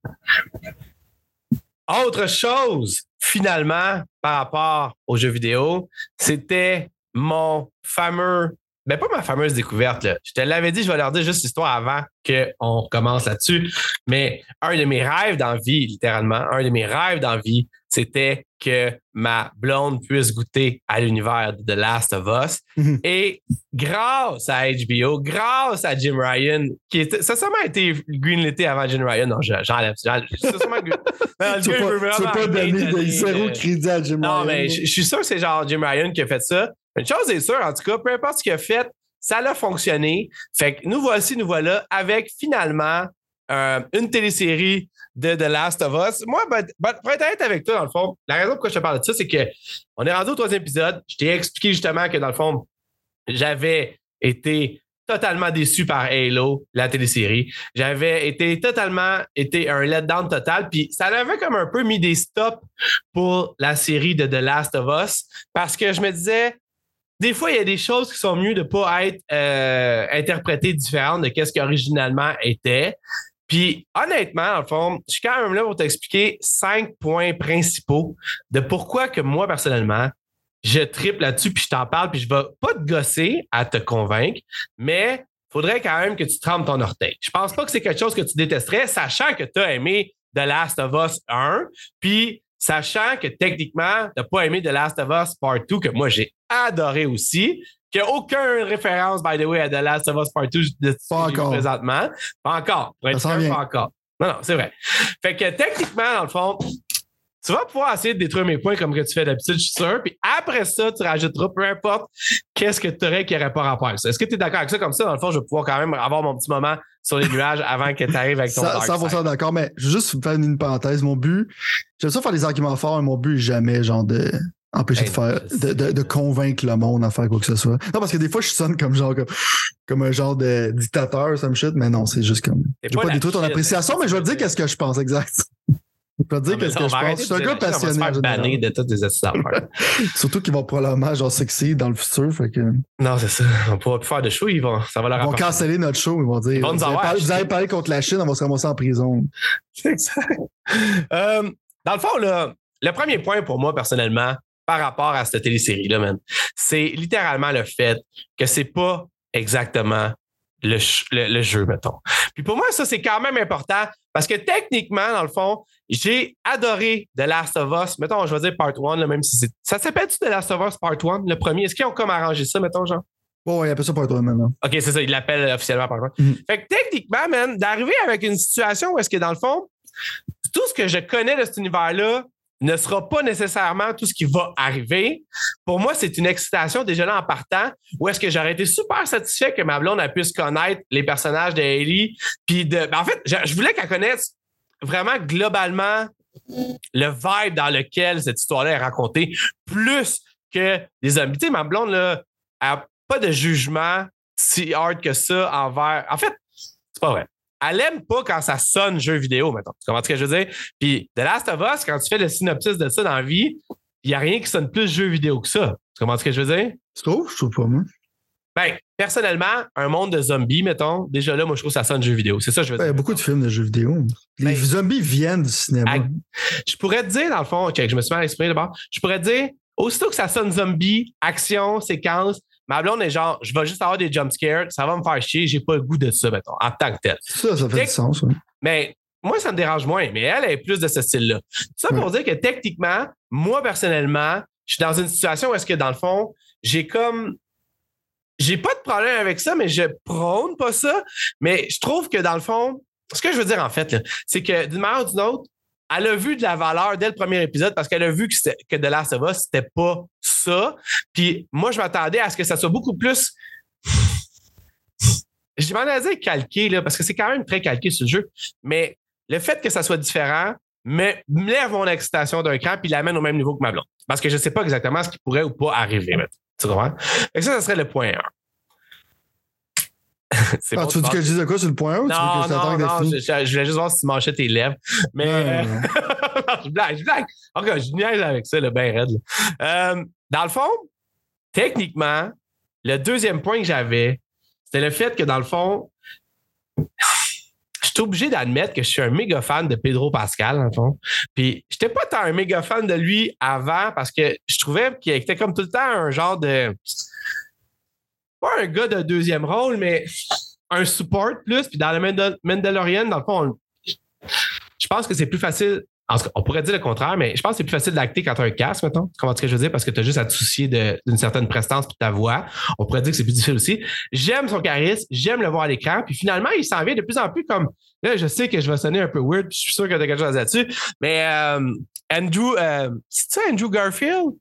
Autre chose, finalement, par rapport aux jeux vidéo, c'était mon fameux. Ben, pas ma fameuse découverte, là. Je te l'avais dit, je vais leur dire juste l'histoire avant qu'on commence là-dessus. Mais un de mes rêves dans la vie, littéralement, un de mes rêves dans la vie, c'était que ma blonde puisse goûter à l'univers de The Last of Us. Mhm. Et grâce à HBO, grâce à Jim Ryan, qui était, ça a sûrement été greenlité avant Jim Ryan. Non, je- j'enlève. c'est sûrement green- Non, Tu veux pas, pas donner de donner, zéro crédit à Jim Non, Ryan. mais je, je suis sûr que c'est genre Jim Ryan qui a fait ça. Une chose est sûre, en tout cas, peu importe ce qu'il a fait, ça a fonctionné. Fait que nous voici, nous voilà avec finalement euh, une télésérie de The Last of Us. Moi, ben, ben, pour être honnête avec toi, dans le fond, la raison pourquoi je te parle de ça, c'est que on est rendu au troisième épisode. Je t'ai expliqué justement que dans le fond, j'avais été totalement déçu par Halo, la télésérie. J'avais été totalement été un letdown total. Puis ça avait comme un peu mis des stops pour la série de The Last of Us parce que je me disais, des fois, il y a des choses qui sont mieux de ne pas être euh, interprétées différentes de ce qu'originalement était. Puis honnêtement, en fond, je suis quand même là pour t'expliquer cinq points principaux de pourquoi que moi, personnellement, je triple là-dessus, puis je t'en parle, puis je vais pas te gosser à te convaincre, mais faudrait quand même que tu trempes ton orteil. Je pense pas que c'est quelque chose que tu détesterais, sachant que tu as aimé The Last of Us 1, puis sachant que techniquement, tu n'as pas aimé The Last of Us Part 2, que moi j'ai adoré aussi, qu'il n'y a aucune référence, by the way, à The Last of Us Part 2 de pas encore. présentement. Pas encore. Pour être Ça s'en clair, vient. pas encore. Non, non, c'est vrai. Fait que techniquement, dans le fond, tu vas pouvoir essayer de détruire mes points comme que tu fais d'habitude, je suis sûr. Puis après ça, tu rajouteras peu importe qu'est-ce que tu aurais qui n'aurait pas rapport à ça. Est-ce que tu es d'accord avec ça? Comme ça, dans le fond, je vais pouvoir quand même avoir mon petit moment sur les nuages avant que tu arrives avec ton Ça- dark 100% side. d'accord, mais je veux juste faire une parenthèse. Mon but, j'aime ça faire des arguments forts, mais mon but est jamais genre de empêcher Hey, de faire, de, de- de convaincre le monde à faire quoi que ce soit. Non, parce que des fois, je sonne comme genre, comme, comme un genre de dictateur, ça me chute, mais non, c'est juste comme. Je vais pas pas détruire ton appréciation, mais je vais te dire qu'est-ce que je pense, exact. Je vais te dire qu'est-ce que je va pense. arrêter Je suis un gars passionné. On va se faire banner de toutes les affaires. Surtout qu'ils vont probablement genre sexy dans le futur. Fait que, ils Non, c'est ça. On ne pourra plus faire de show. Ils vont, ça va leur vont rapporter. canceller notre show. Ils vont dire vont nous vous, avez parlé, vous avez parlé contre la Chine, on va se ramasser en prison. C'est exact. Euh, dans le fond, là, le premier point pour moi, personnellement, par rapport à cette télésérie-là, man, c'est littéralement le fait que c'est pas exactement le, le, le jeu, mettons. Puis pour moi, ça, c'est quand même important parce que techniquement, dans le fond, j'ai adoré The Last of Us. Mettons, je vais dire Part 1, là, même si c'est. Ça s'appelle-tu The Last of Us Part 1, le premier? Est-ce qu'ils ont comme arrangé ça, mettons, genre? Bon, ouais, il appelle ça pour toi maintenant. OK, c'est ça, il l'appelle officiellement par contre. Mhm. Fait que techniquement, man, d'arriver avec une situation où est-ce que dans le fond, tout ce que je connais de cet univers-là ne sera pas nécessairement tout ce qui va arriver. Pour moi, c'est une excitation déjà là en partant, où est-ce que j'aurais été super satisfait que ma blonde a pu se connaître les personnages de Ellie. Puis de. ben, en fait, je, je voulais qu'elle connaisse vraiment globalement le vibe dans lequel cette histoire-là est racontée, plus que des zombies. Tu sais, ma blonde, là, elle a pas de jugement si hard que ça envers. En fait, c'est pas vrai. Elle aime pas quand ça sonne jeu vidéo, maintenant. Tu comprends ce que je veux dire? Puis The Last of Us, quand tu fais le synopsis de ça dans la vie, il n'y a rien qui sonne plus jeu vidéo que ça. Tu comprends ce que je veux dire? Tu trouves? Je trouve pas, moi. Ben, personnellement, un monde de zombies, mettons, déjà là, moi, je trouve que ça sonne jeu vidéo. C'est ça que je veux Ouais, Il y dire. a beaucoup de films de jeux vidéo. Les Ben, zombies viennent du cinéma. à- Je pourrais te dire, dans le fond, OK, je me suis mal exprimé d'abord. Je pourrais te dire, aussitôt que ça sonne zombie, action, séquence, ma blonde est genre, je vais juste avoir des jump scares, ça va me faire chier, j'ai pas le goût de ça, mettons, en tant que tel. Ça, ça fait Tec- du sens. ouais. Mais moi, ça me dérange moins, mais elle est plus de ce style-là. Ça pour dire que techniquement, moi, personnellement, je suis dans une situation où est-ce que, dans le fond, j'ai comme. J'ai pas de problème avec ça, mais je prône pas ça. Mais je trouve que, dans le fond, ce que je veux dire, en fait, c'est que d'une manière ou d'une autre, elle a vu de la valeur dès le premier épisode parce qu'elle a vu que, que The Last of Us, c'était pas ça. Puis moi, je m'attendais à ce que ça soit beaucoup plus. Je m'en allais dire calqué, là, parce que c'est quand même très calqué ce jeu. Mais le fait que ça soit différent me lève mon excitation d'un cran puis l'amène au même niveau que ma blonde. Parce que je ne sais pas exactement ce qui pourrait ou pas arriver. Maintenant. Tu comprends? Et ça, ça serait le point 1. C'est Ah, tu veux que je dise de quoi sur le point 1 ou tu veux non, que je non, non, je, fini? je- je voulais juste voir si tu manchais tes lèvres. Mais Non, euh, non, non. je blague, je blague. Encore, je niaise avec ça, le bien raide. Euh, dans le fond, techniquement, le deuxième point que j'avais, c'était le fait que dans le fond, suis obligé d'admettre que je suis un méga fan de Pedro Pascal, le fond. Puis, j'étais pas tant un méga fan de lui avant parce que je trouvais qu'il était comme tout le temps un genre de. Pas un gars de deuxième rôle, mais un support plus. Puis dans le Mandal- Mandalorian, dans le fond, on- je pense que c'est plus facile. En tout cas, on pourrait dire le contraire, mais je pense que c'est plus facile d'acter quand tu as un casque, mettons. Tu comprends ce que je veux dire? Parce que tu as juste à te soucier d'une certaine prestance puis de ta voix. On pourrait dire que c'est plus difficile aussi. J'aime son charisme, j'aime le voir à l'écran. Puis finalement, il s'en vient de plus en plus comme. Là, je sais que je vais sonner un peu weird, puis je suis sûr que tu as quelque chose là-dessus. Mais euh, Andrew, euh, c'est ça, Andrew Garfield?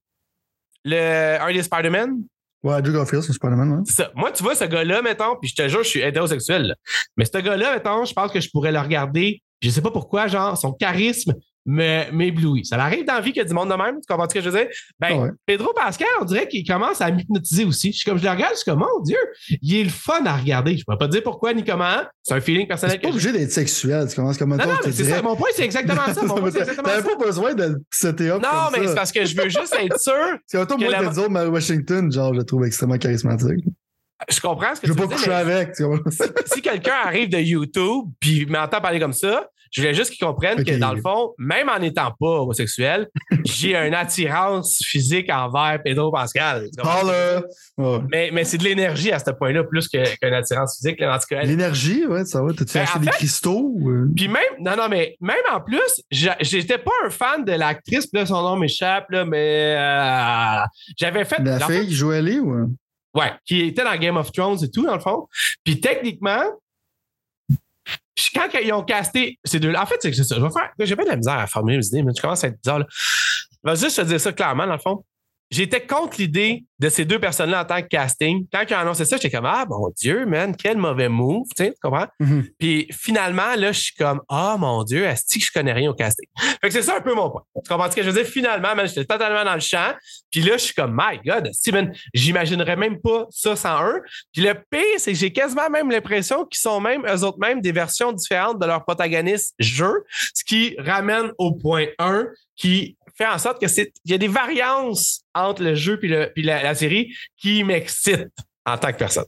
Le, un des Spider-Man? Ouais, Drew Garfield, c'est Spider-Man, ouais. Ça. Moi, tu vois, ce gars-là, mettons, puis je te jure, je suis hétérosexuel. là. Mais ce gars-là, mettons, je pense que je pourrais le regarder. Je sais pas pourquoi, genre, son charisme me- m'éblouit. Ça arrive dans la vie qu'il y a du monde de même. Tu comprends ce que je veux dire? Ben, ouais. Pedro Pascal, on dirait qu'il commence à m'hypnotiser aussi. Je suis comme, je le regarde, je suis comme, mon Dieu, il est le fun à regarder. Je pourrais pas te dire pourquoi ni comment. C'est un feeling personnel C'est pas obligé d'être sexuel. Tu commences comme Non, un non, mais c'est ça. Mon point, c'est exactement ça. Mon point, c'est exactement T'avais ça. pas besoin de up Non, comme mais c'est parce que je veux juste être sûr C'est autant moi la- autres, Mary Washington, genre, je le trouve extrêmement charismatique. je comprends ce que Je tu veux veux pas coucher mais avec. tu vois. si quelqu'un arrive de YouTube puis m'entend parler comme ça, je voulais juste qu'ils comprennent que dans le fond, même en n'étant pas homosexuel, j'ai une attirance physique envers Pedro Pascal. Tu ouais. Mais, mais c'est de l'énergie à ce point-là, plus qu'une attirance physique. là, en tout cas, L'énergie, ouais, ça va. T'as-tu Ben, acheté en des cristaux? euh? Puis même, non, non, mais même en plus, j'étais pas un fan de l'actrice, là, son nom m'échappe, là, mais euh, j'avais fait. La fille qui jouait Ellie ou? euh? Ouais, qui était dans Game of Thrones et tout, dans le fond. Puis techniquement, quand ils ont casté ces deux-là, en fait, c'est que ça. Je vais faire. J'ai pas de la misère à formuler mes idées, mais tu commences à être bizarre, là. Je vais juste te dire ça clairement, dans le fond. J'étais contre l'idée de ces deux personnes-là en tant que casting. Quand ils ont annoncé ça, j'étais comme Ah, mon Dieu, man, quel mauvais move, tu sais, tu comprends? Mhm. Puis finalement, là, je suis comme Ah, mon Dieu, est-ce que je connais rien au casting? Fait que c'est ça un peu mon point. Tu comprends ce que je veux dire? Finalement, man, j'étais totalement dans le champ. Puis là, je suis comme My God, Steven, j'imaginerais même pas ça sans eux. Puis le pire, c'est que j'ai quasiment même l'impression qu'ils sont même, eux autres même, des versions différentes de leur protagoniste jeu, ce qui ramène au point 1 qui fait en sorte que c'est il y a des variances entre le jeu puis, le, puis la, la série qui m'excitent en tant que personne.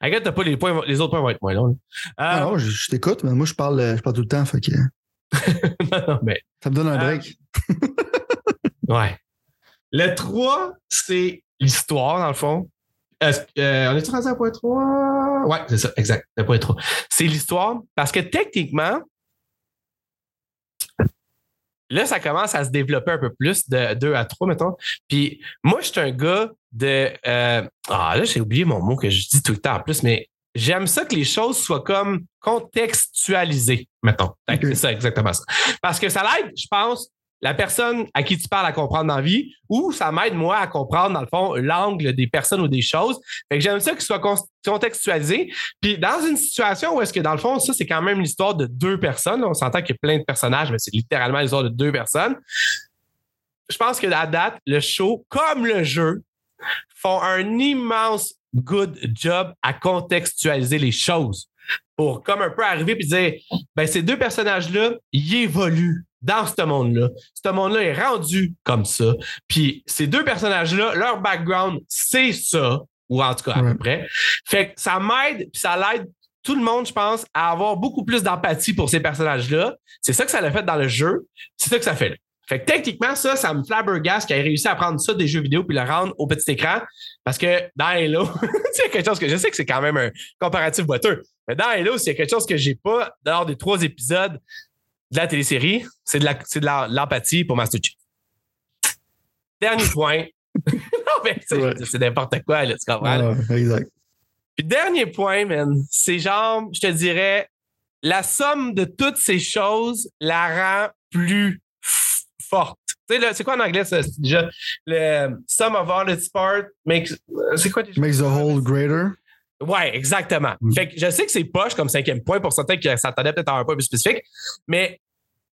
Regarde, t'as pas les points, les autres points vont être moins longs. Euh, non, je, je t'écoute, mais moi, je parle, je parle tout le temps. Fait que non, non, mais ça me donne un Euh, break. Ouais. Le 3, c'est l'histoire, dans le fond. Euh, on est-tu rendu à point 3? Ouais, c'est ça, exact. Le point 3. C'est l'histoire parce que techniquement, là, ça commence à se développer un peu plus de 2 à 3, mettons. Puis moi, je suis un gars de. euh, ah, là, j'ai oublié mon mot que je dis tout le temps en plus, mais j'aime ça que les choses soient comme contextualisées, mettons. C'est ça, exactement ça. Parce que ça l'aide, je pense, la personne à qui tu parles à comprendre dans la vie, ou ça m'aide, moi, à comprendre, dans le fond, l'angle des personnes ou des choses. Fait que j'aime ça qu'il soit con- contextualisé. Puis dans une situation où est-ce que, dans le fond, ça, c'est quand même l'histoire de deux personnes. On s'entend qu'il y a plein de personnages, mais c'est littéralement l'histoire de deux personnes. Je pense que à date, le show, comme le jeu, font un immense good job à contextualiser les choses pour comme un peu arriver puis dire ben ces deux personnages là ils évoluent dans ce monde-là. Ce monde-là est rendu comme ça. Puis ces deux personnages-là, leur background, c'est ça, ou en tout cas à Ouais. peu près. Fait que ça m'aide, puis ça l'aide tout le monde, je pense, à avoir beaucoup plus d'empathie pour ces personnages-là. C'est ça que ça l'a fait dans le jeu. C'est ça que ça fait là. Fait que techniquement, ça, ça me flabbergasse qui a réussi à prendre ça des jeux vidéo puis le rendre au petit écran. Parce que dans Halo, c'est quelque chose que je sais que c'est quand même un comparatif boiteux. Mais dans Halo, c'est quelque chose que j'ai pas lors des trois épisodes de la télésérie. C'est de l'empathie pour Master Chief. Dernier point. Mais c'est Ouais. c'est n'importe quoi, là, tu comprends? Ah, exact. Puis dernier point, man, c'est genre, je te dirais, la somme de toutes ces choses la rend plus forte. Tu sais, là, c'est quoi en anglais, ça? Déjà le sum of all its parts makes. euh, C'est quoi déjà? Makes the whole greater? Ouais, exactement. Mm. Fait que je sais que c'est poche comme cinquième point pour certains qui s'attendaient peut-être à un point plus spécifique, mais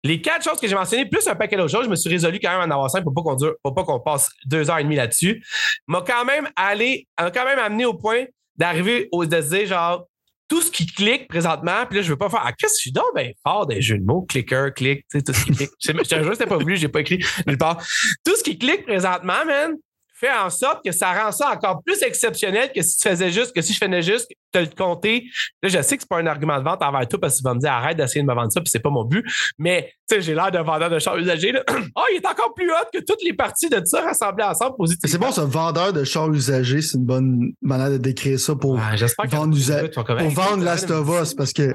les quatre choses que j'ai mentionnées, plus un paquet d'autres choses, je me suis résolu quand même en avoir cinq pour pas qu'on pas qu'on passe deux heures et demie là-dessus, m'a quand même allé, m'a quand même amené au point d'arriver au de dire genre tout ce qui clique présentement, puis là, je veux pas faire. Ah, qu'est-ce que je suis donc ben fort des jeux de mots, clicker, click, tu sais, tout ce qui clique. Je te jure, c'était pas voulu, j'ai pas écrit nulle part. Tout ce qui clique présentement, man, fait en sorte que ça rend ça encore plus exceptionnel que si tu faisais juste, que si je faisais juste te le compter. Là, je sais que c'est pas un argument de vente envers toi parce que tu vas me dire arrête d'essayer de me vendre ça, puis c'est pas mon but. Mais tu sais, j'ai l'air d'un vendeur de chars usagés. là. oh, il est encore plus hot que toutes les parties de ça rassemblées ensemble positivement. C'est bon, ce vendeur de chars usagés, c'est une bonne manière de décrire ça pour, que vendre usa- pour vendre Last of raison, Us parce que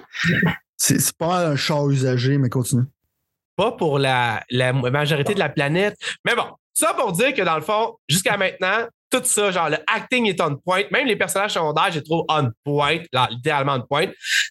c'est pas un char usagé, mais continue. pas pour la, la majorité de la planète. Mais bon, ça pour dire que dans le fond, jusqu'à maintenant, tout ça, genre le acting est on point. Même les personnages secondaires, j'ai trouvé on point, là, littéralement on point.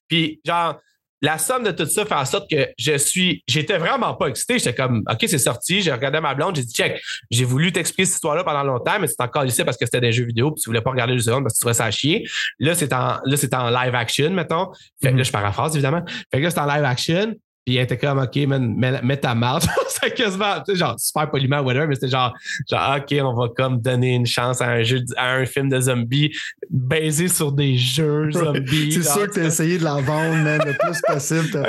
Puis genre, la somme de tout ça fait en sorte que je suis. J'étais vraiment pas excité. J'étais comme OK, c'est sorti. J'ai regardé ma blonde, j'ai dit check. J'ai voulu t'expliquer cette histoire-là pendant longtemps, mais c'est encore ici parce que c'était des jeux vidéo, puis tu voulais pas regarder le seconde parce que tu trouvais ça à chier. Là, c'est en, là, c'est en live action, mettons. Fait que Mhm. là, je paraphrase, évidemment. Fait que là, c'est en live action. Puis elle était comme, OK, man, mets, mets ta marde. c'était quasiment, tu sais, genre, super poliment, whatever, mais c'était genre, genre, OK, on va comme donner une chance à un jeu, à un film de zombies basé sur des jeux zombies. C'est sûr que tu as essayé de la vendre, man, le plus possible. T'as-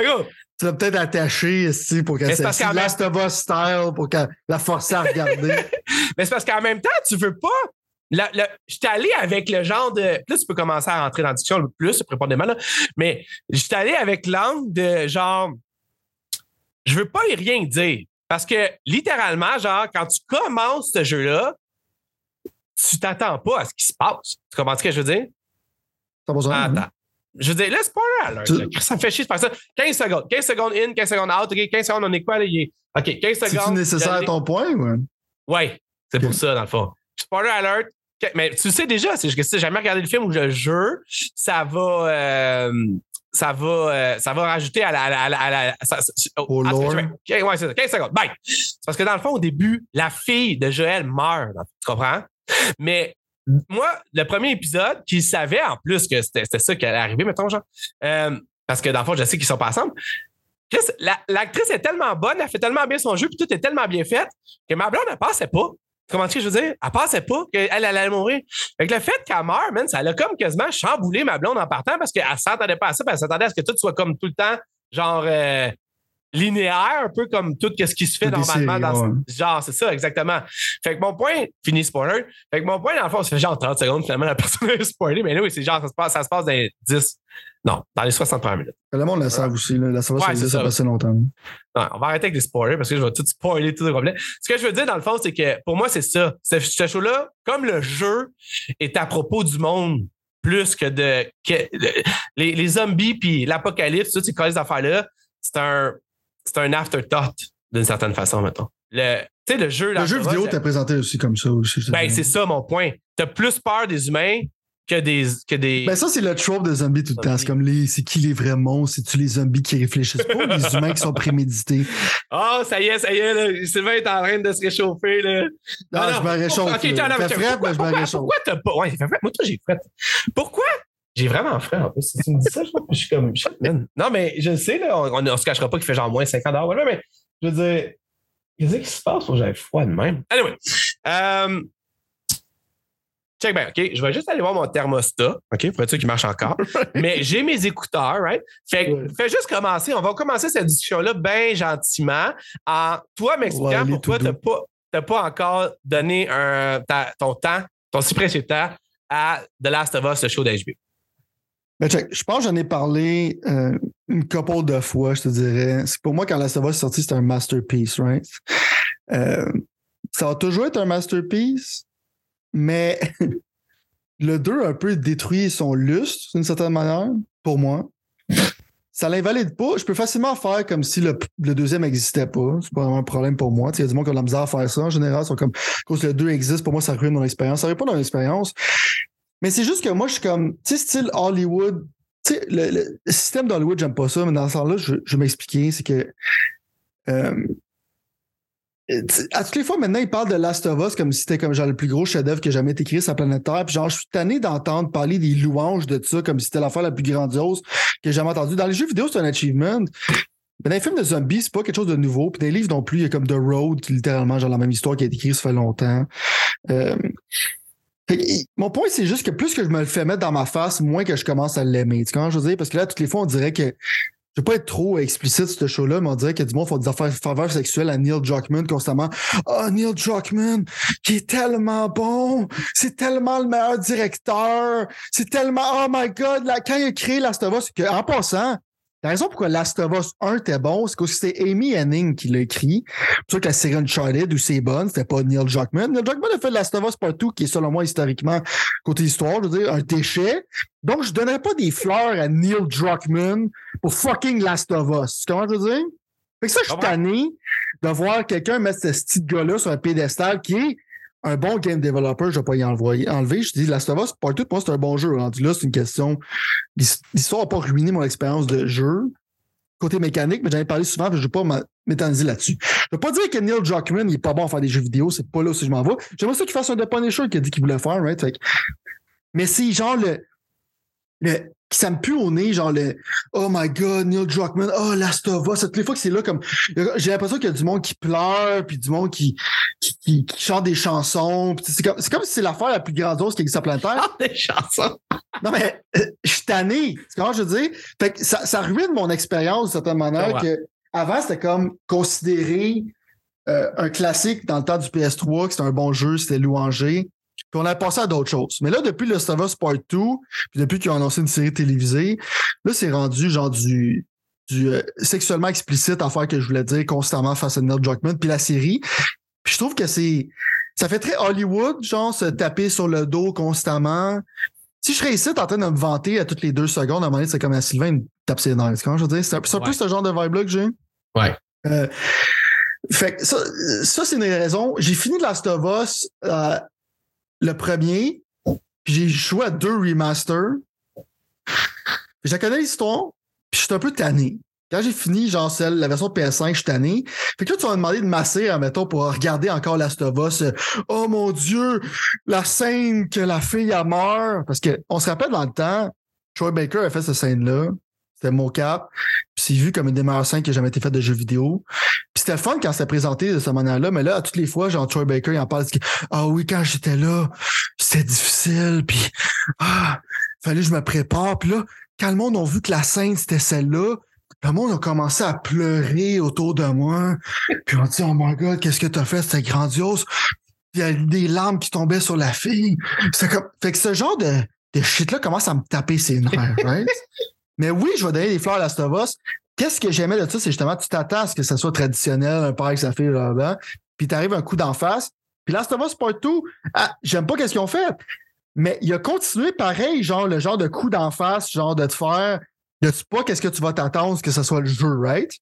Tu l'as peut-être attaché ici pour qu'elle c'est qu'en Last of Us style pour qu'elle la forcer à regarder. Mais c'est parce qu'en même temps, tu veux pas. j'étais allé avec le genre de. Là, tu peux commencer à rentrer dans la discussion le plus, préparer là. Mais j'étais allé avec l'angle de genre. Je veux pas y rien dire. Parce que littéralement, genre, quand tu commences ce jeu-là, tu t'attends pas à ce qui se passe. Tu comprends ce que je veux dire? Va ça, Attends. Je veux dire, là, spoiler alert. Tu- là. Ça me fait chier de faire ça. 15 secondes. 15 secondes in, 15 secondes out. OK, 15 secondes, on est quoi, là? OK, 15 secondes. C'est-tu nécessaire à ton point? Ouais. Ouais, c'est pour ça, dans le fond. Spoiler alert. Mais tu sais déjà, c'est si t'as jamais regardé le film ou le jeu, ça va. euh, ça va, euh, ça va rajouter à la. À la, à la- à la- ça- ça- Au à lore. ouais, c'est ça. 15 secondes. Bye. C'est parce que dans le fond, au début, la fille de Joël meurt. Tu comprends? Mais moi, le premier épisode, qui savait en plus que c'était ça qui allait arriver, mettons, genre. euh, parce que dans le fond, je sais qu'ils sont pas ensemble. Chris, la- l'actrice est tellement bonne, elle fait tellement bien son jeu, puis tout est tellement bien fait que ma blonde, elle passait pas. Comment tu je veux dire? Elle passait pas qu'elle elle allait mourir. Fait que le fait qu'elle meure, man, ça l'a comme quasiment chamboulé ma blonde en partant parce qu'elle s'attendait pas à ça, puis elle s'attendait à ce que tout soit comme tout le temps, genre euh, linéaire, un peu comme tout ce qui se fait normalement séries, dans ouais. ce genre, c'est ça, exactement. Fait que mon point, fini spoiler. Fait que mon point, dans le fond, ça fait genre 30 secondes, finalement, la personne a spoilé, mais là, oui, c'est genre, ça se passe, ça se passe dans les 10, non, dans les 60 premières minutes. Le monde le savent aussi. Là. La savoir, Ouais, ça ça. assez longtemps. Non, on va arrêter avec les spoilers parce que je vais tout spoiler tout au complet. Ce que je veux dire, dans le fond, c'est que pour moi, c'est ça. Ce, ce show-là, comme le jeu est à propos du monde plus que de. que- de- les, les zombies puis l'apocalypse, toutes ces ces affaires-là, c'est un, c'est un afterthought d'une certaine façon, mettons. Le, tu sais, le jeu. Le jeu vidéo t'as présenté aussi comme ça. Aussi, Ben, c'est ça mon point. T'as plus peur des humains que des. Que des... Ben ça, c'est le trope de zombies tout le temps. C'est comme les. C'est qui les vrais monstres? C'est-tu les zombies qui réfléchissent pas ou les humains qui sont prémédités? Oh, ça y est, ça y est, là. Sylvain est en train de se réchauffer, là. Non, Non, je me réchauffe. Ok, Fait mais frais, pourquoi, mais je me pourquoi- réchauffe. pourquoi t'as pas. Ouais, fait. Moi, toi, j'ai frais. Pourquoi? J'ai vraiment frais en plus. Si tu me dis ça, je, je suis comme. shit, man. Non, mais je sais, là, on, on, se cachera pas qu'il fait genre moins 50 dollars. Ouais, mais je veux dire, qu'est-ce qui se passe? Pour que j'avais froid de même? Anyway. Euh, check bien, OK? Je vais juste aller voir mon thermostat, OK? Pour être sûr qu'il marche encore. mais j'ai mes écouteurs, right? Fait, que, Ouais. fais juste commencer. On va commencer cette discussion-là bien gentiment en toi m'expliquant Ouais, pourquoi tu doux. pas, pas encore donné un, ta- ton temps, ton si précieux temps à The Last of Us, le show d'HB. Ben, je pense que j'en ai parlé euh, une couple de fois, je te dirais. Pour moi, quand la Sava est sortie, c'était un masterpiece, right? Euh, ça va toujours être un masterpiece, mais le 2 a un peu détruit son lustre, d'une certaine manière, pour moi. Ça l'invalide pas. Je peux facilement faire comme si le, deuxième n'existait pas. C'est pas vraiment un problème pour moi. Il y a du monde qui a de la misère à faire ça. En général, ils sont comme, le 2 existe, pour moi, ça ruine mon expérience. Ça ruine pas mon expérience. Mais c'est juste que moi, je suis comme, tu sais, style Hollywood. Tu sais, le, système d'Hollywood, j'aime pas ça, mais dans ce sens-là, je, je vais m'expliquer. C'est que. euh, à toutes les fois, maintenant, ils parlent de Last of Us comme si c'était comme genre le plus gros chef-d'œuvre qui a jamais été créé sur la planète Terre. Puis genre, je suis tanné d'entendre parler des louanges de ça comme si c'était l'affaire la plus grandiose que j'ai jamais entendue. Dans les jeux vidéo, c'est un achievement. Mais dans les films de zombies, c'est pas quelque chose de nouveau. Puis dans les livres non plus, il y a comme The Road, littéralement genre la même histoire qui a été écrite ça fait longtemps. Euh, mon point, c'est juste que plus que je me le fais mettre dans ma face, moins que je commence à l'aimer. Tu comprends je veux dire? Parce que là, toutes les fois, on dirait que. Je veux pas être trop explicite sur ce show-là, mais on dirait que du monde font des affaires faveurs sexuelles à Neil Druckmann constamment. Oh, Neil Druckmann, qui est tellement bon. C'est tellement le meilleur directeur. C'est tellement, oh my god, là, quand il a créé Last of Us, que, en passant, la raison pourquoi Last of Us 1 était bon, c'est que c'était Amy Henning qui l'a écrit. C'est ça que la série Uncharted, où c'est bonne, c'était pas Neil Druckmann. Neil Druckmann a fait Last of Us Partout, qui est selon moi historiquement, côté histoire, je veux dire, un déchet. Donc, je donnerais pas des fleurs à Neil Druckmann pour fucking Last of Us. Tu comprends je veux dire? Fait que ça, je suis tanné de voir quelqu'un mettre ce petit gars-là sur un pédestal qui est un bon game developer, je vais pas y envoyer, enlever. Je dis Last of Us, Partout, pour moi, c'est un bon jeu. Là, c'est une question. l'his- L'histoire n'a pas ruiné mon expérience de jeu. Côté mécanique, mais j'en ai parlé souvent, je ne vais pas m'éterniser là-dessus. Je ne veux pas dire que Neil Druckmann il est pas bon à faire des jeux vidéo, c'est pas là où je m'en vais. J'aimerais ça qu'il fasse un The Punisher qu'il a dit qu'il voulait faire, right? Mais c'est genre le. le ça me pue au nez, genre le Oh my god, Neil Druckmann, oh Last of Us. Toutes les fois que c'est là, comme j'ai l'impression qu'il y a du monde qui pleure, puis du monde qui, qui, qui- qui chante des chansons. C'est comme, c'est comme si c'est l'affaire la plus grandiose qui existe sur la planète des chansons. Non, mais euh, je suis tanné. C'est comment je veux dire? Fait que ça, ça ruine mon expérience d'une certaine manière. Ouais. Que avant, c'était comme considéré euh, un classique dans le temps du PS3, que c'était un bon jeu, c'était louangé. Puis on a passé à d'autres choses. Mais là, depuis le Star Wars Part 2, puis depuis qu'ils ont annoncé une série télévisée, là, c'est rendu genre du, du euh, sexuellement explicite, affaire que je voulais dire constamment face à Neil Druckmann, puis la série. Puis je trouve que c'est. Ça fait très Hollywood, genre, se taper sur le dos constamment. Si je serais ici en train de me vanter à toutes les deux secondes, à un moment donné, c'est comme un Sylvain me tape ses nerfs. Comment je veux dire? C'est un, peu Ouais. ce genre de vibe-là que j'ai. Ouais. Euh, fait que ça, ça c'est une raison. J'ai fini Last of Us euh, le premier, puis j'ai joué à deux remasters. Je connais l'histoire, puis je suis un peu tanné. Quand j'ai fini, genre celle, la version PS5, je suis tanné. Fait que là, tu vas me demander de masser, mettons, pour regarder encore Last of Us. euh, Oh mon Dieu, la scène que la fille a meurt. Parce que on se rappelle dans le temps, Troy Baker a fait cette scène-là. C'était mon cap. Puis c'est vu comme une des meilleures scènes qui a jamais été faite de jeux vidéo. Puis c'était fun quand c'était présenté de cette manière-là, mais là, à toutes les fois, genre Troy Baker, il en parle, Ah oui, quand j'étais là, c'était difficile, puis ah, fallait que je me prépare. Puis là, quand le monde a vu que la scène, c'était celle-là, le monde a commencé à pleurer autour de moi. Puis on dit Oh my god, qu'est-ce que t'as fait? C'était grandiose. Il y a des larmes qui tombaient sur la fille. C'est comme. Fait que ce genre de, de shit-là commence à me taper ses nerfs, right? Mais oui, je vais donner des fleurs à Last of Us. Qu'est-ce que j'aimais de ça, c'est justement, tu t'attends à ce que ça soit traditionnel, un père avec sa fille, là, puis t'arrives un coup d'en face. Puis Last of Us Part 2, ah, j'aime pas qu'est-ce qu'ils ont fait. Mais il a continué pareil, genre le genre de coup d'en face, genre de te faire, de tu pas qu'est-ce que tu vas t'attendre que ce soit le jeu, right?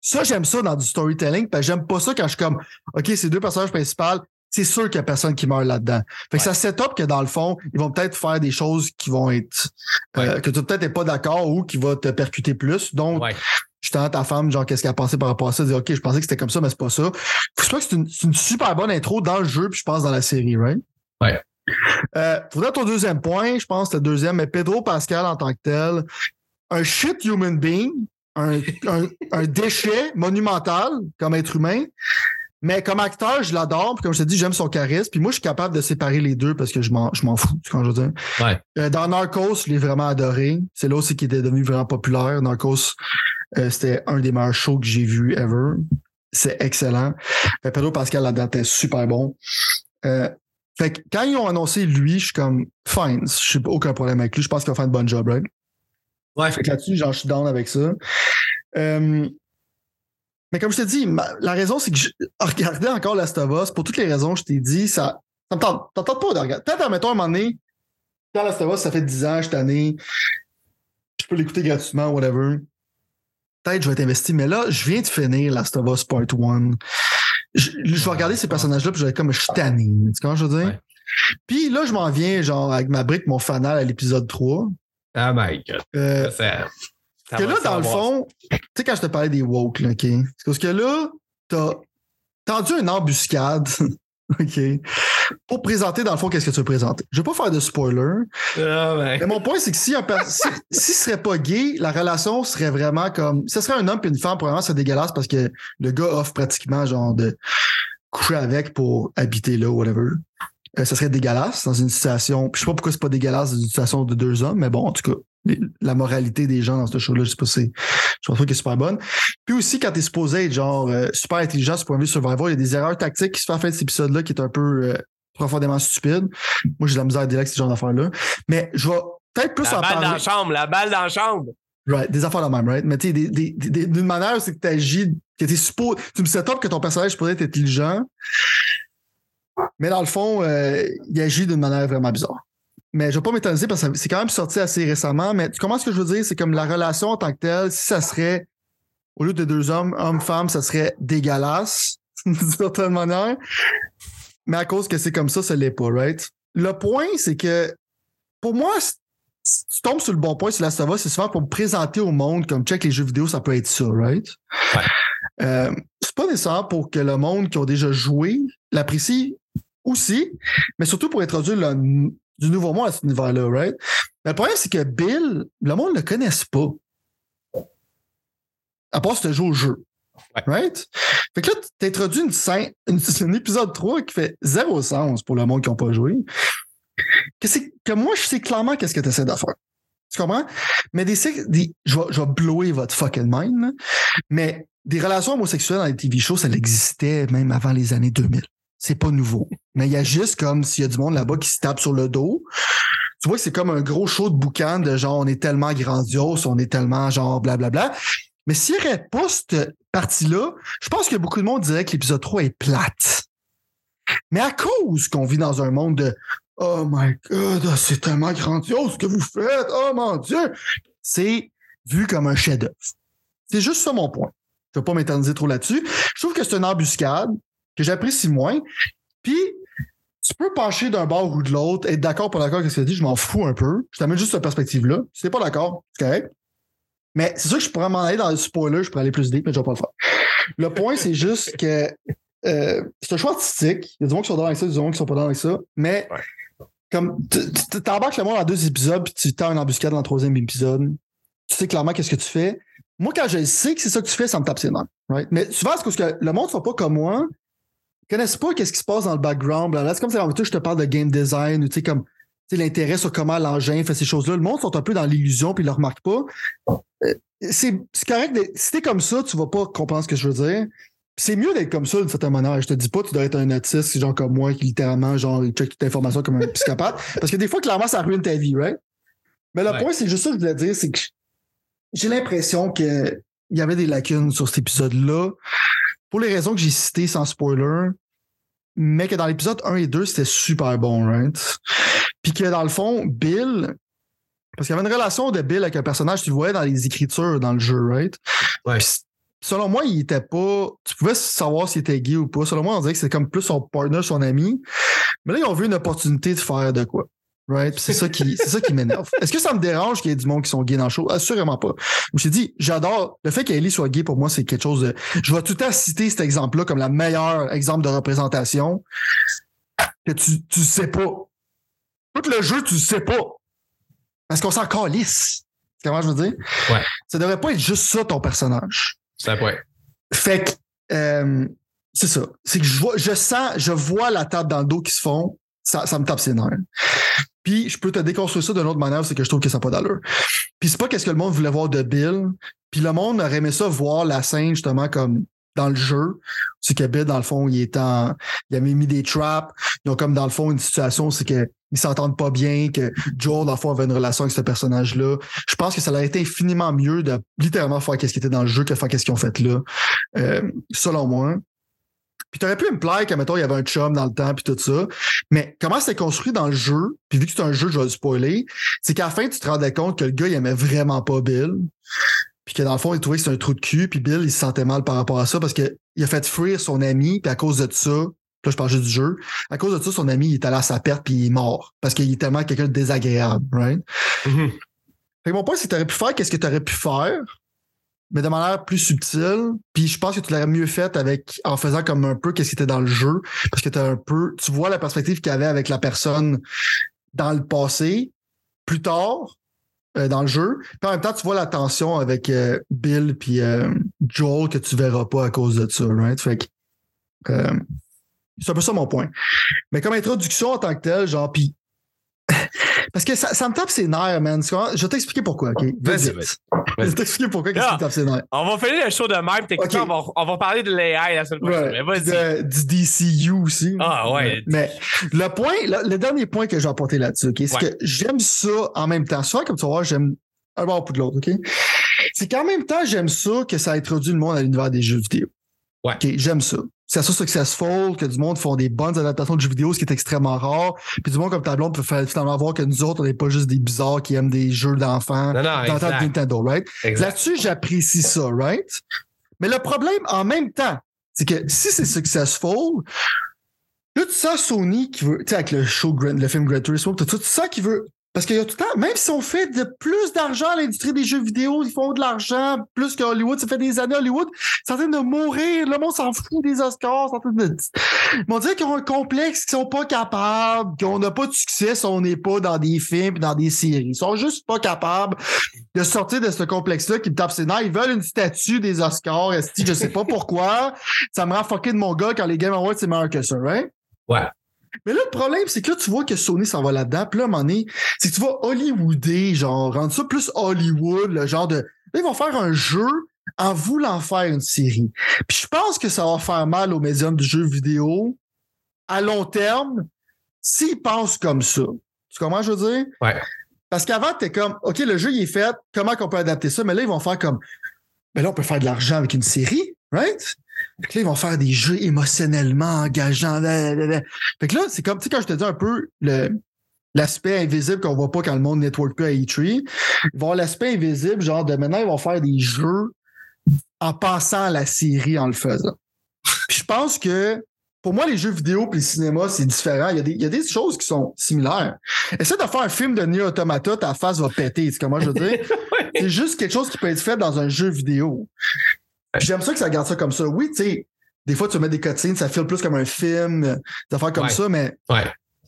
Ça, j'aime ça dans du storytelling, parce que j'aime pas ça quand je suis comme, OK, ces deux personnages principaux, c'est sûr qu'il y a personne qui meurt là-dedans. Fait que ça set-up que dans le fond, ils vont peut-être faire des choses qui vont être, euh, que tu peut-être n'es pas d'accord ou qui va te percuter plus. Donc, Ouais. justement, ta femme, genre, qu'est-ce qu'elle a pensé par rapport à ça? Dire, OK, je pensais que c'était comme ça, mais c'est pas ça. Je pense que c'est une, super bonne intro dans le jeu, puis je pense dans la série, right? Ouais. Euh, pour ton deuxième point, je pense que le deuxième, mais Pedro Pascal en tant que tel, un shit human being, un, un, un déchet monumental comme être humain. Mais comme acteur, je l'adore. Puis comme je te dis, j'aime son charisme. Puis moi, je suis capable de séparer les deux parce que je m'en, je m'en fous, tu vois ce que je veux dire. Ouais. Euh, dans Narcos, je l'ai vraiment adoré. C'est là aussi qu'il était devenu vraiment populaire. Narcos, euh, c'était un des meilleurs shows que j'ai vu ever. C'est excellent. Euh, Pedro Pascal là-dedans était super bon. Euh, fait que quand ils ont annoncé lui, je suis comme fine. Je n'ai aucun problème avec lui. Je pense qu'il va faire une bonne job, right? Ouais. Fait que là-dessus, genre, je suis down avec ça. Euh, mais comme je te dis, ma- la raison, c'est que je regardais encore Last of Us, pour toutes les raisons que je t'ai dit, ça ça me tente, ça me tente pas de regarder. Peut-être, admettons, à un moment donné, dans Last of Us, ça fait 10 ans, cette année, je peux l'écouter gratuitement, whatever. Peut-être je vais être investi, mais là, je viens de finir Last of Us Part 1. Je, je vais regarder ces personnages-là, puis je vais être comme, je suis tanné. Tu sais comment je veux dire? Ouais. Puis là, je m'en viens, genre, avec ma brique, mon fanal à l'épisode 3. Ah my god. Euh, Ça que là, dans le fond, tu sais, quand je te parlais des woke, là, OK? Parce que là, t'as tendu une embuscade, OK? Pour présenter, dans le fond, qu'est-ce que tu veux présenter. Je vais pas faire de spoiler, Ah, ben. mais mon point, c'est que si, un si, si ce serait pas gay, la relation serait vraiment comme. Ce serait un homme et une femme, probablement, c'est dégueulasse parce que le gars offre pratiquement, genre, de coucher avec pour habiter là, whatever. Euh, ça serait dégueulasse dans une situation. Puis je sais pas pourquoi c'est pas dégueulasse dans une situation de deux hommes, mais bon, en tout cas, la moralité des gens dans ce show-là, je sais pas si c'est. Je pense pas qu'elle est super bonne. Puis aussi, quand t'es supposé être genre euh, super intelligent sur point de vue survival, il y a des erreurs tactiques qui se font à la fin de cet épisode-là qui est un peu euh, profondément stupide. Moi, j'ai de la misère à dire avec ce genre d'affaires-là. Mais je vais peut-être plus La en balle dans parler. la chambre, la balle dans la chambre. Right, des affaires de même, right? Mais tu sais, des- des- des- d'une manière, c'est que tu agis, que t'es supposé, tu me set up que ton personnage supposé être intelligent. Mais dans le fond, euh, il agit d'une manière vraiment bizarre. Mais je vais pas m'étonner parce que c'est quand même sorti assez récemment. Mais tu comprends ce que je veux dire? C'est comme la relation en tant que telle, si ça serait, au lieu de deux hommes, homme-femme, ça serait dégueulasse, d'une certaine manière. Mais à cause que c'est comme ça, ça l'est pas, right? Le point, c'est que, pour moi, si tu tombes sur le bon point sur la Sava, c'est souvent pour me présenter au monde comme check les jeux vidéo, ça peut être ça, right? Ouais. Euh, c'est pas nécessaire pour que le monde qui ont déjà joué l'apprécie aussi, mais surtout pour introduire le- du nouveau monde à cet univers-là, right? Mais le problème, c'est que Bill, le monde ne le connaisse pas. À part si tu joues au jeu. Ouais. Right? Fait que là, tu introduis une scène, une- un épisode 3 qui fait zéro sens pour le monde qui n'a pas joué. Que, c'est- que moi, je sais clairement qu'est-ce que tu essaies de faire. Tu comprends? Mais des, des je, vais, je vais blower votre fucking mind, là. mais des relations homosexuelles dans les TV shows, ça existait même avant les années 2000. C'est pas nouveau. Mais il y a juste comme s'il y a du monde là-bas qui se tape sur le dos. Tu vois que c'est comme un gros show de boucan de genre on est tellement grandiose, on est tellement genre blablabla. Mais s'il n'y aurait pas cette partie-là, je pense que beaucoup de monde dirait que l'épisode 3 est plate. Mais à cause qu'on vit dans un monde de Oh my God, c'est tellement grandiose ce que vous faites, oh mon Dieu, c'est vu comme un chef-d'œuvre. C'est juste ça mon point. Je ne vais pas m'éterniser trop là-dessus. Je trouve que c'est une embuscade que j'apprécie moins. Puis, tu peux pencher d'un bord ou de l'autre, être d'accord pour d'accord avec ce que tu dit, je m'en fous un peu. Je t'amène juste cette perspective-là. Si t'es pas d'accord, c'est correct. Mais c'est sûr que je pourrais m'en aller dans le spoiler, je pourrais aller plus vite, mais je vais pas le faire. Le point, c'est juste que euh, c'est un choix artistique. Il y a des gens qui sont dans avec ça, il y a des gens qui sont pas dans avec ça. Mais comme tu t'embarques le monde dans deux épisodes, puis tu tends une embuscade dans le troisième épisode, tu sais clairement qu'est-ce que tu fais. Moi, quand je sais que c'est ça que tu fais, ça me tape ses nerfs. Right? Mais souvent, c'est parce que le monde ne soit pas comme moi, connaissent pas qu'est-ce qui se passe dans le background. C'est comme si je te parle de game design, tu sais, comme l'intérêt sur comment l'engin fait ces choses-là. Le monde sont un peu dans l'illusion puis ils le remarquent pas. Euh, c'est correct. Si t'es comme ça, tu vas pas comprendre ce que je veux dire. C'est mieux d'être comme ça d'une certaine manière. Je te dis pas, tu dois être un autiste, genre comme moi, qui littéralement, genre, il check toute l'information comme un psychopathe. Parce que des fois, clairement, ça ruine ta vie, right? Mais le point, c'est juste ça que je voulais dire, c'est que j'ai l'impression qu'il y avait des lacunes sur cet épisode-là. Pour les raisons que j'ai citées sans spoiler, mais que dans l'épisode 1 et 2, c'était super bon, right? Puis que dans le fond, Bill, parce qu'il y avait une relation de Bill avec un personnage, tu le voyais dans les écritures dans le jeu, right? Ouais. selon moi, il était pas. Tu pouvais savoir s'il était gay ou pas. Selon moi, on dirait que c'est comme plus son partner, son ami. Mais là, ils ont vu une opportunité de faire de quoi. Right? C'est ça qui, c'est ça qui m'énerve. Est-ce que ça me dérange qu'il y ait du monde qui sont gays dans le show? Assurément pas. Je t'ai dit, j'adore. Le fait qu'Ellie soit gay, pour moi, c'est quelque chose de. Je vais tout à citer cet exemple-là comme la meilleure exemple de représentation. Que tu, tu sais pas. Tout le jeu, tu sais pas. Parce qu'on s'en calisse. C'est comment je veux dire? Ouais. Ça devrait pas être juste ça, ton personnage. C'est un point. Fait que, euh, c'est ça. C'est que je vois, je sens, je vois la table dans le dos qui se font. Ça, ça me tape ses nerfs. Puis je peux te déconstruire ça d'une autre manière, c'est que je trouve que ça n'a pas d'allure. Puis c'est pas qu'est-ce que le monde voulait voir de Bill. Puis le monde aurait aimé ça voir la scène justement comme dans le jeu. C'est que Bill, dans le fond, il est en. Il a mis des traps. Ils ont comme dans le fond une situation, c'est que ils s'entendent pas bien, que Joel, dans le fond, avait une relation avec ce personnage-là. Je pense que ça aurait été infiniment mieux de littéralement faire qu'est-ce qui était dans le jeu que faire qu'est-ce qu'ils ont fait là. Euh, selon moi. Puis t'aurais pu me plaire qu'à mettons, il y avait un chum dans le temps puis tout ça. Mais comment c'est construit dans le jeu, puis vu que c'est un jeu, je vais le spoiler, c'est qu'à la fin, tu te rendais compte que le gars, il aimait vraiment pas Bill. Puis que dans le fond, il trouvait que c'était un trou de cul, puis Bill, il se sentait mal par rapport à ça parce qu'il a fait fuir son ami, puis à cause de ça, là, je parle juste du jeu. À cause de ça, son ami, il est allé à sa perte, puis il est mort. Parce qu'il est tellement quelqu'un de désagréable, right? Mhm. Fait que mon point, c'est que tu aurais pu faire qu'est-ce que tu aurais pu faire, mais de manière plus subtile. Puis je pense que tu l'aurais mieux fait avec en faisant comme un peu qu'est-ce qui était dans le jeu, parce que tu un peu, tu vois la perspective qu'il y avait avec la personne dans le passé, plus tard euh, dans le jeu. Puis en même temps, tu vois la tension avec euh, Bill puis euh, Joel que tu verras pas à cause de ça, right? C'est un peu ça mon point. Mais comme introduction en tant que tel, genre, puis parce que ça, ça, me tape ses nerfs, man. Je vais t'expliquer pourquoi, OK? Vas-y, vas-y. Je vais t'expliquer pourquoi qu'est-ce qui me tape ses nerfs. On va finir le show de même. T'écoutes, Ok. on, va, on va parler de l'AI la semaine prochaine. Ouais, Mais vas-y. de- du DCU aussi. Ah ouais. Mais le point, le, le dernier point que je vais apporter là-dessus, OK? C'est Ouais. que j'aime ça en même temps. Souvent, comme tu vas voir, j'aime un bord ou de l'autre, OK? C'est qu'en même temps, j'aime ça que ça introduit le monde à l'univers des jeux vidéo. Ouais. OK, j'aime ça. C'est ça successful, que du monde font des bonnes adaptations de jeux vidéo, ce qui est extrêmement rare. Puis du monde comme ta blonde peut faire finalement voir que nous autres, on n'est pas juste des bizarres qui aiment des jeux d'enfants dans de. Nintendo, right? exact. Là-dessus, j'apprécie ça, right? Mais le problème, en même temps, c'est que si c'est successful, là, tu sens Sony qui veut, tu sais, avec le show, le film Gran Turismo, tout ça, tu sens qu'il veut, parce qu'il y a tout le temps, même si on fait de plus d'argent à l'industrie des jeux vidéo, ils font de l'argent plus que Hollywood, ça fait des années Hollywood, c'est en train de mourir, le monde s'en fout des Oscars, en train de... Vont dire qu'ils ont un complexe, qu'ils sont pas capables, qu'on n'a pas de succès si on n'est pas dans des films dans des séries. Ils sont juste pas capables de sortir de ce complexe-là qui tape ses nerfs. Ils veulent une statue des Oscars. Esti, je sais pas pourquoi. Ça me rend fucké de mon gars quand les Game Awards, c'est meilleur que ça, right? Ouais. Mais là, le problème, c'est que là, tu vois que Sony s'en va là-dedans. Puis là, à un moment donné, c'est que tu vas Hollywooder, genre, rendre ça plus Hollywood, le genre de... Là, ils vont faire un jeu en voulant faire une série. Puis je pense que ça va faire mal au médium du jeu vidéo à long terme, s'ils pensent comme ça, tu comprends, je veux dire? Ouais. Parce qu'avant, t'es comme, OK, le jeu, il est fait, comment qu'on peut adapter ça? Mais là, ils vont faire comme, ben là, on peut faire de l'argent avec une série, right? Fait que là, ils vont faire des jeux émotionnellement engageants. blablabla. Fait que là, c'est comme, tu sais, quand je te dis un peu le, l'aspect invisible qu'on voit pas quand le monde network pas à E3, ils vont avoir l'aspect invisible, genre de maintenant, ils vont faire des jeux en passant à la série en le faisant. Puis je pense que pour moi, les jeux vidéo et le cinéma, c'est différent. Il y, a des, il y a des choses qui sont similaires. Essaie de faire un film de Neo Automata, ta face va péter. C'est comment je veux dire? c'est juste quelque chose qui peut être fait dans un jeu vidéo. J'aime ça que ça garde ça comme ça. Oui, tu sais, des fois, tu mets des cutscenes, ça file plus comme un film, euh, des affaires comme Ouais. ça, mais Ouais.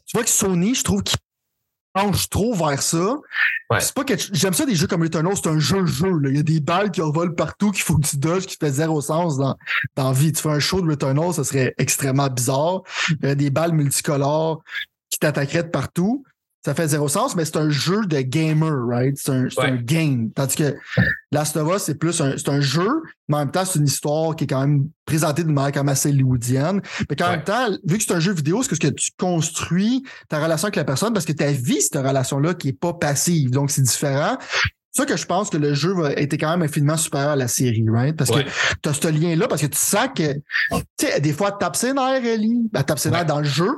tu vois que Sony, je trouve qu'il penche trop vers ça. Ouais. C'est pas que j'aime ça des jeux comme Returnal, c'est un jeu jeu là. Il y a des balles qui revolent partout qu'il faut que tu dodges qui fait zéro sens dans dans la vie. Tu fais un show de Returnal, ça serait extrêmement bizarre. Il y aurait des balles multicolores qui t'attaqueraient de partout. Ça fait zéro sens, mais c'est un jeu de gamer, right? C'est un, Ouais. un game. Tandis que Last of Us, c'est plus un, c'est un jeu, mais en même temps, c'est une histoire qui est quand même présentée d'une manière quand même assez hollywoodienne. Mais Ouais. même temps, vu que c'est un jeu vidéo, c'est que ce que tu construis ta relation avec la personne? Parce que ta vie, cette relation-là qui est pas passive. Donc, c'est différent. C'est ça que je pense que le jeu va être quand même infiniment supérieur à la série, right? Parce Ouais. que tu as ce lien-là, parce que tu sens que, tu sais, des fois, elle tape ses nerfs, Ellie. Elle tape ses Ouais. dans le jeu.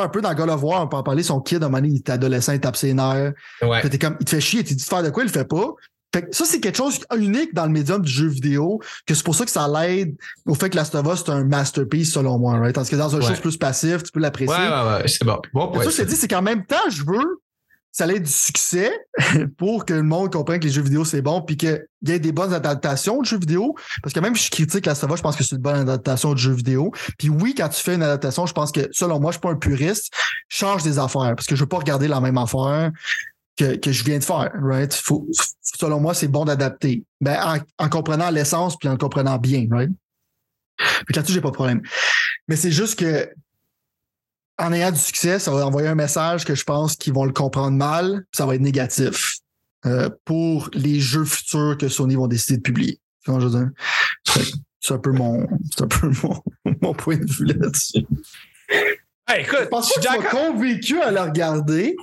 Un peu dans God of War, on peut en parler, son kid, à un moment donné, il est adolescent, il tape ses nerfs. Ouais. T'es comme, il te fait chier, tu dis de faire de quoi, il le fait pas. Fait que ça, c'est quelque chose unique dans le médium du jeu vidéo, que c'est pour ça que ça l'aide au fait que Last of Us, c'est un masterpiece, selon moi, right? Tandis que dans un Ouais. chose plus passif, tu peux Ouais, l'apprécier. ouais, ouais, c'est bon. Bon point. ça, je te dis, c'est qu'en même temps, je veux ça ait du succès pour que le monde comprenne que les jeux vidéo, c'est bon, puis qu'il y ait des bonnes adaptations de jeux vidéo. Parce que même si je critique of Us, je pense que c'est une bonne adaptation de jeux vidéo. Puis oui, quand tu fais une adaptation, je pense que, selon moi, je suis pas un puriste, change des affaires, parce que je veux pas regarder la même affaire que, que je viens de faire, right? Selon moi, c'est bon d'adapter. Ben, en, en comprenant l'essence puis en comprenant bien, right? Puis là-dessus, j'ai pas de problème. Mais c'est juste que en ayant du succès, ça va envoyer un message que je pense qu'ils vont le comprendre mal, puis ça va être négatif euh, pour les jeux futurs que Sony vont décider de publier. C'est un peu mon, un peu mon, mon point de vue là-dessus. Hey, écoute, Je pense que tu d'accord. sois convaincu à le regarder,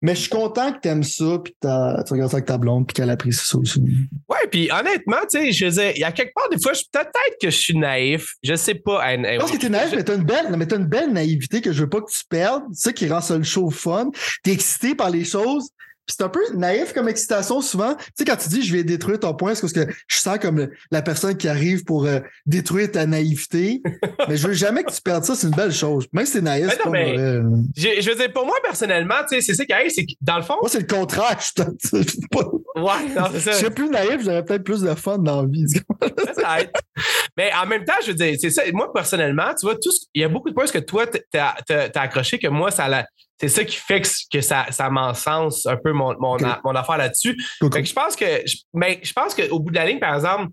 mais je suis content que tu aimes ça, puis que tu regardes ça avec ta blonde, puis qu'elle apprécie ça aussi. Ouais, puis honnêtement, tu sais, je veux dire, il y a quelque part, des fois, peut-être que je suis naïf. Je sais pas. Je pense que t'es naïf, mais t'as une belle, mais t'as une belle naïveté que je veux pas que tu perdes. C'est ça qui rend ça le show fun. T'es excité par les choses. C'est un peu naïf comme excitation souvent. Tu sais, quand tu dis je vais détruire ton point, c'est parce que je sens comme la personne qui arrive pour euh, détruire ta naïveté. mais je veux jamais que tu perdes ça, c'est une belle chose. Même si c'est naïf, Mais non, mais-. Je, je veux dire, pour moi, personnellement, tu sais, c'est ça qui arrive, c'est que dans le fond. Moi, c'est le contraire. Je suis pas- Ouais, non, c'est je serais plus naïf, j'aurais peut-être plus de fun dans la vie. Mais en même temps, je veux dire, c'est ça. Moi, personnellement, tu vois, tout ce- il y a beaucoup de points que toi, t'as accroché que moi, ça l'a- c'est ça qui fait que, que ça, ça m'encense un peu mon, mon, a- mon affaire là-dessus. Que je pense que, je- mais je pense qu'au bout de la ligne, par exemple,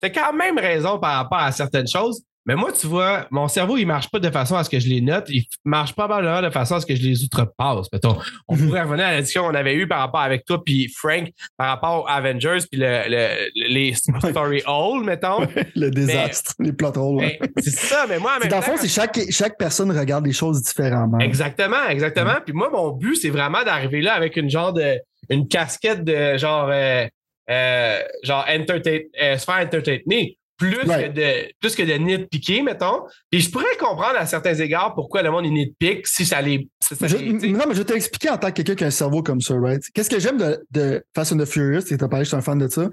t'as quand même raison par rapport à certaines choses. Mais moi, tu vois, mon cerveau, il marche pas de façon à ce que je les note. Il marche probablement de façon à ce que je les outrepasse. Mettons, on Mhm. pourrait revenir à la discussion qu'on avait eue par rapport avec toi puis Frank, par rapport aux Avengers puis le, le- les story hall, mettons. le désastre, les plot holes. ouais. C'est ça, mais moi, en même Dans le fond, c'est chaque, chaque personne regarde les choses différemment. Exactement, exactement. Puis moi, mon but, c'est vraiment d'arriver là avec une genre de une casquette de genre euh, euh, genre entertain, euh, se faire entertainer. Plus, Ouais. que de, plus que de nitpicker, mettons. Puis je pourrais comprendre à certains égards pourquoi le monde est si ça les. si ça Je- les- non, mais je vais t'expliquer en tant que quelqu'un qui a un cerveau comme ça, right? Qu'est-ce que j'aime de, de Fast and the Furious, et t'as parlé, je suis un fan de ça,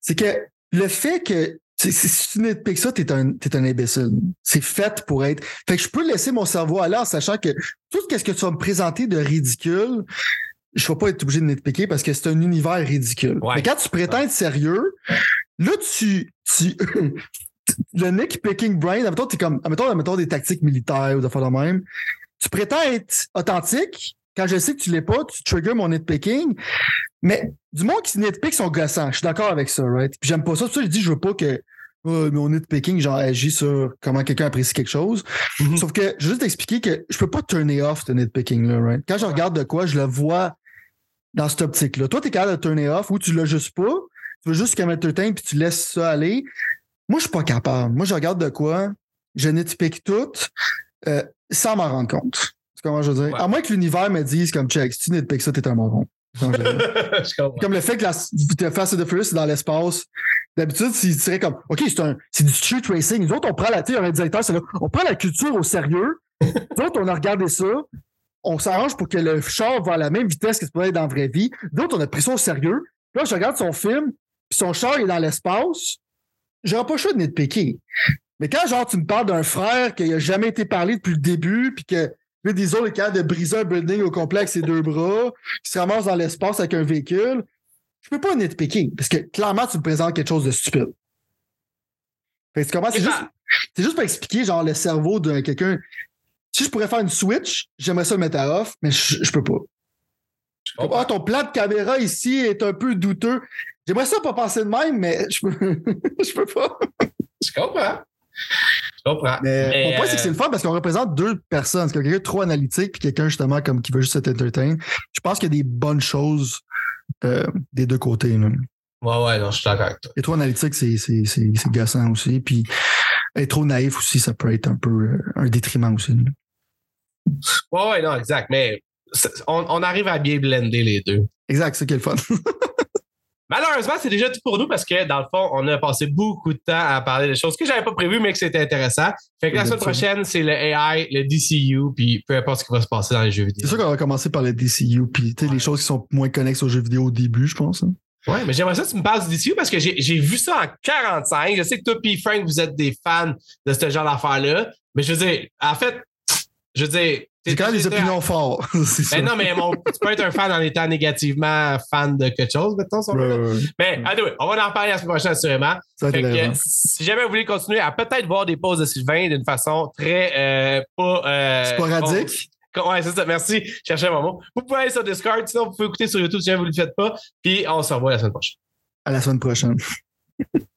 c'est que le fait que si tu nitpicks ça, t'es un, t'es un imbécile. C'est fait pour être. Fait que je peux laisser mon cerveau aller en sachant que tout ce que tu vas me présenter de ridicule, je vais pas être obligé de nitpicker parce que c'est un univers ridicule. Ouais. Mais quand tu prétends être sérieux, là, tu, tu, le Nick Picking Brain, admettons, t'es comme, admettons, admettons des tactiques militaires ou des fois de même. Tu prétends être authentique. Quand je sais que tu l'es pas, tu triggers mon nitpicking. Mais du monde qui nitpick sont gossants. Je suis d'accord avec ça, right? Puis j'aime pas ça. C'est ça je dis, je veux pas que oh, mon nitpicking, genre, agit sur comment quelqu'un apprécie quelque chose. Mhm. Sauf que, je veux juste expliquer que je peux pas turner off ce nitpicking-là, right? Quand je regarde de quoi, je le vois dans cette optique-là. Toi, t'es capable de turner off ou tu l'as juste pas. Tu veux juste qu'elle mette puis tu laisses ça aller. Moi, je suis pas capable. Moi, je regarde de quoi, je nitpick tout. Euh, sans m'en rendre compte. Comment je veux dire? Ouais. À moins que l'univers me dise comme check, si tu que ça, t'es un moron. Comme comme le fait que la the Fast and the Furious c'est dans l'espace. D'habitude, s'il dirait comme OK, c'est un c'est du street racing. Nous autres, on prend la un directeur, c'est là, on prend la culture au sérieux. Nous autres, on a regardé ça. On s'arrange pour que le char va à la même vitesse que ce pourrait être dans la vraie vie. D'autres, on a pris ça au sérieux. Là, je regarde son film, puis son char est dans l'espace. J'aurais pas le choix de nitpicker. Mais quand, genre, tu me parles d'un frère qui a jamais été parlé depuis le début, puis que Vin Diesel est capable de briser un building au complet avec ses deux bras, qui se ramasse dans l'espace avec un véhicule, je peux pas nitpicker, parce que clairement, tu me présentes quelque chose de stupide. Fait que? C'est juste, c'est juste pour expliquer, genre, le cerveau de quelqu'un. Si je pourrais faire une switch, j'aimerais ça le mettre à off, mais je, je peux pas. Ah, ton plan de caméra ici est un peu douteux. J'aimerais ça pas penser de même, mais je peux, je peux pas. Je comprends. Je comprends. Mais, Mais, mon point, c'est que c'est euh, le fun parce qu'on représente deux personnes. C'est quelqu'un trop analytique puis quelqu'un, justement, comme qui veut juste être entertain. Je pense qu'il y a des bonnes choses euh, des deux côtés. là. Ouais, ouais, non, je suis d'accord avec toi. Et trop analytique, c'est, c'est, c'est, c'est gossant aussi. Puis être trop naïf aussi, ça peut être un peu euh, un détriment aussi. là. Ouais, ouais, non, exact. Mais on, on arrive à bien blender les deux. Exact, c'est quel fun. Malheureusement, c'est déjà tout pour nous parce que, dans le fond, on a passé beaucoup de temps à parler de choses que j'avais pas prévues, mais que c'était intéressant. Fait que la semaine prochaine, c'est le AI, le DCU, puis peu importe ce qui va se passer dans les jeux vidéo. c'est sûr qu'on va commencer par le DCU, puis les choses qui sont moins connexes aux jeux vidéo au début, je pense. hein. Ouais, mais j'aimerais ça que tu me parles du DCU parce que j'ai j'ai vu ça en 45. Je sais que toi et Frank, vous êtes des fans de ce genre d'affaires-là. Mais je veux dire, en fait, je veux dire. J'ai quand même des opinions fortes. c'est ça. Ben non, mais mon- tu peux être un fan en étant négativement fan de quelque chose, mettons, si ouais. Mais, anyway, on va en reparler la semaine prochaine, assurément. Ça Fait que, si jamais vous voulez continuer à peut-être voir des pauses de Sylvain d'une façon très euh, pas euh, Sporadique. con- Ouais, c'est ça. Merci. Cherchez un moment. Vous pouvez aller sur Discord, sinon vous pouvez écouter sur YouTube si jamais vous ne le faites pas. Puis on se revoit la semaine prochaine. À la semaine prochaine.